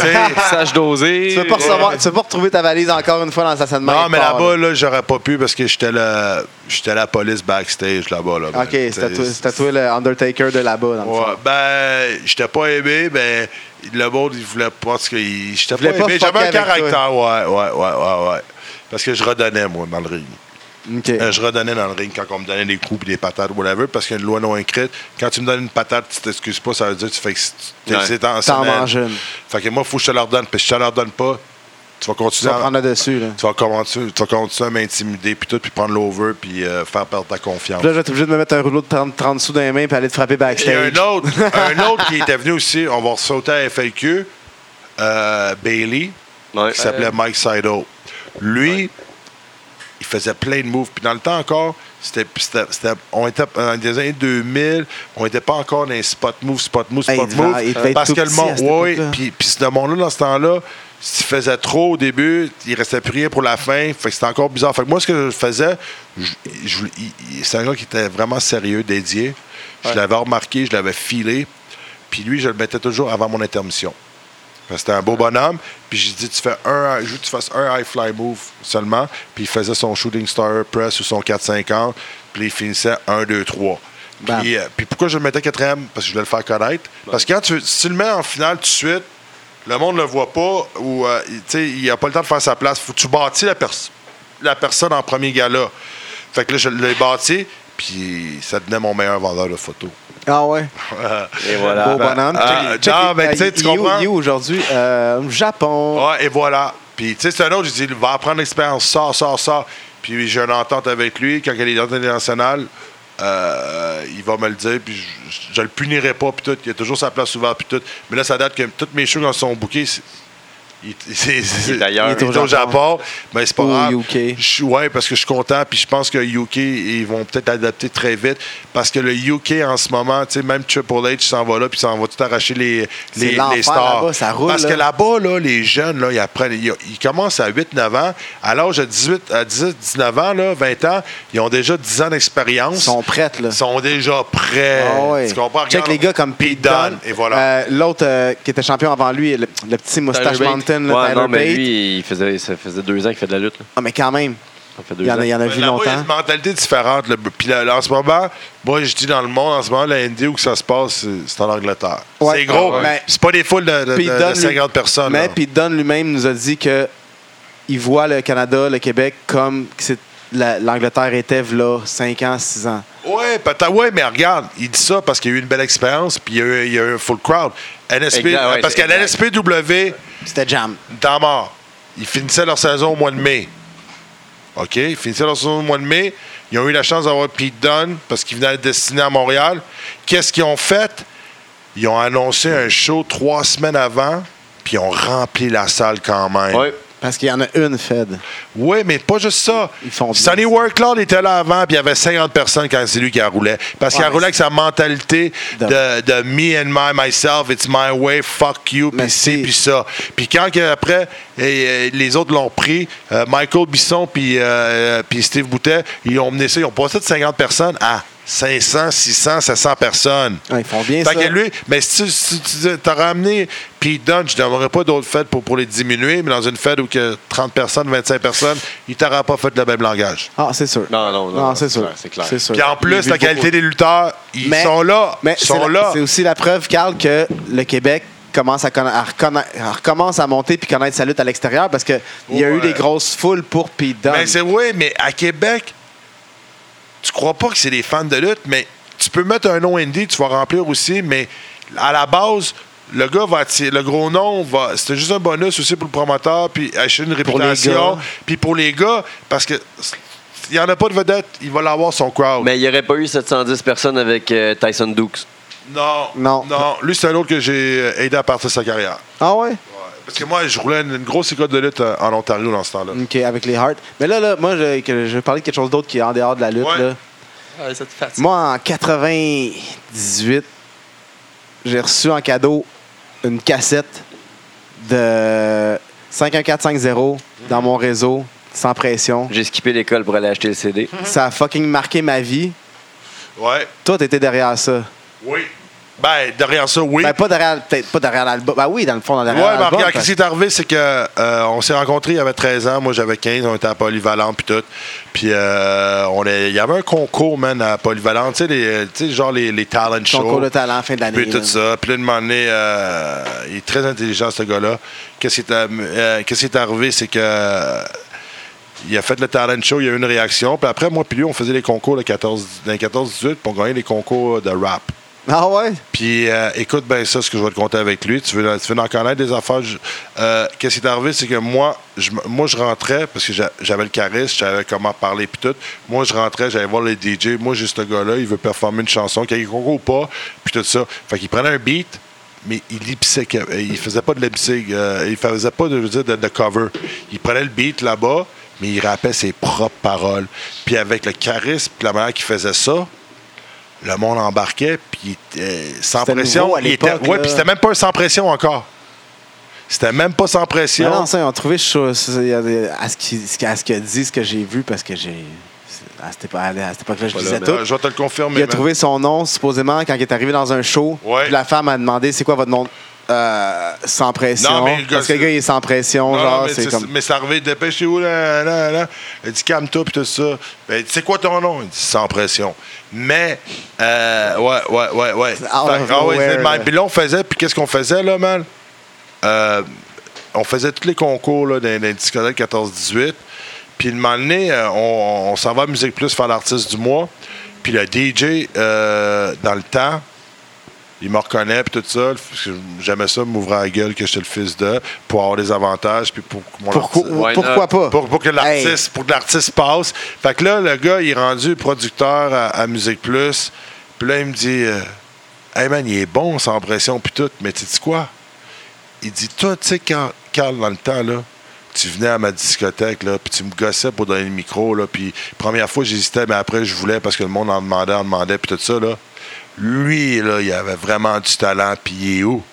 Sage dosé. tu tu veux pas retrouver ta valise encore une fois dans sa scène de Non, mais là-bas, là, j'aurais pas pu parce que j'étais la, j'étais la police backstage là-bas. Là, là. OK, c'était toi, c'était toi le Undertaker de là-bas, dans le Ouais, fond. ben, j'étais pas aimé, ben, le monde, il voulait pas, parce que j'étais pas pas aimé. fucker J'avais un caractère, ouais, ouais, ouais, ouais, ouais. Parce que je redonnais, moi, dans le ring. OK. Euh, je redonnais dans le ring quand on me donnait des coups et des patates, whatever, parce qu'il y a une loi non écrite. Quand tu me donnes une patate, tu t'excuses pas, ça veut dire que tu fais que tu- Ouais. une. Fait que moi, il faut que je te leur donne. Puis si je te leur donne pas, tu vas Tu continuer, vas à, prendre dessus, là. tu vas commencer, tu vas continuer à m'intimider, puis tout, puis prendre l'over, puis euh, faire perdre ta confiance. Puis là, je vais être obligé de me mettre un rouleau de 30, 30 sous dans les mains puis aller te frapper Il y a backstage. un autre, un autre qui était venu aussi, on va sauter à FLQ, euh, Bailey, Ouais. qui s'appelait Mike Sido. Lui, faisait plein de moves. Puis dans le temps encore, c'était, c'était- c'était- on était dans les années 2000, on n'était pas encore dans les spot moves, spot moves, spot il moves. il parce tout que le monde, oui, puis, puis ce monde-là, dans ce temps-là, s'il faisait trop au début, il restait plus rien pour la fin. Fait que c'était encore bizarre. Fait que moi, ce que je faisais, je- je- il- il- c'est un gars qui était vraiment sérieux, dédié. Je l'avais remarqué, je l'avais filé. Puis lui, je le mettais toujours avant mon intermission. Parce que C'était un beau bonhomme. Puis j'ai dit, tu fais un, je veux que tu fasses un high fly move seulement. Puis il faisait son shooting star press ou son 450. Puis il finissait 1, 2, 3. Bam. Puis, euh, puis pourquoi je le mettais quatrième? Parce que je voulais le faire connaître. Parce que quand tu, si tu le mets en finale tout de suite, le monde ne le voit pas ou euh, il- n'a pas le temps de faire sa place. Faut que tu bâtis la, pers- la personne en premier gala. Fait que là, je l'ai bâti, puis ça devenait mon meilleur vendeur de photos. Ah ouais? Et voilà. Beau bonhomme. ah, Check- check- non, mais euh, tu sais, tu comprends? Il est où aujourd'hui? Euh, Japon. Ouais, et voilà. Puis, tu sais, c'est un autre, j'ai dit, va apprendre l'expérience, sors, sors, sors. Puis, j'ai une entente avec lui. Quand il est dans l'international, euh, il va me le dire, puis je, je le punirai pas, puis tout. Il a toujours sa place ouverte, puis tout. Mais là, ça date que toutes mes shows, quand sont c'est- il, c'est- c'est- Il est il est au Japon. Mais c'est pas Ou grave. UK. Je- ouais, parce que je suis content, puis je pense que UK, ils vont peut-être adapter très vite. Parce que le UK, en ce moment, tu sais, même Triple H s'en va là, puis s'en va tout arracher les, stars. là-bas, ça roule, Parce que là. là-bas, là, les jeunes, là, ils, apprennent, ils, ils commencent à 8-9 ans. À l'âge de 18, à 18, 19 ans, là, 20 ans, ils ont déjà 10 ans d'expérience. Ils sont prêts, là. Ils sont déjà prêts. Ah ouais. Tu comprends? Check Regarde, les gars comme Pete Dunne. Et voilà. Euh, L'autre euh, qui était champion avant lui, le, le petit moustache Là, Ouais, Tyler non, mais Bate. lui, il faisait, ça faisait deux ans qu'il fait de la lutte. là. Ah, mais quand même, Ça fait deux il y en ans. a, il y en a vu là-bas, Il y a longtemps. une mentalité différente. là. Puis là, là, en ce moment, moi, je dis dans le monde, en ce moment, la ND où que ça se passe, c'est- en Angleterre. Ouais. c'est gros. Ouais. C'est pas des foules de, de- Pete de- de Dunne, lui- 50 personnes. Mais là. Pete Dunne lui-même nous a dit que il voit le Canada, le Québec comme que c'est- l'Angleterre était là 5 ans, 6 ans. Ouais, peut-être. Ouais, mais regarde, il dit ça parce qu'il y a eu une belle expérience, puis il y a eu, il y a eu un full crowd. NSP, Exact, ouais, parce qu'à la exact. NSPW, C'était jam. mort. Ils finissaient leur saison au mois de mai. OK? Ils finissaient leur saison au mois de mai. Ils ont eu la chance d'avoir Pete Dunne parce qu'il venait d'être destiné à Montréal. Qu'est-ce qu'ils ont fait? Ils ont annoncé un show trois semaines avant, puis ils ont rempli la salle quand même. Ouais. Parce qu'il y en a une Fed. Oui, mais pas juste ça. Ils font Sonny. Workload était là avant, puis il y avait 50 personnes quand c'est lui qui a roulé. Parce qu'il Ouais, roulé mais avec sa mentalité De- me and my, myself, it's my way, fuck you, puis c'est- puis ça. Puis quand après, les autres l'ont pris, euh, Michael Bisson puis euh, puis Steve Boutet, ils ont mené ça, ils ont passé de 50 personnes à 500, 600, 700 personnes. Ah, ils font bien Fait ça. que lui, mais si tu, si tu as ramené Pete Dunne, je n'aimerais pas d'autres fêtes pour, pour les diminuer, mais dans une fête où que 30 personnes, 25 personnes, il t'aura pas fait le même langage. Ah, c'est sûr. Non, non, non, Non, non, c'est sûr. clair, c'est clair. Sûr. Puis en plus, la qualité beaucoup. des lutteurs, ils Mais- sont là. Mais Ils sont là. C'est aussi la preuve, Carl, que le Québec commence à, à à recommence à monter puis connaître sa lutte à l'extérieur parce qu'il y a eu Ouais. des grosses foules pour Pete Dunne. Mais c'est oui, mais à Québec, tu crois pas que c'est des fans de lutte, mais tu peux mettre un nom indie, tu vas remplir aussi, mais à la base, le gars va attirer, le gros nom va, c'était juste un bonus aussi pour le promoteur, puis acheter une réputation, puis pour les gars, parce que il n'y en a pas de vedette, il va l'avoir son crowd. Mais il n'y aurait pas eu 710 personnes avec euh, Tyson Dukes. non, Non. non, lui c'est un autre que j'ai euh, aidé à partir de sa carrière. Ah ouais? Parce que moi, je roulais une, une grosse école de lutte euh, en Ontario dans ce temps-là. OK, avec les Hearts. Mais là, là moi, je, que je vais parler de quelque chose d'autre qui est en dehors de la lutte. Ouais. là. Ouais, ça te fatigue. Moi, en 98, j'ai reçu en cadeau une cassette de 51450 dans mon réseau, sans pression. J'ai skippé l'école pour aller acheter le CD. Ça a fucking marqué ma vie. Ouais. Toi, t'étais derrière ça. Oui. Ben, derrière ça, oui. Ben, pas derrière, peut-être pas derrière l'album. Ben oui, dans le fond, dans derrière Ouais, mais l'album. regarde, parce- qu'est-ce qui est arrivé, c'est que euh, on s'est rencontrés, il y avait 13 ans, moi j'avais 15, on était à Polyvalente puis tout. Puis euh, on est- il y avait un concours, man, à Polyvalente, tu sais, les- tu sais, genre les, les talent shows. Concours de talent, fin d'année. Puis tout ça. Puis là, de donné, euh, il est très intelligent, ce gars-là. Qu'est-ce qui est, am- euh, qu'est-ce qui est arrivé, c'est que il a fait le talent show, il y a eu une réaction. Puis après, moi puis lui, on faisait les concours de 14, dans les 14-18, puis on gagnait les concours de rap. Ah ouais? Puis euh, écoute bien ça, ce que je vais te compter avec lui. Tu veux, tu veux en connaître des affaires. euh, Qu'est-ce qui est arrivé, c'est que moi, je, moi, je rentrais, parce que j'a- j'avais le charisme, je savais comment parler, puis tout. Moi, je rentrais, j'allais voir les DJ. Moi, j'ai ce gars-là, il veut performer une chanson, qu'il y ait concours ou pas, puis tout ça. Fait qu'il prenait un beat, mais il lipsait, euh, il faisait pas de euh, il faisait pas de, dire, de, cover. Il prenait le beat là-bas, mais il rappait ses propres paroles. Puis avec le charisme, la manière qu'il faisait ça, le monde embarquait, puis euh, sans pression. à il était, ouais, puis c'était même pas un sans pression encore. C'était même pas sans pression. non, ça, ils ont trouvé à ce qu'il a dit, ce que j'ai vu, parce que j'ai. À cette époque-là, je Voilà, disais tout. Je vais te le confirmer. Il a trouvé son nom, supposément, quand il est arrivé dans un show. Ouais. Puis la femme a demandé c'est quoi votre nom? Euh, sans pression. Non, mais le gars, Parce que le gars, il est sans pression. Non, genre, non, mais c'est comme. mais c'est arrivé, dépêchez-vous, là, là, là. Elle dit calme-toi, puis tout ça. Ben, c'est quoi ton nom? Il dit sans pression. Mais, euh, ouais, ouais, ouais, ouais. Ah ouais. Puis là, on faisait, puis qu'est-ce qu'on faisait, là, man? euh, on faisait tous les concours là, dans, dans les discothèques 14-18. Puis, le moment donné, euh, on, on s'en va à Musique Plus faire l'artiste du mois. Puis, le DJ, dans le temps, il me reconnaît, puis tout ça. parce que J'aimais ça, m'ouvrir la gueule que j'étais le fils de, pour avoir des avantages, puis pour que mon Pourquoi, pourquoi pas? pour, pour que l'artiste pour que l'artiste passe. Fait que là, le gars, il est rendu producteur à, à Musique Plus. Puis là, il me dit euh, Hey man, il est bon sans pression, puis tout. Mais tu dis quoi? Il dit Toi, tu sais, Carl, Carl, dans le temps, là, tu venais à ma discothèque, là, puis tu me gossais pour donner le micro, là, puis première fois, j'hésitais, mais après, je voulais parce que le monde en demandait, en demandait, puis tout ça, là. Lui, là, il avait vraiment du talent, puis il est où?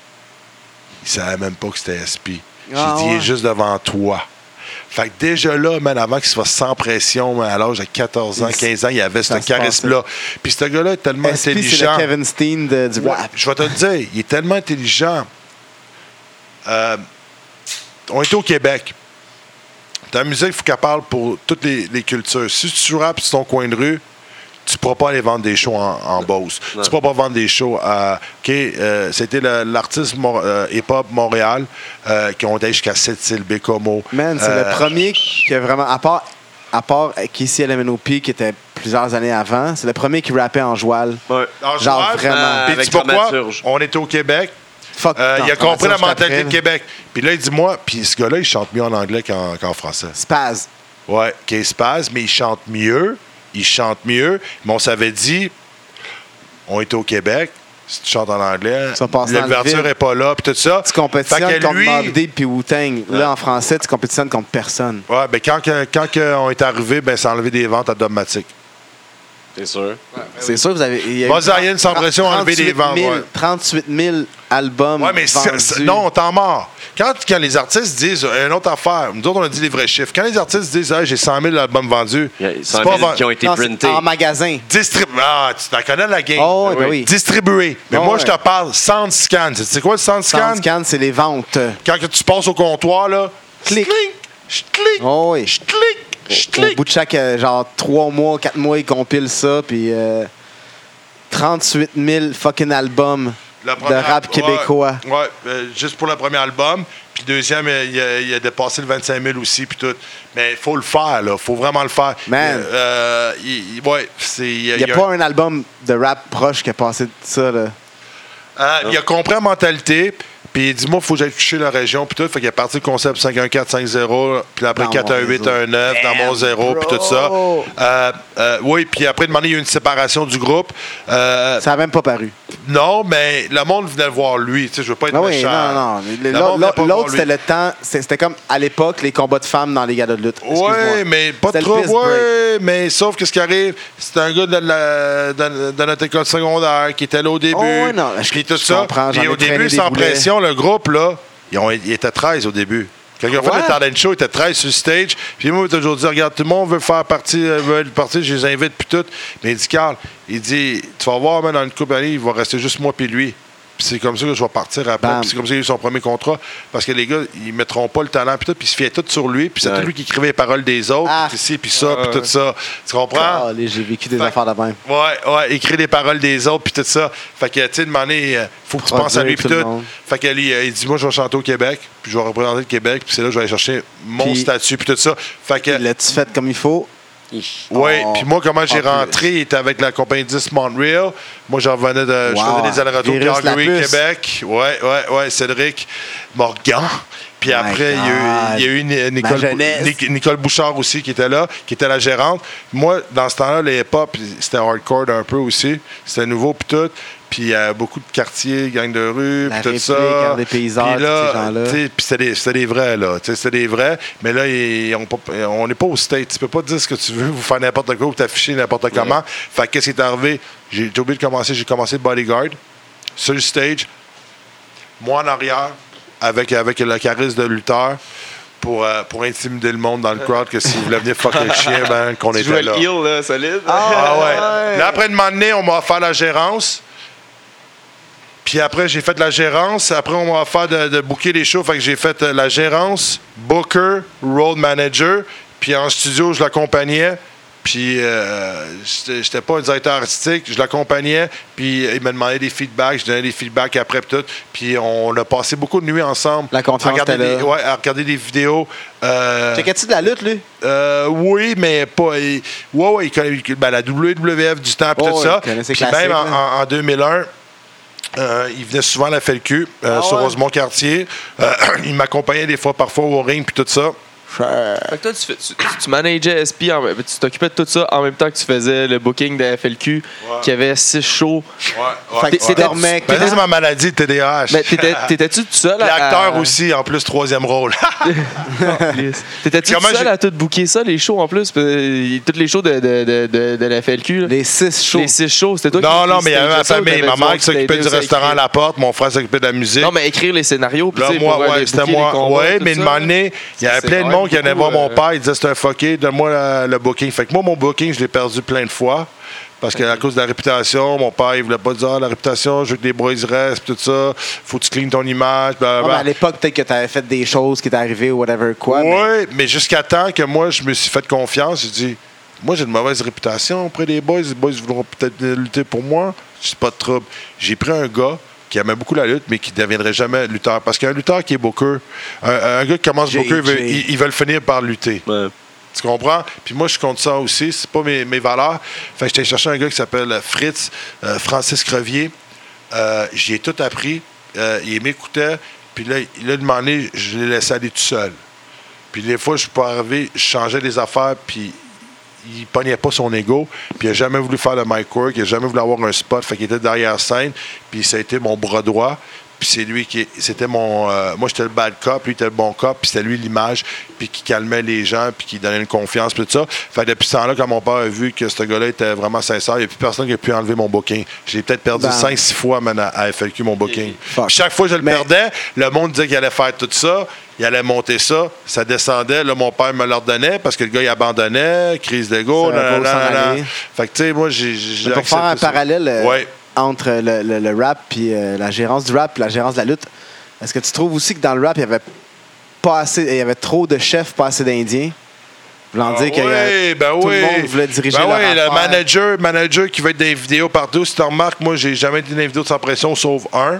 Il savait même pas que c'était SP. J'ai Ah, dit, il est juste devant toi. Fait que déjà là, man, avant qu'il soit sans pression, man, à l'âge de 14 ans, Il- 15 ans, il avait ce se charisme-là. Puis ce gars-là est tellement SP, c'est intelligent. le Kevin Steen de- du Ouais, je vais te le dire, il est tellement intelligent. Euh, on était au Québec. Ta musique, il faut qu'elle parle pour toutes les, les cultures. Si tu rappes sur ton coin de rue, tu ne pourras pas aller vendre des shows en, en Beauce. Tu ne pourras pas vendre des shows à. OK, euh, c'était l'artiste Mor- euh, hip-hop Montréal euh, qui ont été jusqu'à Sept-Îles, Bécomo. Man, c'est Euh, le premier qui a vraiment, à part, à part Casey LMNOP qui était plusieurs années avant, c'est le premier qui rappait en joual. Ouais. en Genre joueur, vraiment. Euh, Puis avec tu sais pas quoi? dramaturge. On était au Québec. Fuck. Euh, non, il a compris la mentalité après, de Québec. Puis là, il dit moi, puis ce gars-là, il chante mieux en anglais qu'en qu'en français. Spaz. Ouais, qu'il se passe, mais il chante mieux. Il chante mieux. Mais on s'avait dit, on est au Québec. Si tu chantes en anglais, l'ouverture n'est pas là, puis tout ça. Tu compétitionnes contre lui- Deep puis Wu-Tang. Là, en français, tu compétitionnes contre personne. Ouais, ben quand, quand on est arrivé, ben, ça a enlevé des ventes à Domatic. C'est sûr. C'est sûr, vous avez. il y a eu Mosaïenne, sans pression, a enlevé des 38 ventes. 000 ouais. 38 000 albums. Ouais, mais vendus. c'est- non, t'en mort. Quand, quand les artistes disent une autre affaire, nous autres, on a dit les vrais chiffres. Quand les artistes disent hey, j'ai 100 000 albums vendus, Il y a c'est 100 pas 000 vend- qui ont été Non, printés. en magasin. Distrib- Ah, tu t'en connais la game. Oh, oui, ben oui. Distribué. Mais Oh, moi, ouais. je te parle sound scan. Tu sais quoi le sound scan? Soundscan, c'est les ventes. Quand que tu passes au comptoir, là, Clic. je clique, Oh, oui. je clique, Au bout de chaque, euh, genre, 3 mois, 4 mois, ils compilent ça, puis euh, 38 000 fucking albums de rap québécois. Ouais, euh, juste pour le premier album. Puis deuxième, euh, il a, il a dépassé le 25 000 aussi, puis tout. Mais il faut le faire, là. Il faut vraiment le faire. Man. Euh, il- il- ouais, c'est... Il n'y a pas un album de rap proche qui a passé de ça, là. Euh, il a compris la mentalité. Puis il dit, moi, il faut que j'aille toucher la région. Puis tout. Fait qu'il a parti le concept 51450. Puis après Dans 41819, dans mon Damn, zéro. Puis tout ça. Euh, euh, oui, puis après, demander, il y a eu une séparation du groupe. Euh, Ça n'a même pas paru. non, mais le monde venait le voir lui. Tu sais, je veux pas être Ah oui, méchant. non, non. Le L'autre- c'était le temps. C'était comme à l'époque, les combats de femmes dans les gars de lutte. Oui, mais pas trop. Oui, mais sauf que ce qui arrive, c'est un gars de, la- de- de notre école secondaire qui était là au début. Oh, ouais, non, je- Puis tout je ça. Puis au début, sans pression, le groupe, là, ils, ont, ils étaient 13 au début. Quand ils ont fait le talent show, ils étaient 13 sur le stage. Puis moi, j'ai toujours dit, regarde, tout le monde veut faire partie, euh, veut partie, je les invite, puis tout. Mais il dit, Carl, il dit, tu vas voir, man, dans une couple d'années, il va rester juste moi puis lui. Puis c'est comme ça que je vais partir après. Puis c'est comme ça qu'il a eu son premier contrat. Parce que les gars, ils mettront pas le talent, puis tout, puis ils se fiaient tout sur lui. Puis c'était Ouais. lui qui écrivait les paroles des autres, Ah. puis ci, puis ça, puis tout ça. Tu comprends? Ah, les- J'ai vécu des Fait- affaires de même. Ouais, ouais, écrire les paroles des autres, puis tout ça. Fait que, tu sais, demander, euh, faut que tu penses à lui, puis tout tout. Fait que, lui, euh, il dit, moi, je vais chanter au Québec, puis je vais représenter le Québec, puis c'est là que je vais aller chercher mon statut, puis tout ça. Fait que, L'as-tu fait comme il faut? Oui, Oh. puis moi, comment j'ai rentré, il était avec la compagnie 10 Montreal. Moi, j'en revenais de. Je faisais des allers-retours Calgary. Québec. Ouais, ouais, ouais, Cédric Morgan. Puis après, il y, a eu, il y a eu Ni- Nicole, Nicole Bouchard aussi qui était là, qui était la gérante. Moi, dans ce temps-là, les hip-hop, c'était hardcore un peu aussi. C'était nouveau, puis tout. Puis il y a beaucoup de quartiers, gang de rue, La puis tout ça. Des paysans, Puis tous là, ces gens-là. tu sais, puis c'était des, vrais, là. Tu sais, C'était des vrais. Mais là, ils on n'est pas au state. Tu peux pas dire ce que tu veux, vous faire n'importe quoi ou t'afficher n'importe comment. Fait que qu'est-ce qui est arrivé? J'ai oublié de commencer. J'ai commencé Bodyguard sur le stage. Moi en arrière, avec, avec le charisme de Luther. Pour, euh, pour intimider le monde dans le crowd, que si vous voulez venir fucker le chien, ben, qu'on Tu était jouais là. le heel, là, solide. Ah ouais. Là, après une année, on m'a offert la gérance. Puis après, j'ai fait la gérance. Après, on m'a offert de, de booker les shows. Fait que j'ai fait euh, la gérance, booker, road manager. Puis en studio, je l'accompagnais. Puis, euh, j'étais pas un directeur artistique. Je l'accompagnais. Puis, il me demandait des feedbacks. Je donnais des feedbacks après. Tout. puis on a passé beaucoup de nuits ensemble. La confiance à regarder, des, ouais, à regarder des vidéos. Euh, Checkais-tu de la lutte, lui? euh, oui, mais pas. il- ouais, ouais, il connaît ben, la WWF du temps, puis Oh, tout ça. Puis même en- en 2001, euh, il venait souvent à la FLQ, euh, Ah sur? Rosemont-Cartier. Euh, il m'accompagnait des fois, parfois au ring, puis tout ça. Fait que toi, tu, fais- tu, tu manageais SP, en- tu t'occupais de tout ça en même temps que tu faisais le booking de FLQ, qui avait six shows. Fait que tu ouais. dormais. Ben, ça, c'est ma maladie, le TDAH. Mais t'étais- t'étais-tu tout seul à. L'acteur à- aussi, en plus, troisième rôle. T'étais-tu tout seul j'ai- à tout booker ça, les shows en plus? Que, Toutes les shows de, de, de, de, de la FLQ. là. Les six shows. Les six shows, c'était toi qui non, non, mais il y avait ma famille. Ma monde mère qui s'occupait du restaurant à la porte, mon frère s'occupait de la musique. Non, mais écrire les scénarios. puis Là, moi, euh, ouais, c'était moi. Ouais, mais une année, il y avait plein de quand monde qui allait voir mon euh, père. Il disait c'était un fucké, donne-moi le, booking. Fait que moi, mon booking, je l'ai perdu plein de fois. Parce que à cause de la réputation, mon père, il voulait pas dire Ah, la réputation, je veux que les boys restent, tout ça. Faut que tu cleans ton image. Ah, mais à l'époque, peut-être que tu avais fait des choses qui étaient arrivées ou whatever quoi. mais- Oui, mais jusqu'à temps que moi, je me suis fait confiance, j'ai dit, moi, j'ai une mauvaise réputation auprès des boys. Les boys voudront peut-être lutter pour moi. C'est pas de trouble. J'ai pris un gars qui aimait beaucoup la lutte, mais qui ne deviendrait jamais lutteur. Parce qu'un lutteur qui est booker, un, un gars qui commence booker, il veut- le finir par lutter. Ouais. Tu comprends? Puis moi, je compte ça aussi. C'est pas mes, mes valeurs. Fait que j'étais chercher un gars qui s'appelle Fritz, euh, Francis Crevier. Euh, J'y ai tout appris. Euh, il m'écoutait. Puis là, il a demandé, je l'ai laissé aller tout seul. Puis des fois, je suis pas arrivé, je changeais les affaires, puis il pognait pas son ego. Puis il a jamais voulu faire le mic work, il a jamais voulu avoir un spot. Fait qu'il était derrière scène, puis ça a été mon bras droit. Puis c'est lui qui. C'était mon. euh, moi, j'étais le bad cop, lui, était le bon cop, puis c'était lui l'image, puis qui calmait les gens, puis qui donnait une confiance, puis tout ça. Fait que depuis ce temps-là, quand mon père a vu que ce gars-là était vraiment sincère, il n'y a plus personne qui a pu enlever mon booking. J'ai peut-être perdu Ben. 5-6 fois, man, à, FLQ, mon booking. Chaque fois que je le Mais- perdais, le monde disait qu'il allait faire tout ça, il allait monter ça, ça descendait. Là, mon père me l'ordonnait parce que le gars, il abandonnait, crise d'ego. Fait que, tu sais, moi, j'ai. Pour faire un ça. parallèle euh, Ouais. Entre le, le- le rap puis euh, la gérance du rap et la gérance de la lutte, est-ce que tu trouves aussi que dans le rap, il y avait pas assez, il y avait trop de chefs, pas assez d'Indiens? Voulant Ah dire que euh, oui, ben tout oui. le monde voulait diriger ben leur oui, le manager, manager qui veut être des vidéos partout. Si tu remarques, moi, j'ai jamais été dans des vidéos de sans pression sauf un.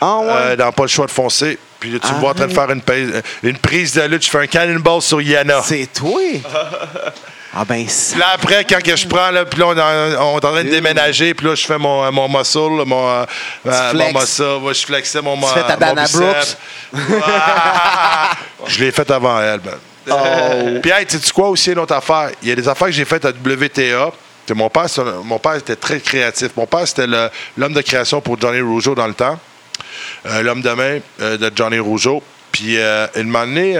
Ah ouais? euh, dans Pas le choix de foncer. Puis là, tu me vois en train de Arrête. faire une, prise- une prise de lutte. Je fais un cannonball sur Yana. C'est toi? ah ben, Puis là, après, quand que je prends, là, puis là, on, est en- on est en train de déménager, puis là, je fais mon, mon muscle, mon, euh, euh, mon muscle. Ouais, je flexais mon Tu fais ta Dana. Ah! je l'ai fait avant elle, man. Oh. Puis, hey, sais-tu quoi aussi, une autre affaire? Il y a des affaires que j'ai faites à WTA. Mon, père, mon père était très créatif. Mon père, c'était l'homme de création pour Johnny Rougeau dans le temps. Euh, l'homme de main euh, de Johnny Rougeau. Puis, une année,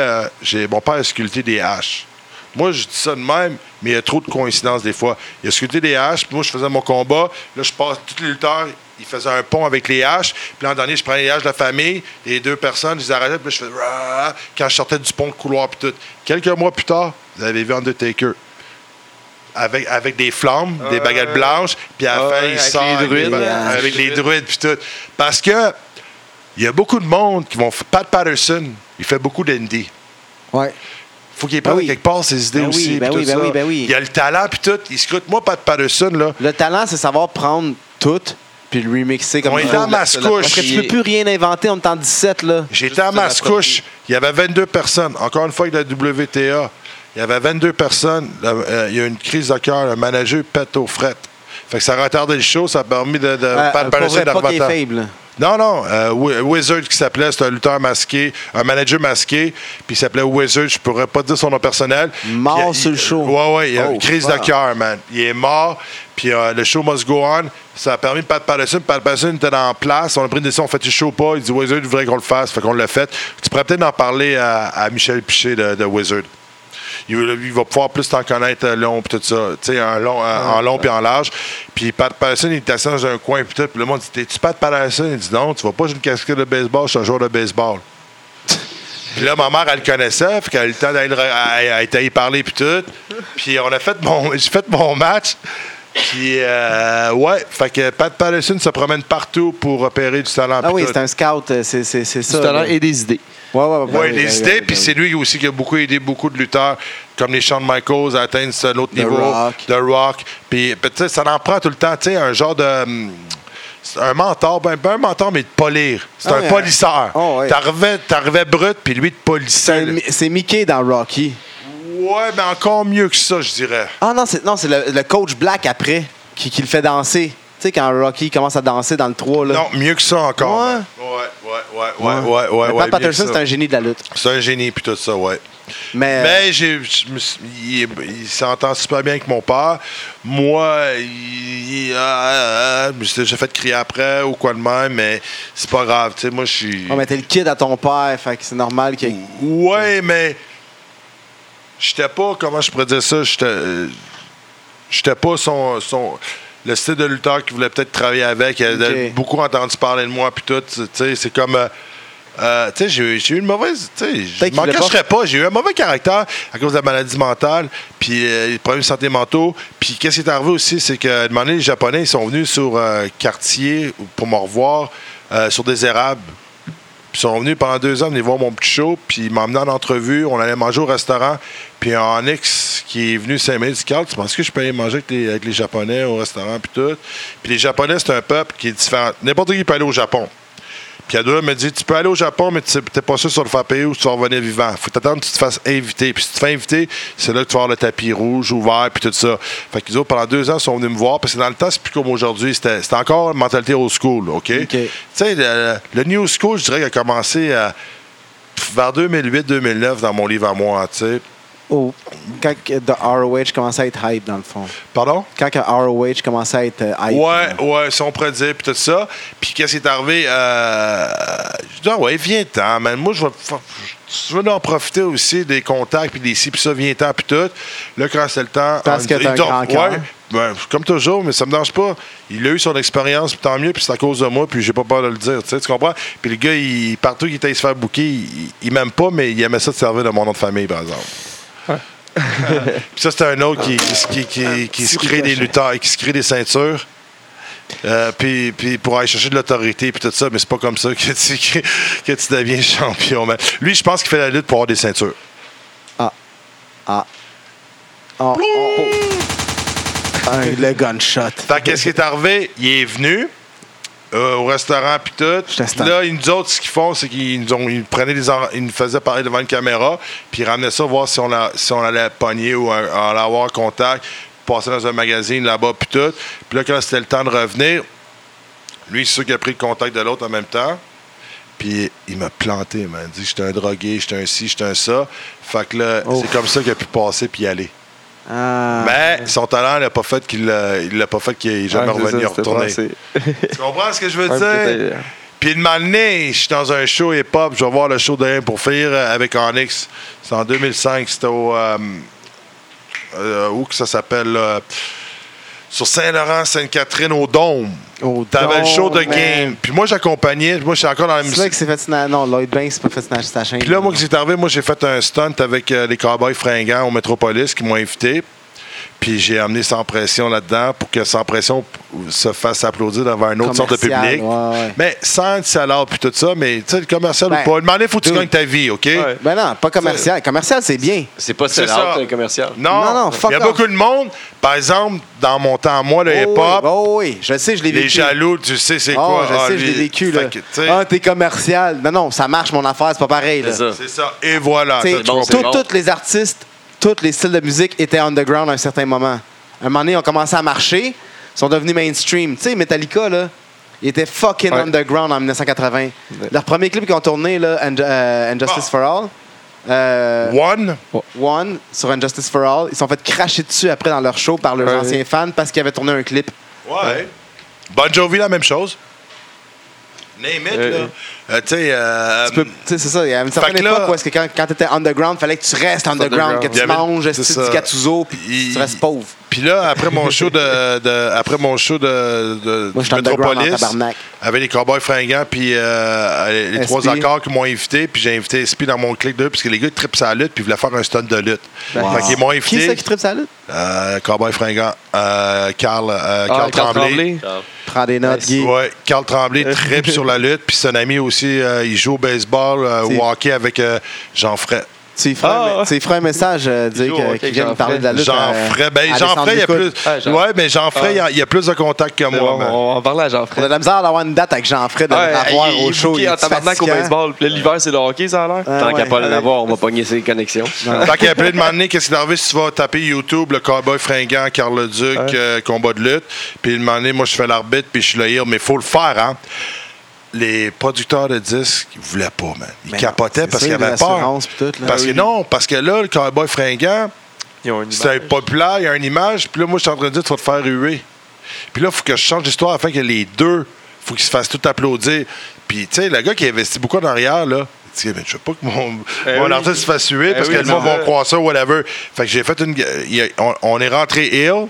mon père a sculpté des haches. Moi, je dis ça de même, mais il y a trop de coïncidences des fois. Il a sculpté des haches, puis moi, je faisais mon combat. Là, je passe, tous les lutteurs, ils faisaient un pont avec les haches. Puis l'an dernier, je prenais les haches de la famille, les deux personnes, je les arrêtais, puis là, je faisais Rah quand je sortais du pont de couloir, puis tout. Quelques mois plus tard, vous avez vu Undertaker. Avec, avec des flammes, des baguettes blanches, puis à la fin, il avec sort les avec, druides. avec les druides, puis tout. Parce que il y a beaucoup de monde qui vont. Pat Patterson, il fait beaucoup d'indie. ouais. Faut qu'il Ben prenne oui. quelque part ses idées Ben oui, aussi. ben oui, ben oui, ben oui. Il a le talent, puis tout. Il scrute. Moi, Pat Patterson, là, Le talent, c'est savoir prendre tout puis le remixer comme on était à Mascouche. Parce que tu peux plus rien inventer, on est en 17, là. J'étais à Mascouche. Il y avait 22 personnes. Encore une fois, avec la WTA. Il y avait 22 personnes. Euh, il y a eu une crise de cœur. Le manager pète aux frettes. Fait que ça a retardé le show. Ça a permis de, de Euh, Pat Patterson faible. Non, non. euh, Wi- Wizard qui s'appelait, c'était un lutteur masqué, un manager masqué, puis il s'appelait Wizard. Je pourrais pas dire son nom personnel. Mort il- sur le show. Ouais, ouais. Il a Oh, une crise de cœur, man. Il est mort, puis euh, le show must go on. Ça a permis de Pat Patterson. Pat Patterson était en place. On a pris une décision, on fait le show pas? Il dit Wizard, il voudrait qu'on le fasse. Fait qu'on l'a fait. Tu pourrais peut-être en parler à, à Michel Piché de, de Wizard. Il, il va pouvoir plus t'en connaître euh, long puis tout ça. Tu sais, en long, en, en long puis en large. Puis Pat Patterson, il était assis dans un coin puis tout. Puis le monde dit T'es-tu Pat Patterson? Il dit Non, tu vas pas, j'ai une casquette de baseball, je suis un joueur de baseball. Puis là, ma mère, elle le connaissait, fait qu'elle a eu le temps d'aller y parler puis tout. Puis on a fait mon, j'ai fait mon match. Puis euh, ouais, fait que Pat Patterson se promène partout pour repérer du talent. Ah puis oui, c'est un scout, euh, c'est ça. Du talent là. et des idées. Ouais, ouais, ouais. Puis c'est lui aussi qui a beaucoup aidé beaucoup de lutteurs, comme les Shawn Michaels, à atteindre ce- l'autre The niveau, Rock. The Rock. Puis, ça en prend tout le temps, tu sais, un genre de. hum, un mentor, ben, ben un mentor, mais de polir. C'est Ah un ouais. polisseur. Oh, ouais. T'arrivais, t'arrivais brut, puis lui C'est polissait. c'est Mickey dans Rocky. Ouais, mais encore mieux que ça, je dirais. Ah non, c'est non, c'est le, le coach Black après qui, qui le fait danser. Tu sais, quand Rocky commence à danser dans le 3, là. Non, mieux que ça encore. Ouais. Ouais, ouais, ouais, ouais, ouais, ouais. Ouais, Pat Patterson, que c'est un génie de la lutte. C'est un génie, puis tout ça, ouais. Mais, Mais j'ai, il, il s'entend super bien avec mon père. Moi, il, suis déjà fait crier après ou quoi de même, mais c'est pas grave. Tu sais, moi, je suis. oh, mais t'es le kid à ton père, fait que c'est normal ait- Ouais, mais j'étais pas, comment je pourrais dire ça, j'étais, euh, j'étais pas son, son, le style de lutteur qu'il voulait peut-être travailler avec. Avait Ok. beaucoup entendu parler de moi, puis tout. Tu sais, c'est comme. euh, euh, tu sais, j'ai j'ai eu une mauvaise. Je m'en cacherais pas. J'ai eu un mauvais caractère à cause de la maladie mentale, puis euh, les problèmes de santé mentaux. Puis qu'est-ce qui est arrivé aussi, c'est que, à un moment donné, les Japonais, ils sont venus sur euh, quartier pour me revoir euh, sur des érables. Puis ils sont venus pendant deux ans venir voir mon petit show, puis ils emmené en entrevue. On allait manger au restaurant. Puis un Onyx qui est venu s'aimer du Carl, tu que je peux aller manger avec les, avec les Japonais au restaurant, puis tout? Puis les Japonais, c'est un peuple qui est différent. N'importe qui peut aller au Japon. Puis Adora me dit Tu peux aller au Japon, mais tu n'es pas sûr vas le faire payer ou tu vas revenir vivant. faut t'attendre que tu te fasses inviter. Puis si tu te fais inviter, c'est là que tu vas avoir le tapis rouge ouvert, puis tout ça. Fait qu'ils autres, pendant deux ans, ils sont venus me voir. Parce que dans le temps, c'est plus comme aujourd'hui. C'était c'était encore une mentalité old school. OK? Tu sais, le, le New School, je dirais a commencé à- vers 2008-2009 dans mon livre à moi. Tu sais. Quand the ROH commençait à être hype, dans le fond. Pardon? Quand que ROH commençait à être euh, hype. Ouais, ouais, si on pourrait dire, puis tout ça. Puis qu'est-ce qui est arrivé? Euh, je dis, ah ouais, viens-t'en, man. Moi, je vais, je veux en profiter aussi des contacts, puis des ci, puis ça, viens-t'en, puis tout. Là, quand c'est le temps... Parce on- que t'as un grand. Ouais, ben, comme toujours, mais ça me dérange pas. Il a eu son expérience, tant mieux, puis c'est à cause de moi, puis j'ai pas peur de le dire, tu sais, tu comprends? Puis le gars, il, partout qu'il était se faire bouquer, il, il m'aime pas, mais il aimait ça de servir de mon nom de famille, par exemple. Puis ça, c'était un autre qui, qui, se- qui, qui- qui se crée des lutteurs, qui se crée des ceintures. Euh, puis, puis pour aller chercher de l'autorité puis tout ça, mais c'est pas comme ça que tu, que, que tu deviens champion. Lui, je pense qu'il fait la lutte pour avoir des ceintures. Ah. Oh, oh, oh. Un- le gunshot. Fait que qu'est-ce qui est arrivé? Il est venu euh, au restaurant puis tout. Là, ils nous autres, ce qu'ils font, c'est qu'ils nous, ont, ils prenaient des en- ils nous faisaient parler devant une caméra, puis ils ramenaient ça voir si on, si on allait pogner ou euh, en avoir contact, passer dans un magazine là-bas puis tout. Puis là, quand c'était le temps de revenir, lui, c'est sûr qu'il a pris le contact de l'autre en même temps. Puis il m'a planté, il m'a dit j'étais un drogué, j'étais un ci, j'étais un ça. Fait que là, Oh. c'est comme ça qu'il a pu passer puis y aller. Ah. Mais son talent, il l'a pas fait qu'il l'a- pas fait qu'il n'ait jamais Ouais, revenu ça, retourner. Tu comprends ce que je veux Ouais, dire? Puis une année, je suis dans un show hip-hop, je vais voir le show de Rien pour faire euh, avec Onyx. C'est en 2005, c'était au. euh, euh, où que ça s'appelle? sur Saint-Laurent, Sainte-Catherine, au Dôme. Au T'avais le show de man. game. Puis moi, j'accompagnais. Moi, je suis encore dans la C'est là musique. que c'est fait. Non, Lloyd Banks s'est pas fait sa chaîne. Puis là, moi, qui est arrivé, moi, j'ai fait un stunt avec euh, les Cowboys fringants au Métropolis qui m'ont invité. Puis j'ai amené Sans Pression là-dedans pour que Sans Pression se fasse applaudir devant un autre sorte de public. ouais, ouais. Mais sans salaire puis tout ça, mais tu sais, le commercial Ben, ou pas. Demander, il faut que tu gagnes ta vie, OK? Ouais. Ben non, pas commercial. Commercial, c'est bien. C'est pas out, un commercial. Non, Non, non, fuck il y a off. beaucoup de monde. Par exemple, dans mon temps, moi, le Oh, hip-hop, oui, oh, oui, je sais, je l'ai les vécu. jaloux, tu sais, c'est Oh, quoi? je Ah, sais, je l'ai vécu. Là. que, tu sais, Ah, t'es commercial. Non, non, ça marche, mon affaire, c'est pas pareil. Là. C'est ça. Et voilà. Bon, comprends? c'est tout- bon. Tous les artistes, tous les styles de musique étaient underground à un certain moment. À un moment donné, ils ont commencé à marcher, ils sont devenus mainstream. Tu sais, Metallica, là, ils étaient fucking Ouais. underground en 1980. Ouais. Leur premier clip qu'ils ont tourné, là, And- euh, Injustice Ah. for All, euh, One, One, sur Injustice for All, ils sont fait cracher dessus après dans leur show par leurs Ouais. anciens fans parce qu'ils avaient tourné un clip. ouais. Bon Jovi, la même chose. Name it, Euh, là. Euh, tu sais, euh, Tu tu sais, c'est ça. Il y a une certaine Fait que là- époque où est-ce que quand, quand tu étais underground, il fallait que tu restes underground, underground. que tu avait- manges esti, ça. du puis tu restes pauvre. Puis là, après mon show de, de- après mon show de, de Moi, Metropolis, avec les Cowboys fringants, puis euh, les SP. trois accords qui m'ont invité, puis j'ai invité SP dans mon clic d'eux, parce que les gars ils trippent sa lutte, puis ils voulaient faire un stunt de lutte. Wow. Fait qu'ils m'ont Qui c'est invité. qui tripe sa lutte? Euh, Cowboy fringant, euh, Carl, euh, Ah, Carl Carl Tremblay. Prends des notes, Guy. Ouais, Carl Tremblay trippe sur la lutte, puis un ami aussi, euh, il joue au baseball, euh, au hockey avec euh, Jean Fray. Tu y feras, Ah, un- tu message, euh, dire que- qu'il avec vient Jean parler de la lutte. Jean Fray, ben Jean Fray, il y a plus. Ah, Jean- Ouais, mais Jean Fray, Ah. il y a- il a plus de contacts que moi. on, on parlait à On a de la misère d'avoir une date avec Jean-Fred, de Ouais, le revoir il- au il show. il en est tabarnak au baseball. Là, l'hiver, c'est le hockey, ça a l'air. Ah, Tant ouais. qu'à pas l'avoir, on va pogner ses connexions. Tant qu'il y a plein de m'emmener, qu'est-ce qui est arrivé si tu vas taper YouTube, le cowboy fringant, Carl Duc, Ouais. euh, combat de lutte, puis de m'emmener, moi je fais l'arbitre, puis je suis le mais il faut le faire, hein. Les producteurs de disques, ils voulaient pas, man. Ils Mais capotaient non, parce qu'ils avaient peur. tout, là. Parce que non, parce que là, le cowboy fringant, image. populaire, il y a une image, puis là, moi je suis en train de dire, tu vas te faire huer. Puis là, il faut que je change d'histoire afin que les deux, faut qu'ils se fassent tout applaudir. Puis, tu sais, le gars qui investit beaucoup en arrière, là, il dit, Ben, je veux pas que mon, Eh mon oui. artiste se fasse huer Eh parce oui, que le monde ça. va croire ça, whatever. Fait que j'ai fait une. il on, on est rentré ill.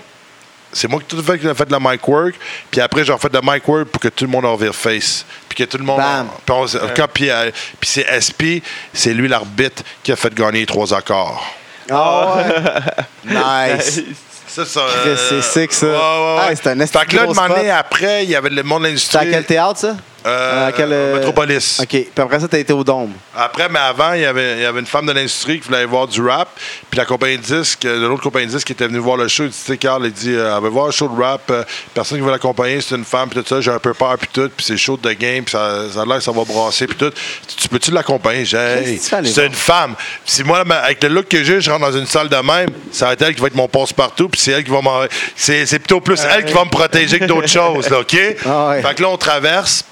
C'est moi qui tout fait qui a fait de la mic work. Puis après, j'ai refait de la mic work pour que tout le monde en revire face. Puis que tout le monde. Bam. Puis, on- quand- puis, euh, puis c'est SP, c'est lui l'arbitre qui a fait gagner les trois accords. Ah ouais. nice. Ça, ça, c'est sick, ça. Ouais, ouais, ouais. Ah, c'est un Fait que là, spot. après, il y avait le monde de C'est à l'industrie. quel théâtre, ça? Euh, À quel, euh, Metropolis. OK. Puis après ça, t'as été au Dôme. Après, mais avant, il y, avait, il y avait une femme de l'industrie qui voulait aller voir du rap. Puis la compagnie de disques, euh, l'autre compagnie de disques qui était venue voir le show, il dit, tu sais, Carl, il dit, euh, elle veut voir le show de rap. euh, personne qui veut l'accompagner, c'est une femme, puis tout ça. J'ai un peu peur, puis tout. Puis c'est chaud de game, puis ça, ça a l'air que ça va brasser, puis tout. Tu- Tu peux-tu l'accompagner? J'ai, tu c'est une femme. Puis si moi, avec le look que j'ai, je rentre dans une salle de même, ça va être elle qui va être mon passe-partout, puis c'est elle qui va m'en. C'est, c'est plutôt plus elle qui va me protéger que d'autres choses, là, OK? Ah ouais. Fait que là, on traverse.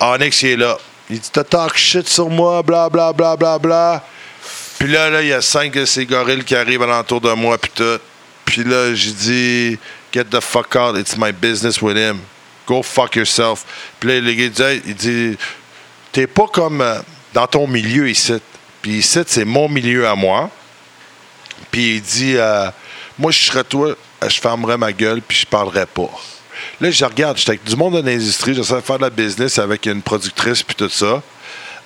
Onyx, il est là. Il dit T'as talk shit sur moi, bla bla bla bla bla. Puis là, là, il y a cinq de ces gorilles qui arrivent alentour de moi, puis tout. Puis là, j'ai dit Get the fuck out, it's my business with him. Go fuck yourself. Puis là, le gars il dit, il dit T'es pas comme euh, dans ton milieu ici. Puis ici, c'est mon milieu à moi. Puis il dit euh, Moi, je serais toi, je fermerais ma gueule, puis je parlerais pas. Là, je regarde, j'étais avec du monde de l'industrie, j'essaie de faire de la business avec une productrice, puis tout ça.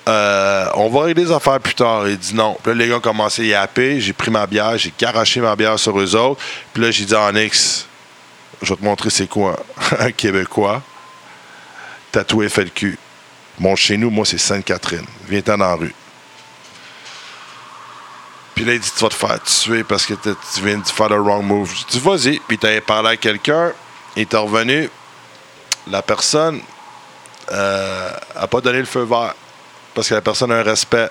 Euh, on va régler les affaires plus tard. Il dit non. Puis là, les gars ont commencé à yapper. J'ai pris ma bière, j'ai garoché ma bière sur eux autres. Puis là, j'ai dit à Onyx, je vais te montrer c'est quoi un Québécois tatoué cul. Mon chez nous, moi, c'est Sainte-Catherine. Viens-t'en dans la rue. Puis là, il dit, tu vas te faire tuer parce que tu viens de faire le wrong move. J'ai dit, vas-y. Puis t'avais parlé à quelqu'un, il est revenu. La personne n'a pas donné le feu vert parce que la personne a un respect.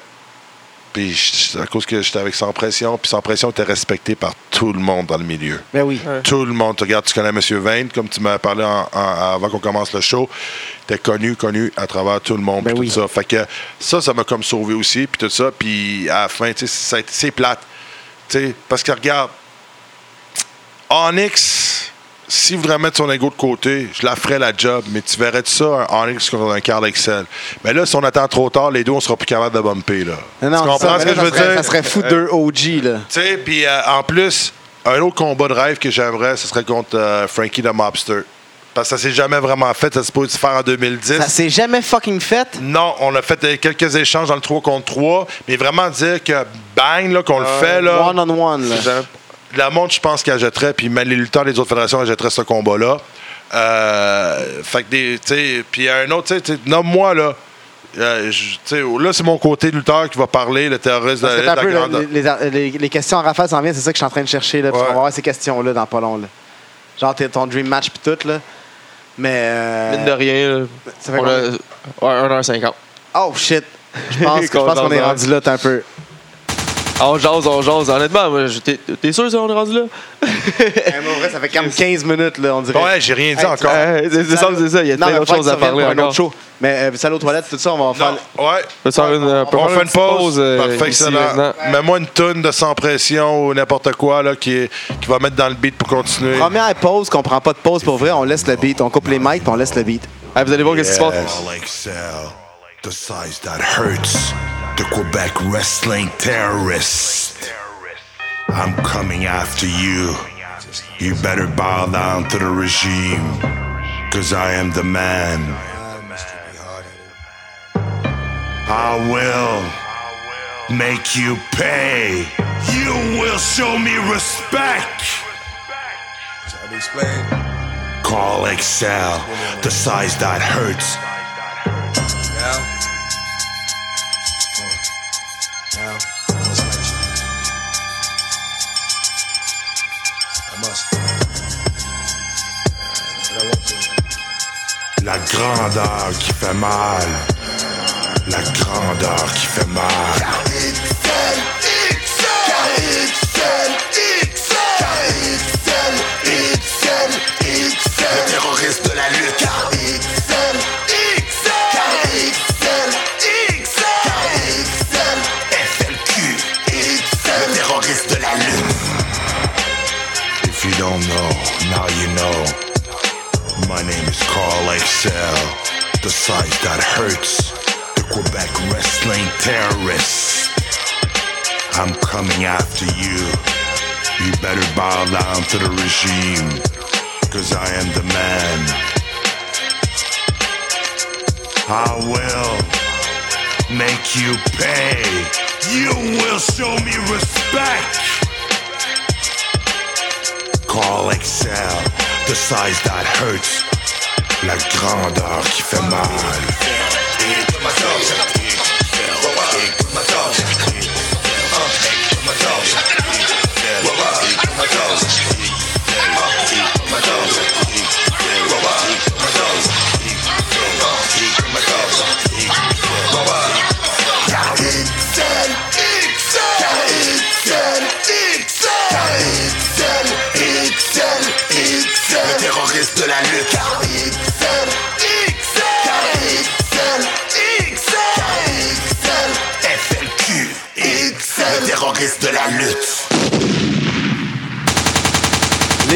Puis à cause que j'étais avec Sans Pression, puis Sans Pression était respecté par tout le monde dans le milieu. Ben oui. Tout le monde. Tu regardes, tu connais M. Vane, comme tu m'as parlé en- en- avant qu'on commence le show. T'es connu, connu à travers tout le monde. Ben oui. tout ça. Fait que ça, ça m'a comme sauvé aussi. Puis tout ça. Puis à la fin, tu sais, ça a été- c'est plate. Tu sais, parce que regarde, Onyx, s'il voudrait mettre son ego de côté, je la ferais la job, mais tu verrais de ça, un Onyx contre un Carl Excel. Mais là, si on attend trop tard, les deux, on sera plus capable de bumper. Là. Non, non, tu comprends ça, ce que là, je veux serait- dire? Ça serait fou deux OG, là. Tu sais, puis euh, en plus, un autre combat de rêve que j'aimerais, ce serait contre euh, Frankie the Mobster. Parce que ça s'est jamais vraiment fait. Ça se peut se faire en 2010. Ça s'est jamais fucking fait? non, on a fait euh, quelques échanges dans le 3 contre 3, mais vraiment dire que bang, là, qu'on le fait, là, One on one, là. La montre, je pense qu'elle jetterait, puis même les lutteurs des autres fédérations, jetteraient ce combat-là. Euh, fait que des, tu sais, puis un autre, tu sais, nomme-moi, là. Euh, je- sais, là, c'est mon côté lutteur qui va parler, le terroriste de Parce la peu, grande. les, les- les questions en rafale s'en viennent, c'est ça que je suis en train de chercher. Là, Ouais. On va avoir ces questions-là dans pas long. Là. Genre t'es- ton dream match puis tout. Là. Mais. euh, Mine de rien, là, ça fait on a ouais, 1h50. Oh shit! Je pense, que- je pense qu'on est rendu là t'es un peu. On jase, on jase. Honnêtement, moi, je- t'es t'es sûr qu'on est rendu là? Eh, mais en vrai, ça fait comme 15 minutes, là, on dirait. Ouais, j'ai rien dit Hey, encore. Euh, c'est c'est ça, c'est ça. Il y a Non, plein mais d'autres faut choses que à tu reviennes parler pour un encore. autre show. Mais euh, salle aux toilettes, tout ça, on va faire. Non, ouais. On peut faire une, on peut On faire fait une pause. euh, Parfait, ici, excellent. maintenant. Mets-moi une toune de sans pression ou n'importe quoi là, qui, est- qui va mettre dans le beat pour continuer. Première pause, qu'on prend pas de pause pour vrai, on laisse le beat. On coupe les mics puis on laisse le beat. Ah, vous allez voir qu'est-ce qui se passe. All excel, the size that hurts, the Quebec wrestling terrorist. I'm coming after you. You better bow down to the regime, cause I am the man. I will make you pay. You will show me respect. Call Excel, the size that hurts. La grandeur qui fait mal. La grandeur qui fait mal. Le terroriste de la lutte. Size that hurts, the Quebec wrestling terrorists. I'm coming after you. You better bow down to the regime, cause I am the man. I will make you pay. You will show me respect. Call Excel, the size that hurts, la grandeur qui fait mal.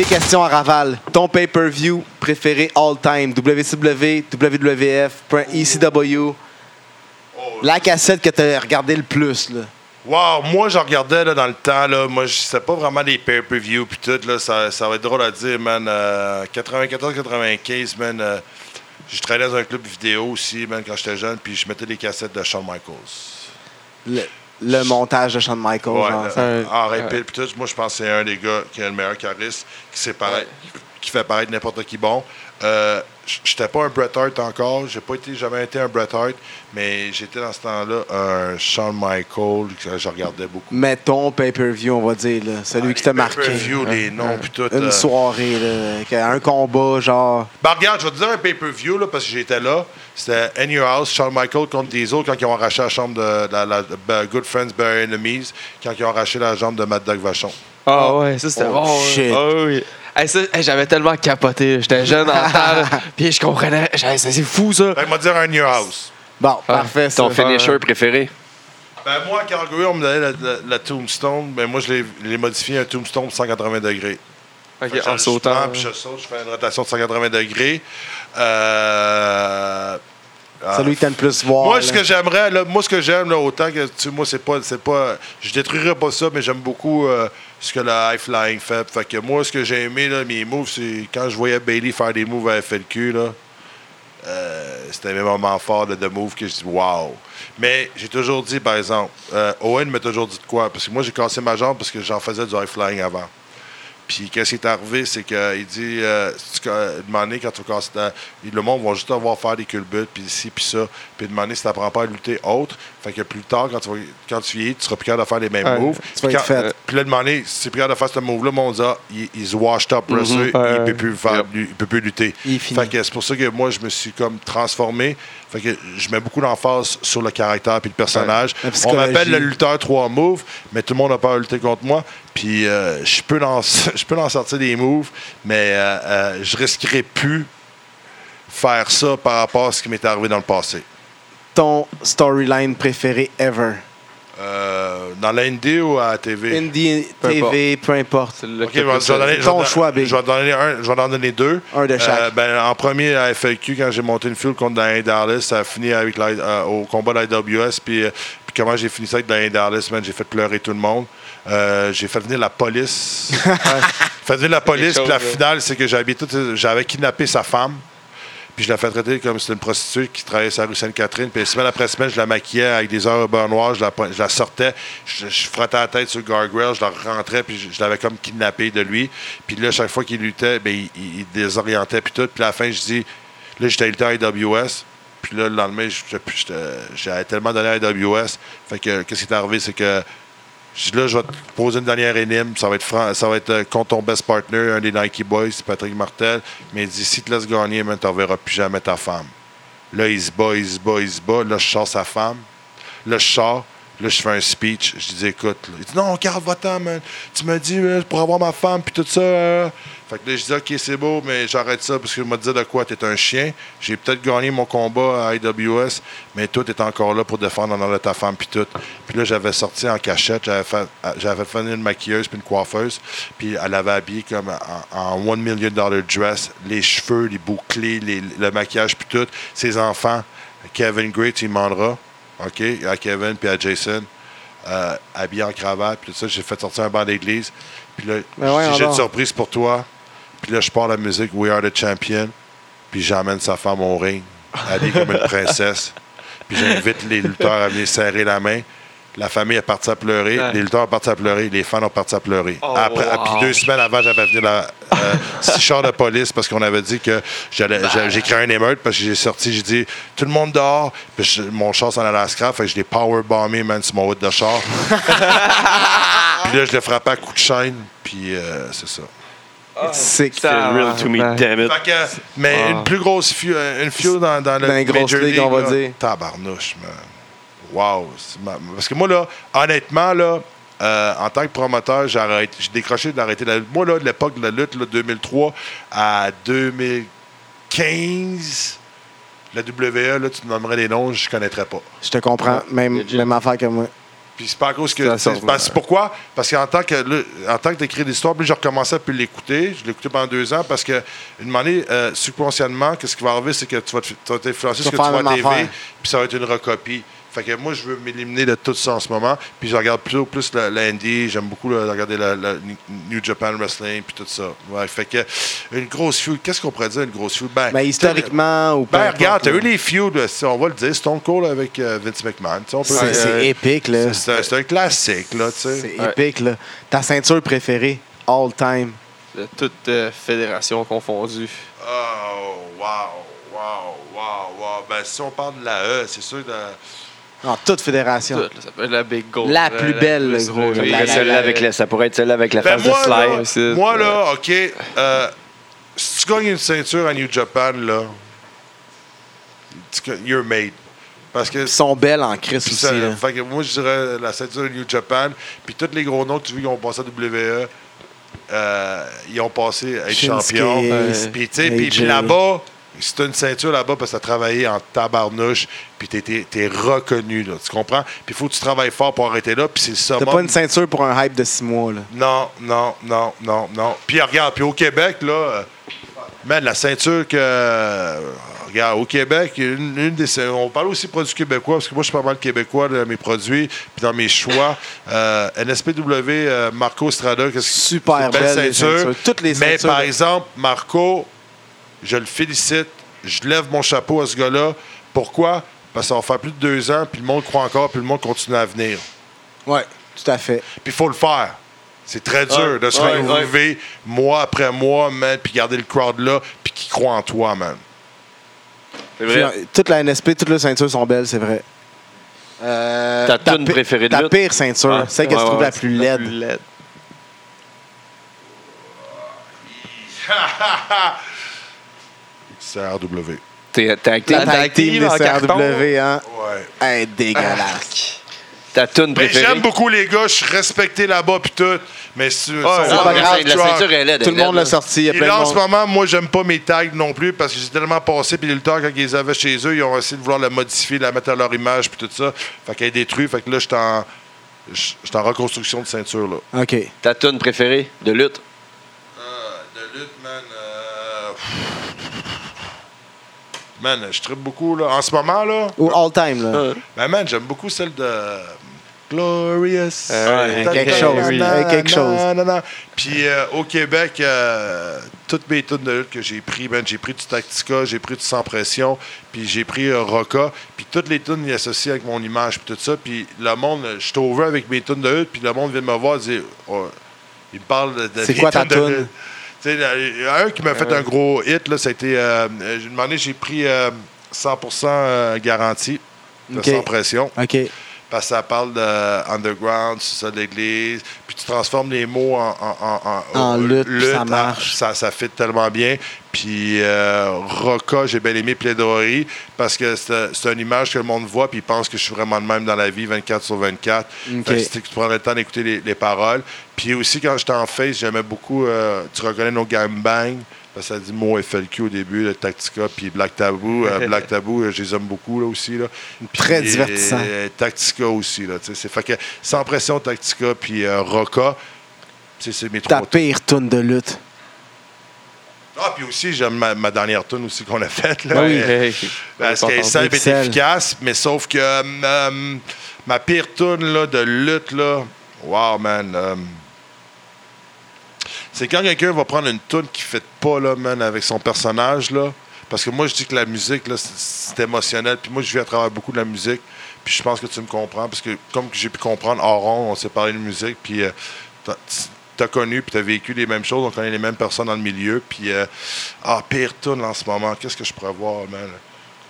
Les questions à Raval. Ton pay-per-view préféré all time? WCW, WWF, ECW. La cassette que tu as regardé le plus. Là. Wow, moi, je regardais là, dans le temps, là, moi, je sais pas vraiment des pay-per-view puis tout, là, ça, ça va être drôle à dire, man. 94-95, man, euh, je travaillais dans un club vidéo aussi, man, quand j'étais jeune, puis je mettais des cassettes de Shawn Michaels. Le, le montage de Shawn Michaels. Ouais, genre. le- un- en puis tout, moi, je pense que c'est un des gars qui a le meilleur charisme, qui, sait paraître- qui fait paraître n'importe qui bon. Euh, J'étais pas un Bret Hart encore, j'ai pas été, jamais été un Bret Hart, mais j'étais dans ce temps-là un Shawn Michaels que je regardais beaucoup. Mais ton pay-per-view, on va dire. Là, celui qui t'a marqué. Pay-per-view, les noms, puis tout. Une euh, soirée, là, un combat, genre. Ben, regarde, je vais te dire un pay-per-view, là, parce que j'étais là. C'était In Your House, Shawn Michaels contre Diesel, quand ils ont arraché la chambre de la, la- de Good Friends, Bad Enemies, quand ils ont arraché la jambe de Mad Dog Vachon. Ah ouais, ça c'était Oh, bon. ouais. shit. Ah oui. Hey, ça, hey, j'avais tellement capoté. J'étais jeune en temps, puis je comprenais. C'est fou ça. Fait que m'a dire un Your House. Bon, parfait. ça. Ton finisher préféré? Ben, moi, à Calgary, on me donnait la, la- la Tombstone. Ben, moi, je l'ai- modifié un Tombstone 180 degrés. En je- sautant. Je prends, puis je saute, je fais une rotation de 180 degrés. Euh, ah, Celui que t'aimes le plus voir. Moi, là. ce que j'aimerais, là, moi, ce que j'aime, là, autant que, tu sais, moi, c'est pas, c'est pas, je détruirais pas ça, mais j'aime beaucoup euh, ce que le high flying fait. Moi, ce que j'ai aimé, là, mes moves, c'est quand je voyais Bailey faire des moves à FLQ, là, euh, c'était mes moments forts de, de moves que je dis wow. Mais j'ai toujours dit, par exemple, euh, Owen m'a toujours dit de quoi? Parce que moi, j'ai cassé ma jambe parce que j'en faisais du high flying avant. Puis qu'est-ce qui est arrivé, c'est qu'il dit, euh, demander quand tu casses ta- le monde va juste avoir faire des culbutes, puis ici, puis ça. Puis demander si tu n'apprends pas à lutter autre. Fait que plus tard, quand tu, vas- quand tu vieillis, tu seras plus capable de faire les mêmes Ouais, moves. Puis quand-. Puis là, demander si tu es plus capable de faire ce move-là, mon dit, ah, il, il se washed up wrestler, Ouais. il peut plus faire, Yep. il peut plus lutter. Fait que c'est pour ça que moi, je me suis comme transformé. Fait que je mets beaucoup d'emphase sur le caractère puis le personnage. La On m'appelle le lutteur 3 moves, mais tout le monde a peur de lutter contre moi. Puis euh, je peux en, je peux en sortir des moves, mais euh, euh, je risquerais plus faire ça par rapport à ce qui m'est arrivé dans le passé. Ton storyline préféré ever? Euh, dans l'ND ou à la TV? Indie, Peu TV, peu importe. C'est le Ok, je vais, je vais donner, je Ton vais- choix, Big. Je vais donner un, je vais en donner deux. Un de chaque. Euh, ben, en premier, à FLQ, quand j'ai monté une field contre Diane Dallas, ça a fini avec la- euh, au combat de l'IWS. Puis, euh, puis comment j'ai fini ça avec Diane Dallas, man, j'ai fait pleurer tout le monde. Euh, j'ai fait venir la police. J'ai fait venir la police, puis la finale, c'est que j'avais tout- j'avais kidnappé sa femme. Puis je la fais traiter comme c'était une prostituée qui travaillait sur la rue Sainte-Catherine. Puis semaine après semaine, je la maquillais avec des heures au beurre noir, je la, je la sortais, je, je frottais la tête sur le je la rentrais, puis je, je l'avais comme kidnappé de lui. Puis là, chaque fois qu'il luttait, ben, il, il- il désorientait, puis tout. Puis à la fin, je dis, là, j'étais lutté à AWS. Puis là, le lendemain, j'avais tellement donné à AWS. Fait que, qu'est-ce qui est arrivé, c'est que là, je vais te poser une dernière énigme. Ça va être, ça va être euh, contre ton best partner, un des Nike Boys, Patrick Martel. Mais il dit, si tu laisses gagner, tu reverras plus jamais ta femme. Là, il se bat, il se bat, il se bat. Là, je sors sa femme. Là, je sors. Là, je fais un speech. Je dis, écoute. là. Il dit, non, garde va-t'en. Tu m'as dit, man, pour avoir ma femme, puis tout ça. euh. Fait que là, je dis, OK, c'est beau, mais j'arrête ça parce je me disais de quoi? T'es un chien. J'ai peut-être gagné mon combat à IWS, mais toi, t'es encore là pour défendre l'honneur de ta femme, puis tout. Puis là, j'avais sorti en cachette. J'avais fait, fait une maquilleuse puis une coiffeuse. Puis elle avait habillé comme en, en one million dollar dress, les cheveux, les bouclés, le maquillage, puis tout. Ses enfants. Kevin Great, il demandera. OK? À Kevin puis à Jason. euh, habillé en cravate. Puis tout ça, j'ai fait sortir un banc d'église. Puis là, Ben ouais, j'ai une surprise pour toi. Puis là, je pars la musique We Are the Champion. Puis j'emmène sa femme au ring, habillée comme une princesse. Puis j'invite les lutteurs à venir serrer la main. La famille est partie à pleurer. Ouais. Les lutteurs sont partis à pleurer. Les fans ont parti à pleurer. Oh, Après, wow. Puis deux semaines avant, j'avais venu la euh, six chars de police parce qu'on avait dit que j'allais, j'avais- j'ai créé un émeute parce que j'ai sorti, j'ai dit tout le monde dehors. Puis je- mon char s'en allait à la scrap. Fait que je l'ai powerbombé, man, sur mon hood de char. puis là, je l'ai frappé à coups de chaîne. Puis euh, c'est ça. Sick. C'est real to me, damn it. Que, mais Ah. une plus grosse feud, une feud dans, dans le Dans les grosses Major ligues, on va là, dire. Tabarnouche, man. Wow. Parce que moi, là, honnêtement, là, euh, en tant que promoteur, j'ai décroché d'arrêter la lutte. Moi, là, de l'époque de la lutte, là, 2003 à 2015, la WWE, là, tu me nommerais des noms, je ne connaîtrais pas. Je te comprends. Même, même affaire que moi. Puis c'est pas à cause que. C'est pourquoi? Parce qu'en tant que là, en tant que d'écrire l'histoire, puis je recommençais à plus l'écouter. Je l'ai écouté pendant deux ans parce que une année, euh, subconscientement, qu'est-ce qui va arriver, c'est que tu vas vas t'influencer Tu ce que vas tu faire vois à la TV, puis ça va être une recopie. Fait que moi, je veux m'éliminer de tout ça en ce moment. Puis je regarde plutôt plus la- l'indie. J'aime beaucoup là, regarder la, la New Japan Wrestling, puis tout ça. Ouais, fait que une grosse feud. Qu'est-ce qu'on pourrait dire, une grosse feud? Ben, Mais historiquement ou Ben, peu regarde, t'as eu les feuds, si on va le dire, Stone Cold avec euh, Vince McMahon. C'est euh, épique, là. c'est un, classique, là, tu sais. C'est Ouais. épique, là. Ta ceinture préférée, all time? De toute euh, fédération confondue. Oh, wow, wow, wow, wow. Ben, si on parle de la E, c'est sûr de. En toute fédération. Toute, là, ça peut être la Big Gold. La plus belle, plus gros, relevée. la- la- Celle-là avec la- ça pourrait être celle-là avec la Ben, face moi, de là, Slide. c'est- moi, là, OK, euh, si tu gagnes une ceinture à New Japan, là, tu- you're made. Parce que Ils sont belles en Puis aussi, ça, là. fait que moi, je dirais la ceinture de New Japan. Puis tous les gros noms que tu vois qui ont passé à WWE, euh, ils ont passé à être champions. Puis, tu sais, puis- puis AJ. là-bas, si tu as une ceinture là-bas parce que tu as travaillé en tabarnouche, puis tu es, reconnu, là, tu comprends? Puis il faut que tu travailles fort pour arrêter là, puis c'est le T'as summum. pas une ceinture pour un hype de six mois, là. Non, non, non, non, non. Puis regarde, puis au Québec, là, euh, man, la ceinture que. euh, regarde, au Québec, une, une des, on parle aussi de produits québécois, parce que moi, je suis pas mal québécois dans mes produits, puis dans mes choix. Euh, NSPW, Marco Strada, qu'est-ce que Super c'est une belle, les ceintures. Toutes les Mais ceintures, par là. exemple, Marco, je le félicite, je lève mon chapeau à ce gars-là. Pourquoi? Parce que ça va faire plus de deux ans, puis le monde croit encore, puis le monde continue à venir. Ouais, tout à fait. Puis il faut le faire. C'est très dur Ouais, de se ouais, mois après mois, man, puis garder le crowd là, puis qui croit en toi, man. C'est vrai. euh, toute la NSP, toutes les ceintures sont belles, c'est vrai. Euh, Ta pi- préférée de Ta lutte? pire ceinture, Ouais. celle que Ouais, tu trouves ouais, la c'est plus laide. CRW. T'es- T'as acté La La tag tag team team de en carton. CRW, hein? Ouais. Hey, dégueulasse. ta tune Mais préférée? j'aime beaucoup les gars, je suis respecté là-bas, puis tout. Mais si, va c'est pas grave, la ceinture est laide. Tout le monde l'a sorti. Et là, en ce moment, moi, j'aime pas mes tags non plus parce que j'ai tellement passé, puis les lutteurs, quand ils les avaient chez eux, ils ont essayé de vouloir la modifier, la mettre à leur image, puis tout ça. Fait qu'elle est détruite. Fait que là, je suis en, je suis en reconstruction de ceinture, là. OK. Ta tune préférée de lutte? de lutte, man. euh, Man, je tripe beaucoup, là. En ce moment, là, Ou all time, là. ben, man, j'aime beaucoup celle de Glorious. Euh, quelque chose, na- oui. na- Quelque chose. na- na. Puis euh, au Québec, euh, toutes mes tunes de lutte que j'ai pris, man, j'ai pris du Tactica, j'ai pris du Sans Pression, puis j'ai pris euh, Roca, puis toutes les tunes y associées avec mon image, puis tout ça. Puis le monde, je suis avec mes tunes de lutte, puis le monde vient me voir et dit, oh, il me parle de. de C'est quoi ta tune? Un qui m'a fait un gros hit, là, ça a été. Euh, j'ai demandé, j'ai pris euh, 100% euh, garantie, sans pression. OK. Parce que ça parle de underground, c'est ça, de l'église. Puis tu transformes les mots en, en, en, En lutte, puis ça ah, marche. Ça, ça fit tellement bien. Puis euh, Roca, j'ai bien aimé Plaidoirie parce que c'est une image que le monde voit puis il pense que je suis vraiment le même dans la vie, 24 sur 24. Ok. Fait que tu prendrais le temps d'écouter les, les paroles. Puis aussi, quand j'étais en face, j'aimais beaucoup euh, Tu reconnais nos gangbang. Parce que ça dit mot FLQ au début, le Tactica, puis Black Taboo. Euh, Black Taboo, euh, je les aime beaucoup là, aussi. Là. Très divertissant. euh, Tactica aussi. Là, c'est fait que sans pression, Tactica, puis euh, Roca, c'est mes Ta trois pire tune de lutte. Ah, puis aussi, j'aime ma, ma dernière tune aussi qu'on a faite. Là, Ah oui. Euh, Hey, parce qu'elle est simple et efficace, mais sauf que euh, euh, ma pire tune là, de lutte, là, wow, man. Euh, c'est quand quelqu'un va prendre une tune qui fait pas, là, man, avec son personnage, là. Parce que moi, je dis que la musique, là, c'est- émotionnel. Puis moi, je vis à travers beaucoup de la musique. Puis je pense que tu me comprends. Parce que comme j'ai pu comprendre, Aaron, on s'est parlé de musique. Puis euh, t'as- connu, puis t'as vécu les mêmes choses. On connaît les mêmes personnes dans le milieu. Puis, euh, ah, pire tune en ce moment. Qu'est-ce que je pourrais voir, man?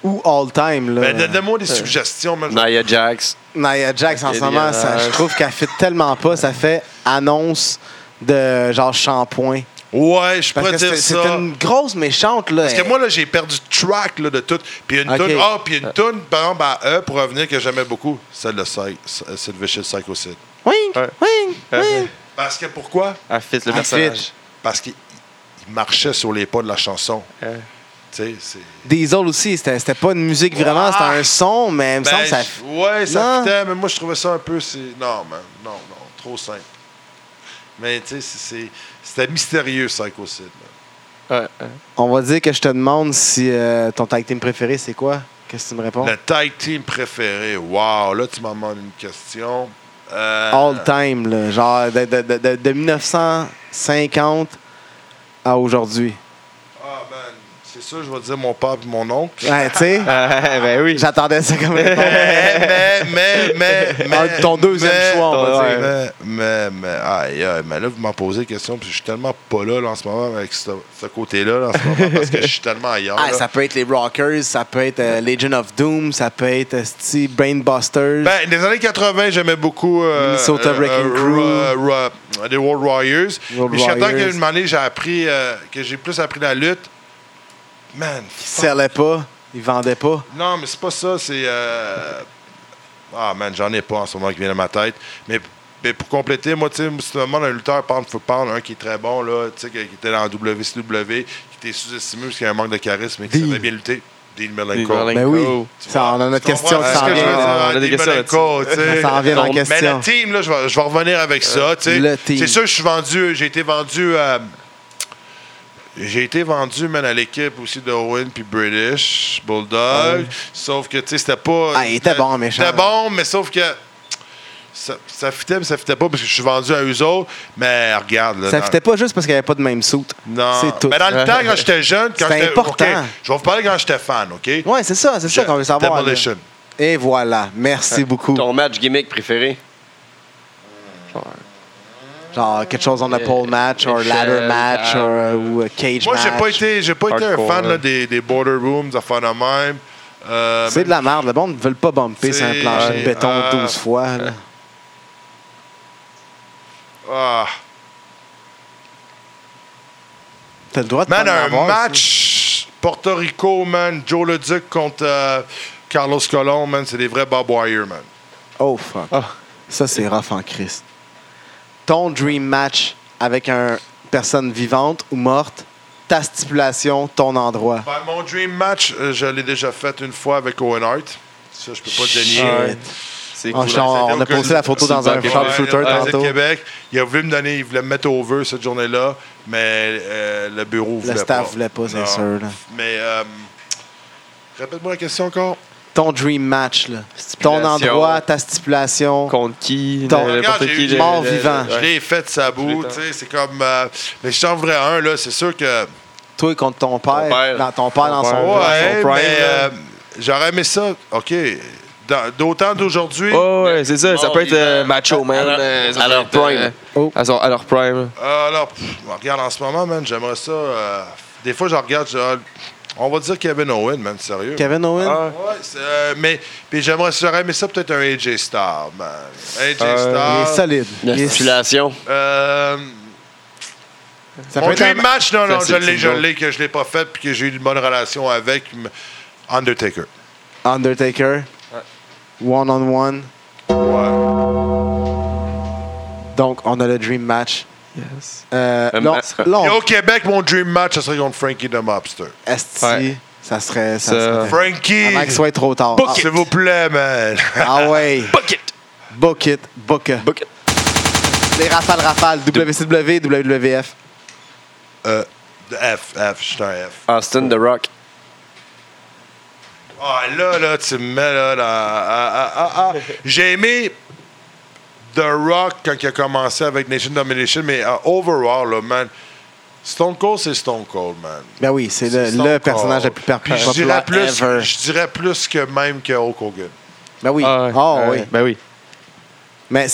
Ou all time, là. Ben, donne- donne-moi des suggestions, man. Nia Jax. Nia Jax, en ce moment, je trouve qu'elle fit tellement pas. Ça fait annonce de genre shampoing. Ouais, je pourrais dire c'est c'est ça. une grosse méchante, là. Parce que moi, là, j'ai perdu track là, de tout. Puis une Ok. tune, ah, puis une tune, par exemple, à E, pour revenir, que j'aimais beaucoup, celle de Psy- c'est le Vicious Psychocide. Oui, Ouais. oui, oui. Parce que pourquoi? Elle fit le personnage. fit. Parce qu'il il marchait sur les pas de la chanson. Ouais. Tu sais, c'est. Diesel aussi, c'était c'était pas une musique vraiment, c'était un son, mais il me semble Ben, que ça. ouais, ça Non? fitait, mais moi, je trouvais ça un peu. c'est- Non, man. Non, non. Trop simple. Mais, tu sais, c'est- c'est- c'était mystérieux. Ouais, ouais. On va dire que je te demande si euh, ton tag team préféré, c'est quoi? Qu'est-ce que tu me réponds? Le tag team préféré. Wow, là, tu m'en demandes une question. Euh, All time, là, genre de, de, de, de- de 1950 à aujourd'hui. Ah, man. C'est sûr, je vais dire mon père et mon oncle. Ouais, tu sais, Ah, ben oui. j'attendais ça comme réponse. mais, mais, mais, mais, Ah, ton deuxième mais- choix, on va dire. Mais, mais, mais, aïe, aïe, mais là, vous m'en posez des questions, puis je suis tellement pas là, là, en ce moment, avec ce, ce côté-là, là, en ce moment, parce que je suis tellement ailleurs. Ah, ça peut être les Rockers, ça peut être euh, Legion of Doom, ça peut être euh, Brainbusters. Ben, les années 80, j'aimais beaucoup euh, Minnesota Wrecking Crew, Crew. les World Warriors. World Puis jusqu'à temps Warriors. qu'une année, j'ai appris, euh, que j'ai plus appris la lutte. Man, Ils serlaient pas, ils vendaient pas. Non, mais c'est pas ça. C'est. euh, Ah, man, j'en ai pas en ce moment qui vient à ma tête. Mais, mais pour compléter, moi, tu sais, c'est un un lutteur pound for pound, un qui est très bon, là, tu sais, qui qui était dans WCW, qui était sous-estimé parce qu'il y a un manque de charisme et qui savait bien lutter. Dean Malenko. Ben oui, ça, on a notre question qui ce s'en que je veux vient. On a des questions. Ça s'en vient dans la Donc, Mais question. le team, là, je vais, revenir avec ça. tu sais. le team. C'est sûr, je suis vendu, j'ai été vendu à. J'ai été vendu, man, à l'équipe aussi d'Owen puis British, Bulldog. Sauf que, tu sais, c'était pas. Ah, il était bon, méchant. C'était bon, mais sauf que. Ça, ça fitait, mais ça fitait pas parce que je suis vendu à eux autres. Mais regarde, là. Ça dans- fitait pas juste parce qu'il n'y avait pas de même soute. Non. C'est tout. Mais dans le temps, quand j'étais jeune, quand C'était j'étais. important. Je vais vous parler quand j'étais fan, OK? Ouais, c'est ça, c'est ça qu'on veut savoir. là. Demolition. Et voilà, merci beaucoup. Ton match gimmick préféré? Genre quelque chose en a pole match, ou Michel, ladder match, Tam. or, ou uh, cage Moi, match. j'ai pas été, j'ai pas été un fan là, des, des border rooms, des affaires de même. Euh, C'est de la merde. Le monde ne veut pas bumper sur un plancher de béton euh, 12 fois. là. ah. T'as le droit de Man, un avoir, match Porto Rico, man, Joe Le Duc contre euh, Carlos Colon, man, c'est des vrais Bob Wire, man. Oh, fuck. Ah. Ça, c'est rough en Christ. Ton dream match avec une personne vivante ou morte, ta stipulation, ton endroit. Ben, mon dream match, euh, je l'ai déjà fait une fois avec Owen Hart. Ça, je peux pas te dénier. C'est On, cool. on- on a au- posté la photo dans un Ouais, sharpshooter Ouais, tantôt. Québec. Il a voulu me donner, il voulait me mettre over cette journée-là, mais euh, le bureau voulait Le staff pas. voulait pas, c'est sûr. là. Mais euh, Répète-moi la question encore. Ton dream match, là. Ton endroit, ta stipulation. Contre qui? Ton- Regarde, qui. mort vivant. Je l'ai fait ça bout, Je tu sais, c'est comme... euh, mais si j'en voudrais un, là, c'est sûr que... Toi contre ton père. père. Dans ton père, dans Ton son, père. dans son Ouais, prime, mais là. euh, j'aurais aimé ça. OK. Dans- D'autant d'aujourd'hui, Oh, ouais, c'est ça. Ça peut être euh. Macho À Man. leur- euh, ça à leur prime. euh, Oh. à, son- à leur prime. euh, alors, pff, regarde, en ce moment, man, j'aimerais ça... euh, des fois, je regarde, je- on va dire Kevin Owen, man, sérieux. Kevin Owen? Ah, Ouais, euh, mais puis j'aimerais j'aurais aimé ça peut-être un AJ Styles, man. AJ Euh, Il est solide. Euh, Ça mon peut être un- dream match, non, non, je l'ai, je l'ai, que je l'ai pas fait puis que j'ai eu une bonne relation avec Undertaker. Undertaker. One on one. Donc, on a le dream match. Yes. Euh, Euh, là, sera- là, on- Et au Québec, mon dream match, ça serait contre Frankie the Mobster. Esti, Ouais. ça serait. Ça Ça- serait Frankie, avant qu'il soit trop tard. Ah, s'il vous plaît, man. Ah ouais. Bucket! Book it. Book it. Book it. Les rafales, rafales. WCW, WWF. Euh, F, F, je suis un F. Austin The Rock. Ah, là, là, tu me mets là. dans- ah, ah, ah, ah. J'ai aimé The Rock quand il a commencé avec Nation Domination, mais euh, overall, là, man, Stone Cold, c'est Stone Cold, man. Ben oui, c'est le, personnage le plus je populaire dirais plus, ever. je dirais plus que même que Hulk Hogan. Ben oui. Ah, ouais. Ah Ouais, oui. Ben oui. Mais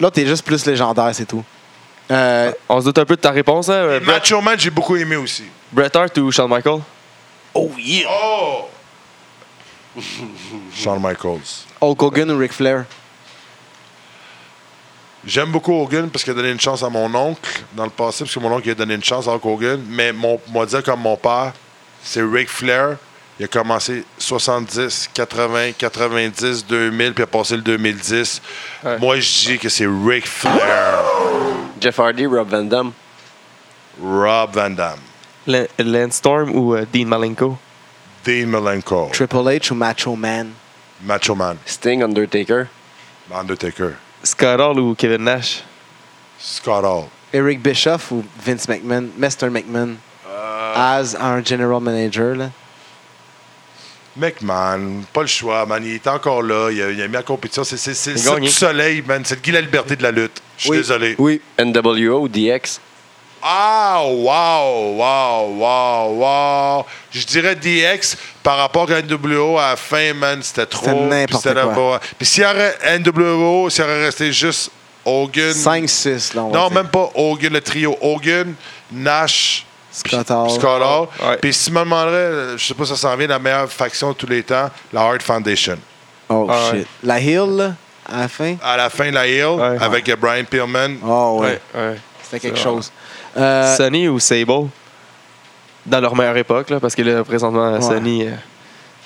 là, t'es juste plus légendaire, c'est tout. Euh, On se doute un peu de ta réponse, hein? Et Bret, Macho Man, j'ai beaucoup aimé aussi. Bret Hart ou Shawn Michaels? Oh! Shawn Michaels. Hulk Hogan ou Ric Flair? J'aime beaucoup Hogan parce qu'il a donné une chance à mon oncle dans le passé, parce que mon oncle il a donné une chance à Hulk Hogan. Mais mon, moi dire comme mon père, c'est Ric Flair. Il a commencé 70, 80, 90, 2000, puis il a passé le 2010. Ouais. Moi, je dis que c'est Ric Flair, Jeff Hardy, Rob Van Dam. Rob Van Damme, Lan- Lance Storm ou euh, Dean Malenko? Dean Malenko, Triple H ou Macho Man? Macho Man, Sting, Undertaker. Undertaker, Scott Hall ou Kevin Nash? Scott Hall. Eric Bischoff ou Vince McMahon? Mr. McMahon? Euh. As un general manager, là. McMahon, pas le choix, man. Il est encore là. Il a, il a mis la compétition. C'est, c'est, c'est, c'est du soleil, man. C'est le Guy la liberté de la lutte. Je suis Oui. désolé. Oui. NWO ou DX. Ah, wow, wow, wow, wow. Je dirais DX par rapport à NWO à la fin, man, c'était trop. C'était n'importe quoi. Puis s'il y aurait NWO, s'il aurait resté juste Hogan. 5-6, là, on va Non, dire. même pas Hogan, le trio Hogan, Nash, Scott Hall. Scott Hall. Ouais. Puis si tu me demanderais, je sais pas si ça s'en vient, la meilleure faction de tous les temps, la Hart Foundation. Oh, Ah ouais. shit. La Hill, là, à la fin? À la fin, la Hill, Ouais. avec Brian Pillman. Oh, ouais. ouais. C'était quelque chose. Euh, Sonny ou Sable? Dans leur meilleure époque, là, parce que là, présentement, Sonny, euh,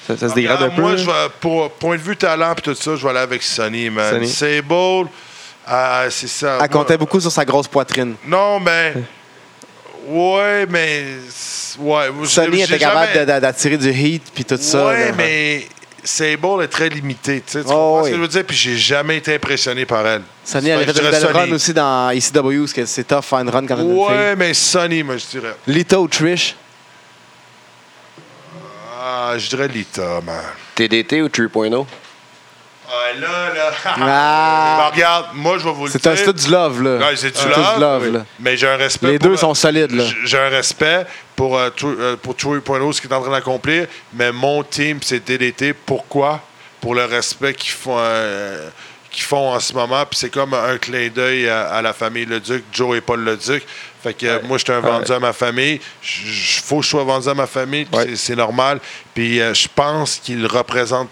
ça, ça se dégrade un peu. Moi, là. je vais, pour point de vue talent et tout ça, je vais aller avec Sonny, man. Sonny. Sable, ah, c'est ça. elle Moi- comptait beaucoup sur sa grosse poitrine. Non, mais. Ouais, mais. Ouais. Sonny j'ai était jamais- capable d'attirer du heat puis tout ça. Ouais, là. mais. Sable est très limité. Tu sais, tu Oh, comprends ce que je veux dire? Puis j'ai jamais été impressionné par elle. Sonny, elle a Fait une belle run aussi dans ECW, parce que c'est tough faire une run quand on est une Ouais, fille. mais Sonny, moi, je dirais. Lita ou Trish? Ah, je dirais Lita, man. TDT ou 3.0. Ah, là, là. Ah! Ben, regarde, moi, je vais vous le C'est dire. un- c'est tout du love, là. Ouais, c'est du love, du love, oui. là. Mais j'ai un respect. Les pour- deux sont solides, là. J'ai un respect pour, euh, True- euh, pour ce qu'il est en train d'accomplir. Mais mon team, c'est DDT. Pourquoi? Pour le respect qu'ils font, euh, qu'ils font en ce moment. Puis c'est comme un clin d'œil à, à la famille Leduc, Joe et Paul Leduc. Fait que euh, moi, je suis un vendu à ma famille. Il faut que je sois vendu à ma famille. Ouais. c'est- normal. Puis euh, je pense qu'il représente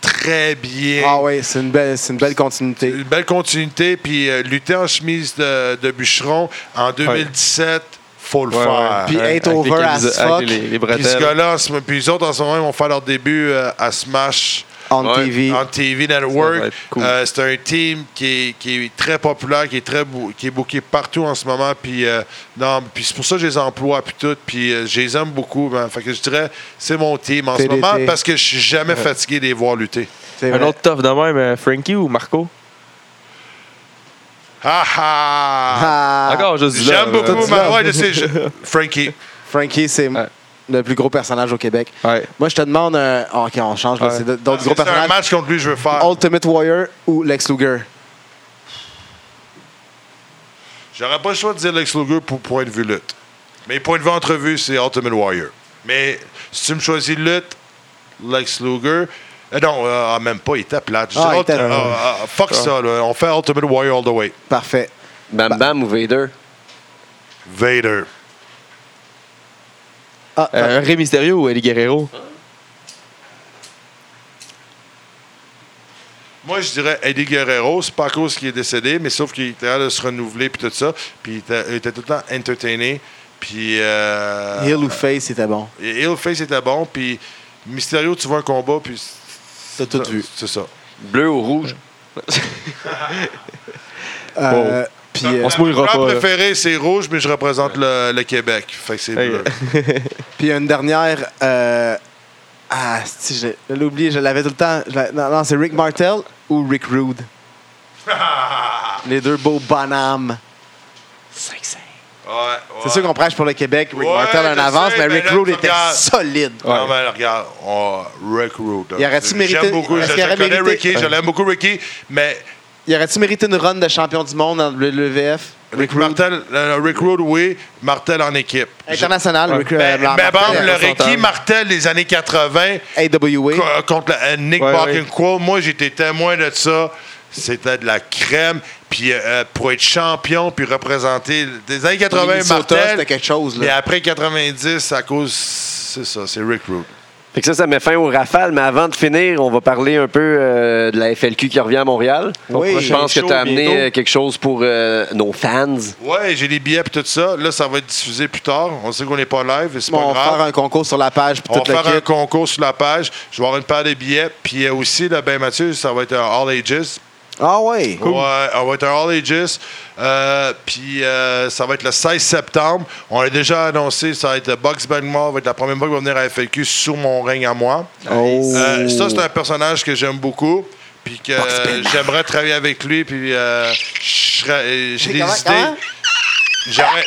très bien Ah oui, c'est une belle, c'est une belle continuité. une belle continuité. Puis euh, lutter en chemise de, de bûcheron en 2017, faut le Ouais, faire. Puis ouais. être Avec over as fuck Les, les Puis ce gars-là, puis les autres en ce moment, ils vont faire leur début euh, à Smash on Ouais, TV. en TV Network. cool. Euh, c'est un team qui est, qui est très populaire, qui est très qui est booké partout en ce moment. Puis euh, non, puis c'est pour ça que je les emploie puis tout. Puis euh, je les aime beaucoup. man. Fait que je dirais, c'est mon team en TDT. ce moment parce que je suis jamais fatigué de les voir lutter. Un vrai. autre tough de même, Frankie ou Marco? Ah ah! Ah, Encore du J'aime beaucoup. euh, ma- ouais, je sais, je- Frankie. Frankie, c'est Ouais. Le plus gros personnage au Québec. Ouais. Moi, je te demande. un- ah, ok, on change. là, Ouais. C'est d'autres gros C'est un personnages. match contre lui que je veux faire. Ultimate Warrior ou Lex Luger? J'aurais pas le choix de dire Lex Luger pour point de vue lutte. Mais point de vue entrevue, c'est Ultimate Warrior. Mais si tu me choisis lutte, Lex Luger. Euh, non, euh, ah, même pas, il était plate. Ah, dis il était- Ulti- ah, ah, fuck ça, là. on fait Ultimate Warrior all the way. Parfait. Bam Bam ou Vader? Vader. Ah, Euh, Rey Mysterio ou Eddie Guerrero? Moi, je dirais Eddie Guerrero. C'est pas à cause qu'il est décédé, mais sauf qu'il était là de se renouveler puis tout ça. Puis il était, il était tout le temps entertainé. Puis. Euh, Hill ou Face, c'était bon. et Face était bon. Puis Mysterio, tu vois un combat, puis. T'as tout vu. C'est ça. Bleu ou rouge? Euh, Puis, euh, On se mouillera Mon pas. préféré, c'est rouge, mais je représente le, le Québec. Fait que c'est Hey. bleu. puis une dernière. euh, ah, si, je, je l'ai oublié, je l'avais tout le temps. Je l'ai- non, non, c'est Rick Martel ou Rick Rude? Les deux beaux bonhommes. Ouais, ouais. C'est sûr qu'on prêche pour le Québec. Rick Ouais, Martel une avance, sais, mais mais Rick Rude était solide. Non, mais regarde, Rick Rude. Il aurait-tu mérité- J'aime beaucoup, est-ce je, qu'il je aurait connais mérité- Ricky, je l'aime beaucoup Ricky, mais Il aurait-tu mérité une run de champion du monde dans le WWF? Rick, Martel, euh, Rick Rude, oui, Martel en équipe. International, Rick Mais, euh, mais Martel, bon, le euh, Ricky Martel des années 80 AWA. co- contre le- euh, Nick Ouais, Bockenquo, moi j'étais témoin de ça. C'était de la crème. Puis euh, pour être champion, puis représenter des années 80, Minnesota, Martel. c'était quelque chose. Mais après 90, à cause. C'est ça, c'est Rick Rude. Fait que ça, ça met fin au rafale. Mais avant de finir, on va parler un peu euh, de la FLQ qui revient à Montréal. Oui. je pense que tu as amené bientôt. euh, quelque chose pour euh, nos fans. Ouais, j'ai des billets et tout ça. Là, ça va être diffusé plus tard. On sait qu'on n'est pas live, et c'est Bon, pas on va faire un concours sur la page On va faire un concours sur la page. Je vais avoir une paire de billets. Puis euh, aussi, là, ben Mathieu, ça va être un All Ages. Ah oui. Ouais, on va être un All Ages. Euh, puis euh, ça va être le 16 septembre. On a déjà annoncé, ça va être Box Bangmore, va être la première fois qu'il va venir à FLQ sur mon ring à moi. Oh. Euh, ça, c'est un personnage que j'aime beaucoup. Puis que j'aimerais travailler avec lui. Puis j'ai des idées. comment? J'aurais.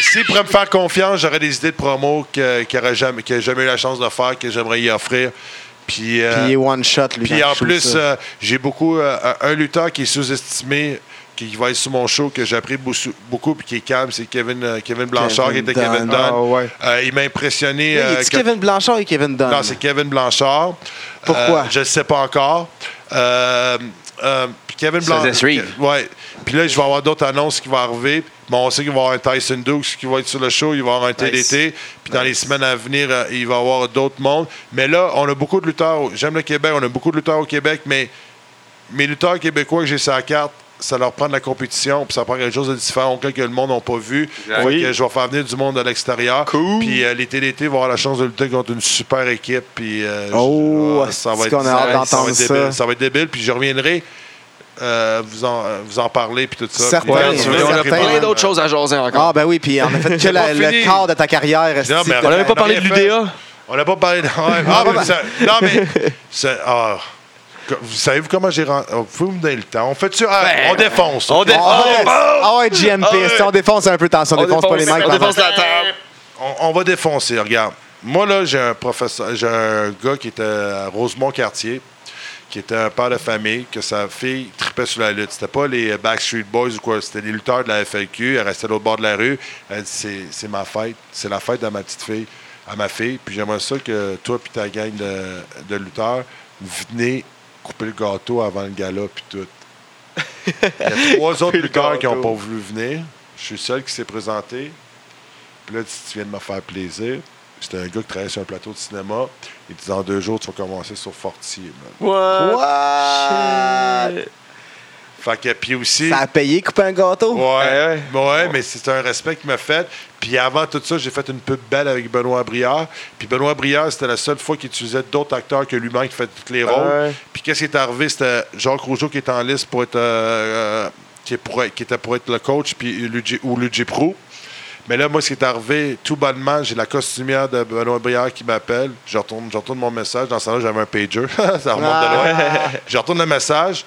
S'il pourrait me faire confiance, j'aurais des idées de promo que- qu'il n'aurait jamais, qu'il a jamais eu la chance de faire, que j'aimerais y offrir. Puis, euh, Puis il est one shot, lui. puis en plus, euh, j'ai beaucoup. euh, un lutteur qui est sous-estimé, qui va être sur mon show, que j'apprécie beaucoup, beaucoup puis qui est calme, c'est Kevin, euh, Kevin Blanchard, Kevin qui était Kevin Dunn. Ah, ouais. Euh, il m'a impressionné. Oui, euh, que- Kevin Blanchard et Kevin Dunn? Non, c'est Kevin Blanchard. Pourquoi? Euh, je ne sais pas encore. Euh, euh, puis Kevin Ça Blanchard. Ouais. Puis là, je vais avoir d'autres annonces qui vont arriver. Bon, on sait qu'il va y avoir un Tyson Dukes qui va être sur le show. Il va y avoir un TDT. Puis dans les semaines à venir, euh, il va y avoir d'autres mondes. Mais là, on a beaucoup de lutteurs. J'aime le Québec. On a beaucoup de lutteurs au Québec. Mais mes lutteurs québécois que j'ai sur la carte, ça leur prend de la compétition. Puis ça prend quelque chose de différent. Auquel que le monde n'a pas vu. Oui. que je vais faire venir du monde de l'extérieur. Cool. Puis euh, les TDT vont avoir la chance de lutter contre une super équipe. Puis euh, Oh, je- ah, ça va être qu'on a hâte ça va être débile. Ça va être débile. Puis je reviendrai euh, vous, en, euh, vous en parler. Puis tout ça. Certain. Puis, Ouais, tu veux, on a plein d'autres choses à jaser encore. Ah, ben oui, puis on a fait que la- le quart de ta carrière. Non, mais on n'avait pas parlé de l'UDA. On n'a pas parlé de. Ah, mais ça- non, mais. ah, vous savez-vous comment j'ai rentré. Vous pouvez me donner le temps. On fait ça. ah, Ben, on défonce. On dé- Ah ouais, ah ouais, GMP, Ah on défonce un peu, attention, on, On défonce, pas les défonce- mecs. on défonce la table. On, on va défoncer, regarde. Moi, là, j'ai un professeur, j'ai un gars qui était à Rosemont-Cartier, qui était un père de famille, que sa fille tripait sur la lutte. C'était pas les Backstreet Boys ou quoi, c'était des lutteurs de la FLQ. Elle restait de l'autre bord de la rue. Elle dit c'est, c'est ma fête, c'est la fête de ma petite fille, à ma fille. Puis j'aimerais ça que toi et ta gang de, de lutteurs venez couper le gâteau avant le gala, puis tout. Il y a trois autres lutteurs qui n'ont pas voulu venir. Je suis seul qui s'est présenté. Puis là, tu viens de me faire plaisir. C'était un gars qui travaillait sur un plateau de cinéma. Il dit dans deux jours, tu vas commencer sur Fortier. man. What? Fait que, puis aussi. Ça a payé couper un gâteau? Ouais, Ouais, ouais, mais c'est un respect qu'il m'a fait. Puis avant tout ça, j'ai fait une pub belle avec Benoît Briard. Puis Benoît Briard, c'était la seule fois qu'il utilisait d'autres acteurs que lui-même qui fait tous les rôles. Ouais. Puis qu'est-ce qui est arrivé? C'était Jacques Rougeau qui était en liste pour être, euh, euh, qui, est pour être- qui était pour être le coach, puis Luigi- ou Luigi Pro. Mais là, moi, ce qui est arrivé, tout bonnement, j'ai la costumière de Benoît Briard qui m'appelle. Je retourne, je retourne mon message. Dans ce temps-là, j'avais un pager. ça remonte de loin. Je retourne le message.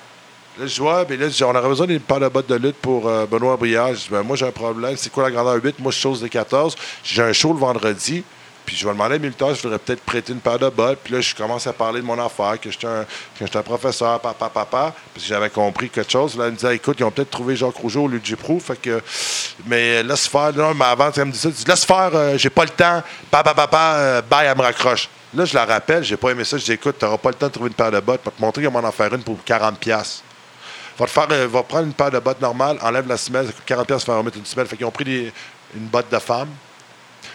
Là, je vois, puis là, je dis, on aurait besoin d'une paire de bottes de lutte pour euh, Benoît Briard. Je dis, ben, moi, j'ai un problème. C'est quoi la grandeur 8? Moi, je chose de 14. J'ai un show le vendredi. Puis je vais demander à lutteurs, je voudrais peut-être prêter une paire de bottes. Puis là, je commence à parler de mon affaire, que j'étais un, j'étais un professeur, papa, papa, parce que j'avais compris quelque chose. Là, elle me disait, écoute, ils ont peut-être trouvé Jacques Rougeau au lieu de J-Pro. Fait que, mais laisse faire. Non, mais avant, elle me dit ça, laisse faire, euh, j'ai pas le temps. Papa, papa, euh, bye, elle me raccroche. Là, je la rappelle, j'ai pas aimé ça. Je dis, écoute, t'auras pas le temps de trouver une paire de bottes. Pour te montrer comment en faire une pour 40$. Va, faire, euh, va prendre une paire de bottes normales, enlève la semelle, ça coûte 40$ pour faire remettre une semelle. Fait qu'ils ont pris une botte de femme.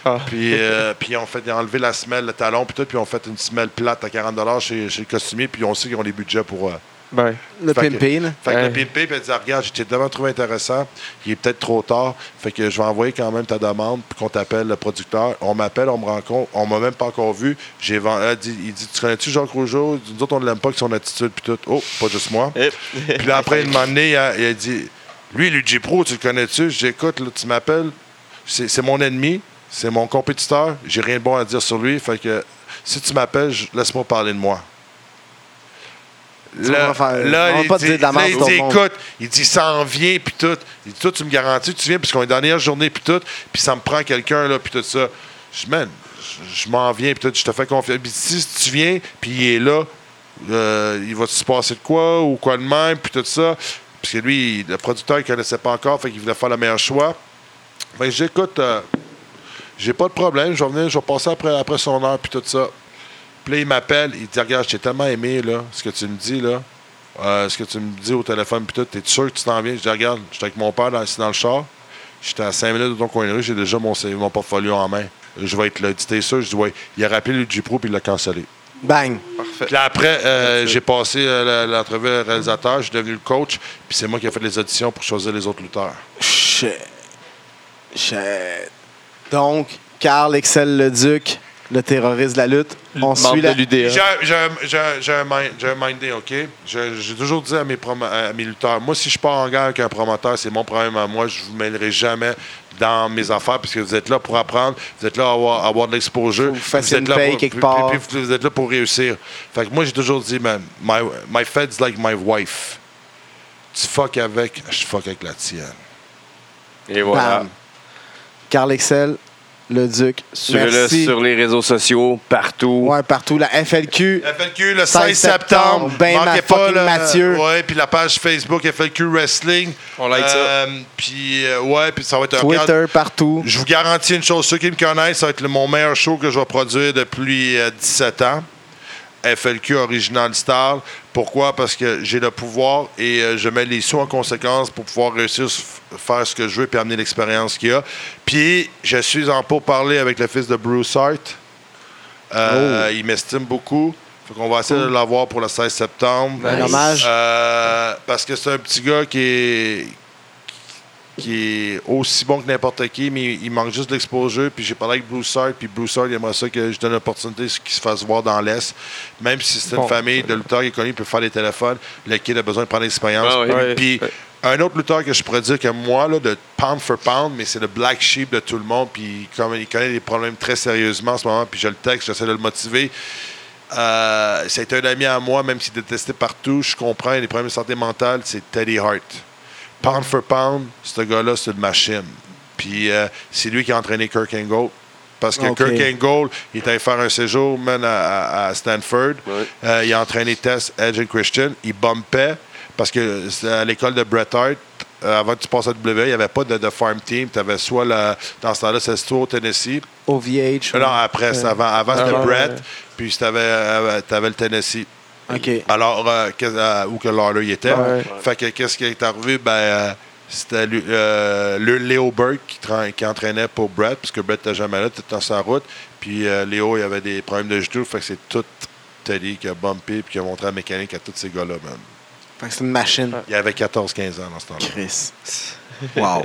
Ah. Puis, euh, puis ils ont fait la semelle, le talon, puis tout, puis ils ont fait une semelle plate à 40$ chez, chez le costumier, puis on sait qu'ils ont les budgets pour. euh, Ben, Le pimpé, fait que Ouais. le pimpé, puis elle dit Regarde, j'étais devant trouvé intéressant. Il est peut-être trop tard. Fait que je vais envoyer quand même ta demande, puis qu'on t'appelle le producteur. On m'appelle, on me rencontre. On m'a même pas encore vu. J'ai vend- elle dit, Il dit Tu connais-tu Jacques Rougeau? Nous autres, on ne l'aime pas, avec son attitude, puis tout. Oh, pas juste moi. Puis là, après, une moment donné, il a, il a dit Lui, Luigi Pro, tu le connais-tu? Je dis Écoute, là, tu m'appelles. C'est mon ennemi. C'est mon compétiteur. J'ai rien de bon à dire sur lui. Fait que si tu m'appelles, laisse-moi parler de moi. Faire- on va il pas dit, dire de la là, il dit, écoute, il dit, ça en vient, puis tout. Il dit, toi, tu me garantis, tu viens, parce qu'on est dans la dernière journée, puis tout, puis ça me prend quelqu'un, là, puis tout ça. Je dis, man, je, je m'en viens, puis tout, je te fais confiance. Puis si tu viens, puis il est là, euh, il va se passer de quoi, ou quoi de même, puis tout ça. Parce que lui, le producteur, il connaissait pas encore, fait qu'il voulait faire le meilleur choix. Fait que j'écoute, euh, j'ai pas de problème, je vais venir, je vais passer après, après son heure, puis tout ça. Puis là, il m'appelle, il dit Regarde, je t'ai tellement aimé, là, ce que tu me dis, là. Euh, ce que tu me dis au téléphone, puis tout, t'es sûr que tu t'en viens? Je dis Regarde, j'étais avec mon père dans, ici dans le char. J'étais à 5 minutes de ton coin de rue, j'ai déjà mon, mon portfolio en main. Je vais être là. Dit T'es sûr? Je dis Ouais. Il a rappelé le J-Pro, puis il l'a cancellé. Bang. parfait. Puis là, après, euh, j'ai passé euh, la- l'entrevue avec le réalisateur, je suis devenu le coach, puis c'est moi qui ai fait les auditions pour choisir les autres lutteurs. Shit. Shit. Donc, Carl Excel le Duc, le terroriste de la lutte. On suit la... J'ai un- mind- mindé, OK? Je- J'ai toujours dit à mes, à mes lutteurs, moi, si je pars en guerre avec un promoteur, c'est mon problème à moi. Je ne vous mêlerai jamais dans mes affaires puisque vous êtes là pour apprendre, vous êtes là à avoir, à avoir de l'exposure. Vous êtes là pour- quelque puis- part. puis- puis vous êtes là pour réussir. Fait que moi, j'ai toujours dit, man, my, my fed's like my wife. Tu fuck avec, je fuck avec la tienne. Et voilà. Bam. Carl Excel, le Duc. Suivez-le sur les réseaux sociaux, partout. Ouais, partout. La FLQ. FLQ le 16 16 septembre. ben ma Manquez pas le, Mathieu. Ouais, puis la page Facebook FLQ Wrestling. On like ça. Euh, Puis euh, ouais, puis ça va être un Twitter, partout. Je vous garantis une chose, ceux qui me connaissent, ça va être le- mon meilleur show que je vais produire depuis euh, 17 ans. FLQ Original Style. Pourquoi? Parce que j'ai le pouvoir et euh, je mets les sous en conséquence pour pouvoir réussir à faire ce que je veux et amener l'expérience qu'il y a. Puis, je suis en parler avec le fils de Bruce Hart. Euh, Il m'estime beaucoup. Fait qu'on va essayer de l'avoir pour le 16 septembre. Un hommage. Euh, parce que c'est un petit gars qui est qui est aussi bon que n'importe qui, mais il manque juste de l'exposure. Puis j'ai parlé avec Bruce Hart, puis Bruce Hart, il aimerait ça que je donne l'opportunité qu'il se fasse voir dans l'Est. Même si c'est une Bon. famille de lutteurs qui est connu, il peut faire les téléphones. Le kid a besoin de prendre l'expérience. Ah oui. Puis un autre lutteur que je pourrais dire que moi, là, de pound for pound, mais c'est le black sheep de tout le monde, puis comme il connaît des problèmes très sérieusement en ce moment, puis je le texte, j'essaie de le motiver. Euh, c'est un ami à moi, même s'il est détesté partout. Je comprends, il a des problèmes de santé mentale. C'est Teddy Hart. Pound for pound, ce gars-là, c'est une machine. Puis euh, c'est lui qui a entraîné Kirk Angle. Parce que Ok. Kirk Angle, il est allé faire un séjour man, à, à- à Stanford. Ouais. Euh, il a entraîné Tess, Edge et Christian. Il bumpait parce que c'est à l'école de Bret Hart, euh, avant que tu passes à W, il n'y avait pas de, de farm team. Tu avais soit la, dans ce temps-là, c'était soit au Tennessee. OVH. Euh, Non, après, c'est avant, avant c'était Avant, Bret, ouais. puis tu avais, le Tennessee. Alors, euh, qu'est- euh, où que Lawler y était. Ouais. Fait que qu'est-ce qui est arrivé? Ben, euh, c'était euh, le Léo Burke qui, tra- qui entraînait pour Brett, parce que Brett n'était jamais là, tout dans sa route. Puis euh, Léo, il avait des problèmes de genoux. Fait que c'est tout Teddy qui a bumpé puis qui a montré la mécanique à tous ces gars-là, man. Fait que c'est une machine. Il avait 14-15 ans dans ce temps-là. Chris. Wow.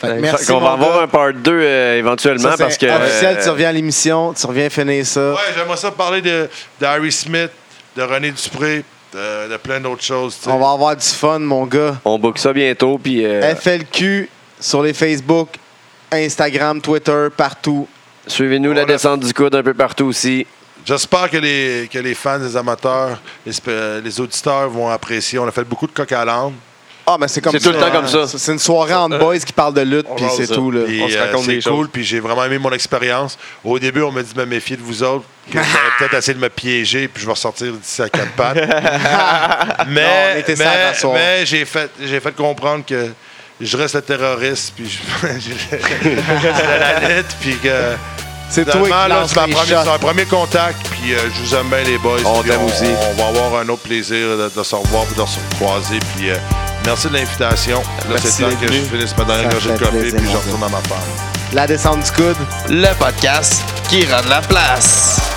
Que merci, on va avoir gars. un part 2 euh, éventuellement Ça, c'est parce que. officiel, tu reviens à l'émission, tu reviens finir ça. Ouais, j'aimerais ça parler de d'Harry Smith, de René Dupré, de, de plein d'autres choses. On va avoir du fun, mon gars. on book ça bientôt. Puis, euh, FLQ sur les Facebook, Instagram, Twitter, partout. suivez-nous la descente du coude un peu partout aussi. J'espère que les, que les fans, les amateurs, les, spe- les auditeurs vont apprécier. On a fait beaucoup de coq à l'âne. Ah, mais c'est comme C'est ça. tout le temps comme ça. C'est une soirée entre boys qui parlent de lutte, puis c'est tout. Là. Puis, On se euh, raconte c'est des cool, choses. puis j'ai vraiment aimé mon expérience. Au début, on m'a dit de me méfier de vous autres, que peut-être essayer de me piéger, puis je vais ressortir d'ici à quatre pattes. Mais mais, mais j'ai fait, j'ai fait comprendre que je reste le terroriste, puis je, la lutte, puis que C'est toi qui là, c'est ma les première- shots. c'est un premier contact, puis euh, je vous aime bien les boys. On puis t'aime aussi. On va avoir un autre plaisir de, de se revoir puis de se croiser, puis euh, merci de l'invitation. Là, c'est le temps que je finisse ma dernière gorgée de café, puis je retourne à ma femme. La descente du coude. Le podcast qui rend la place.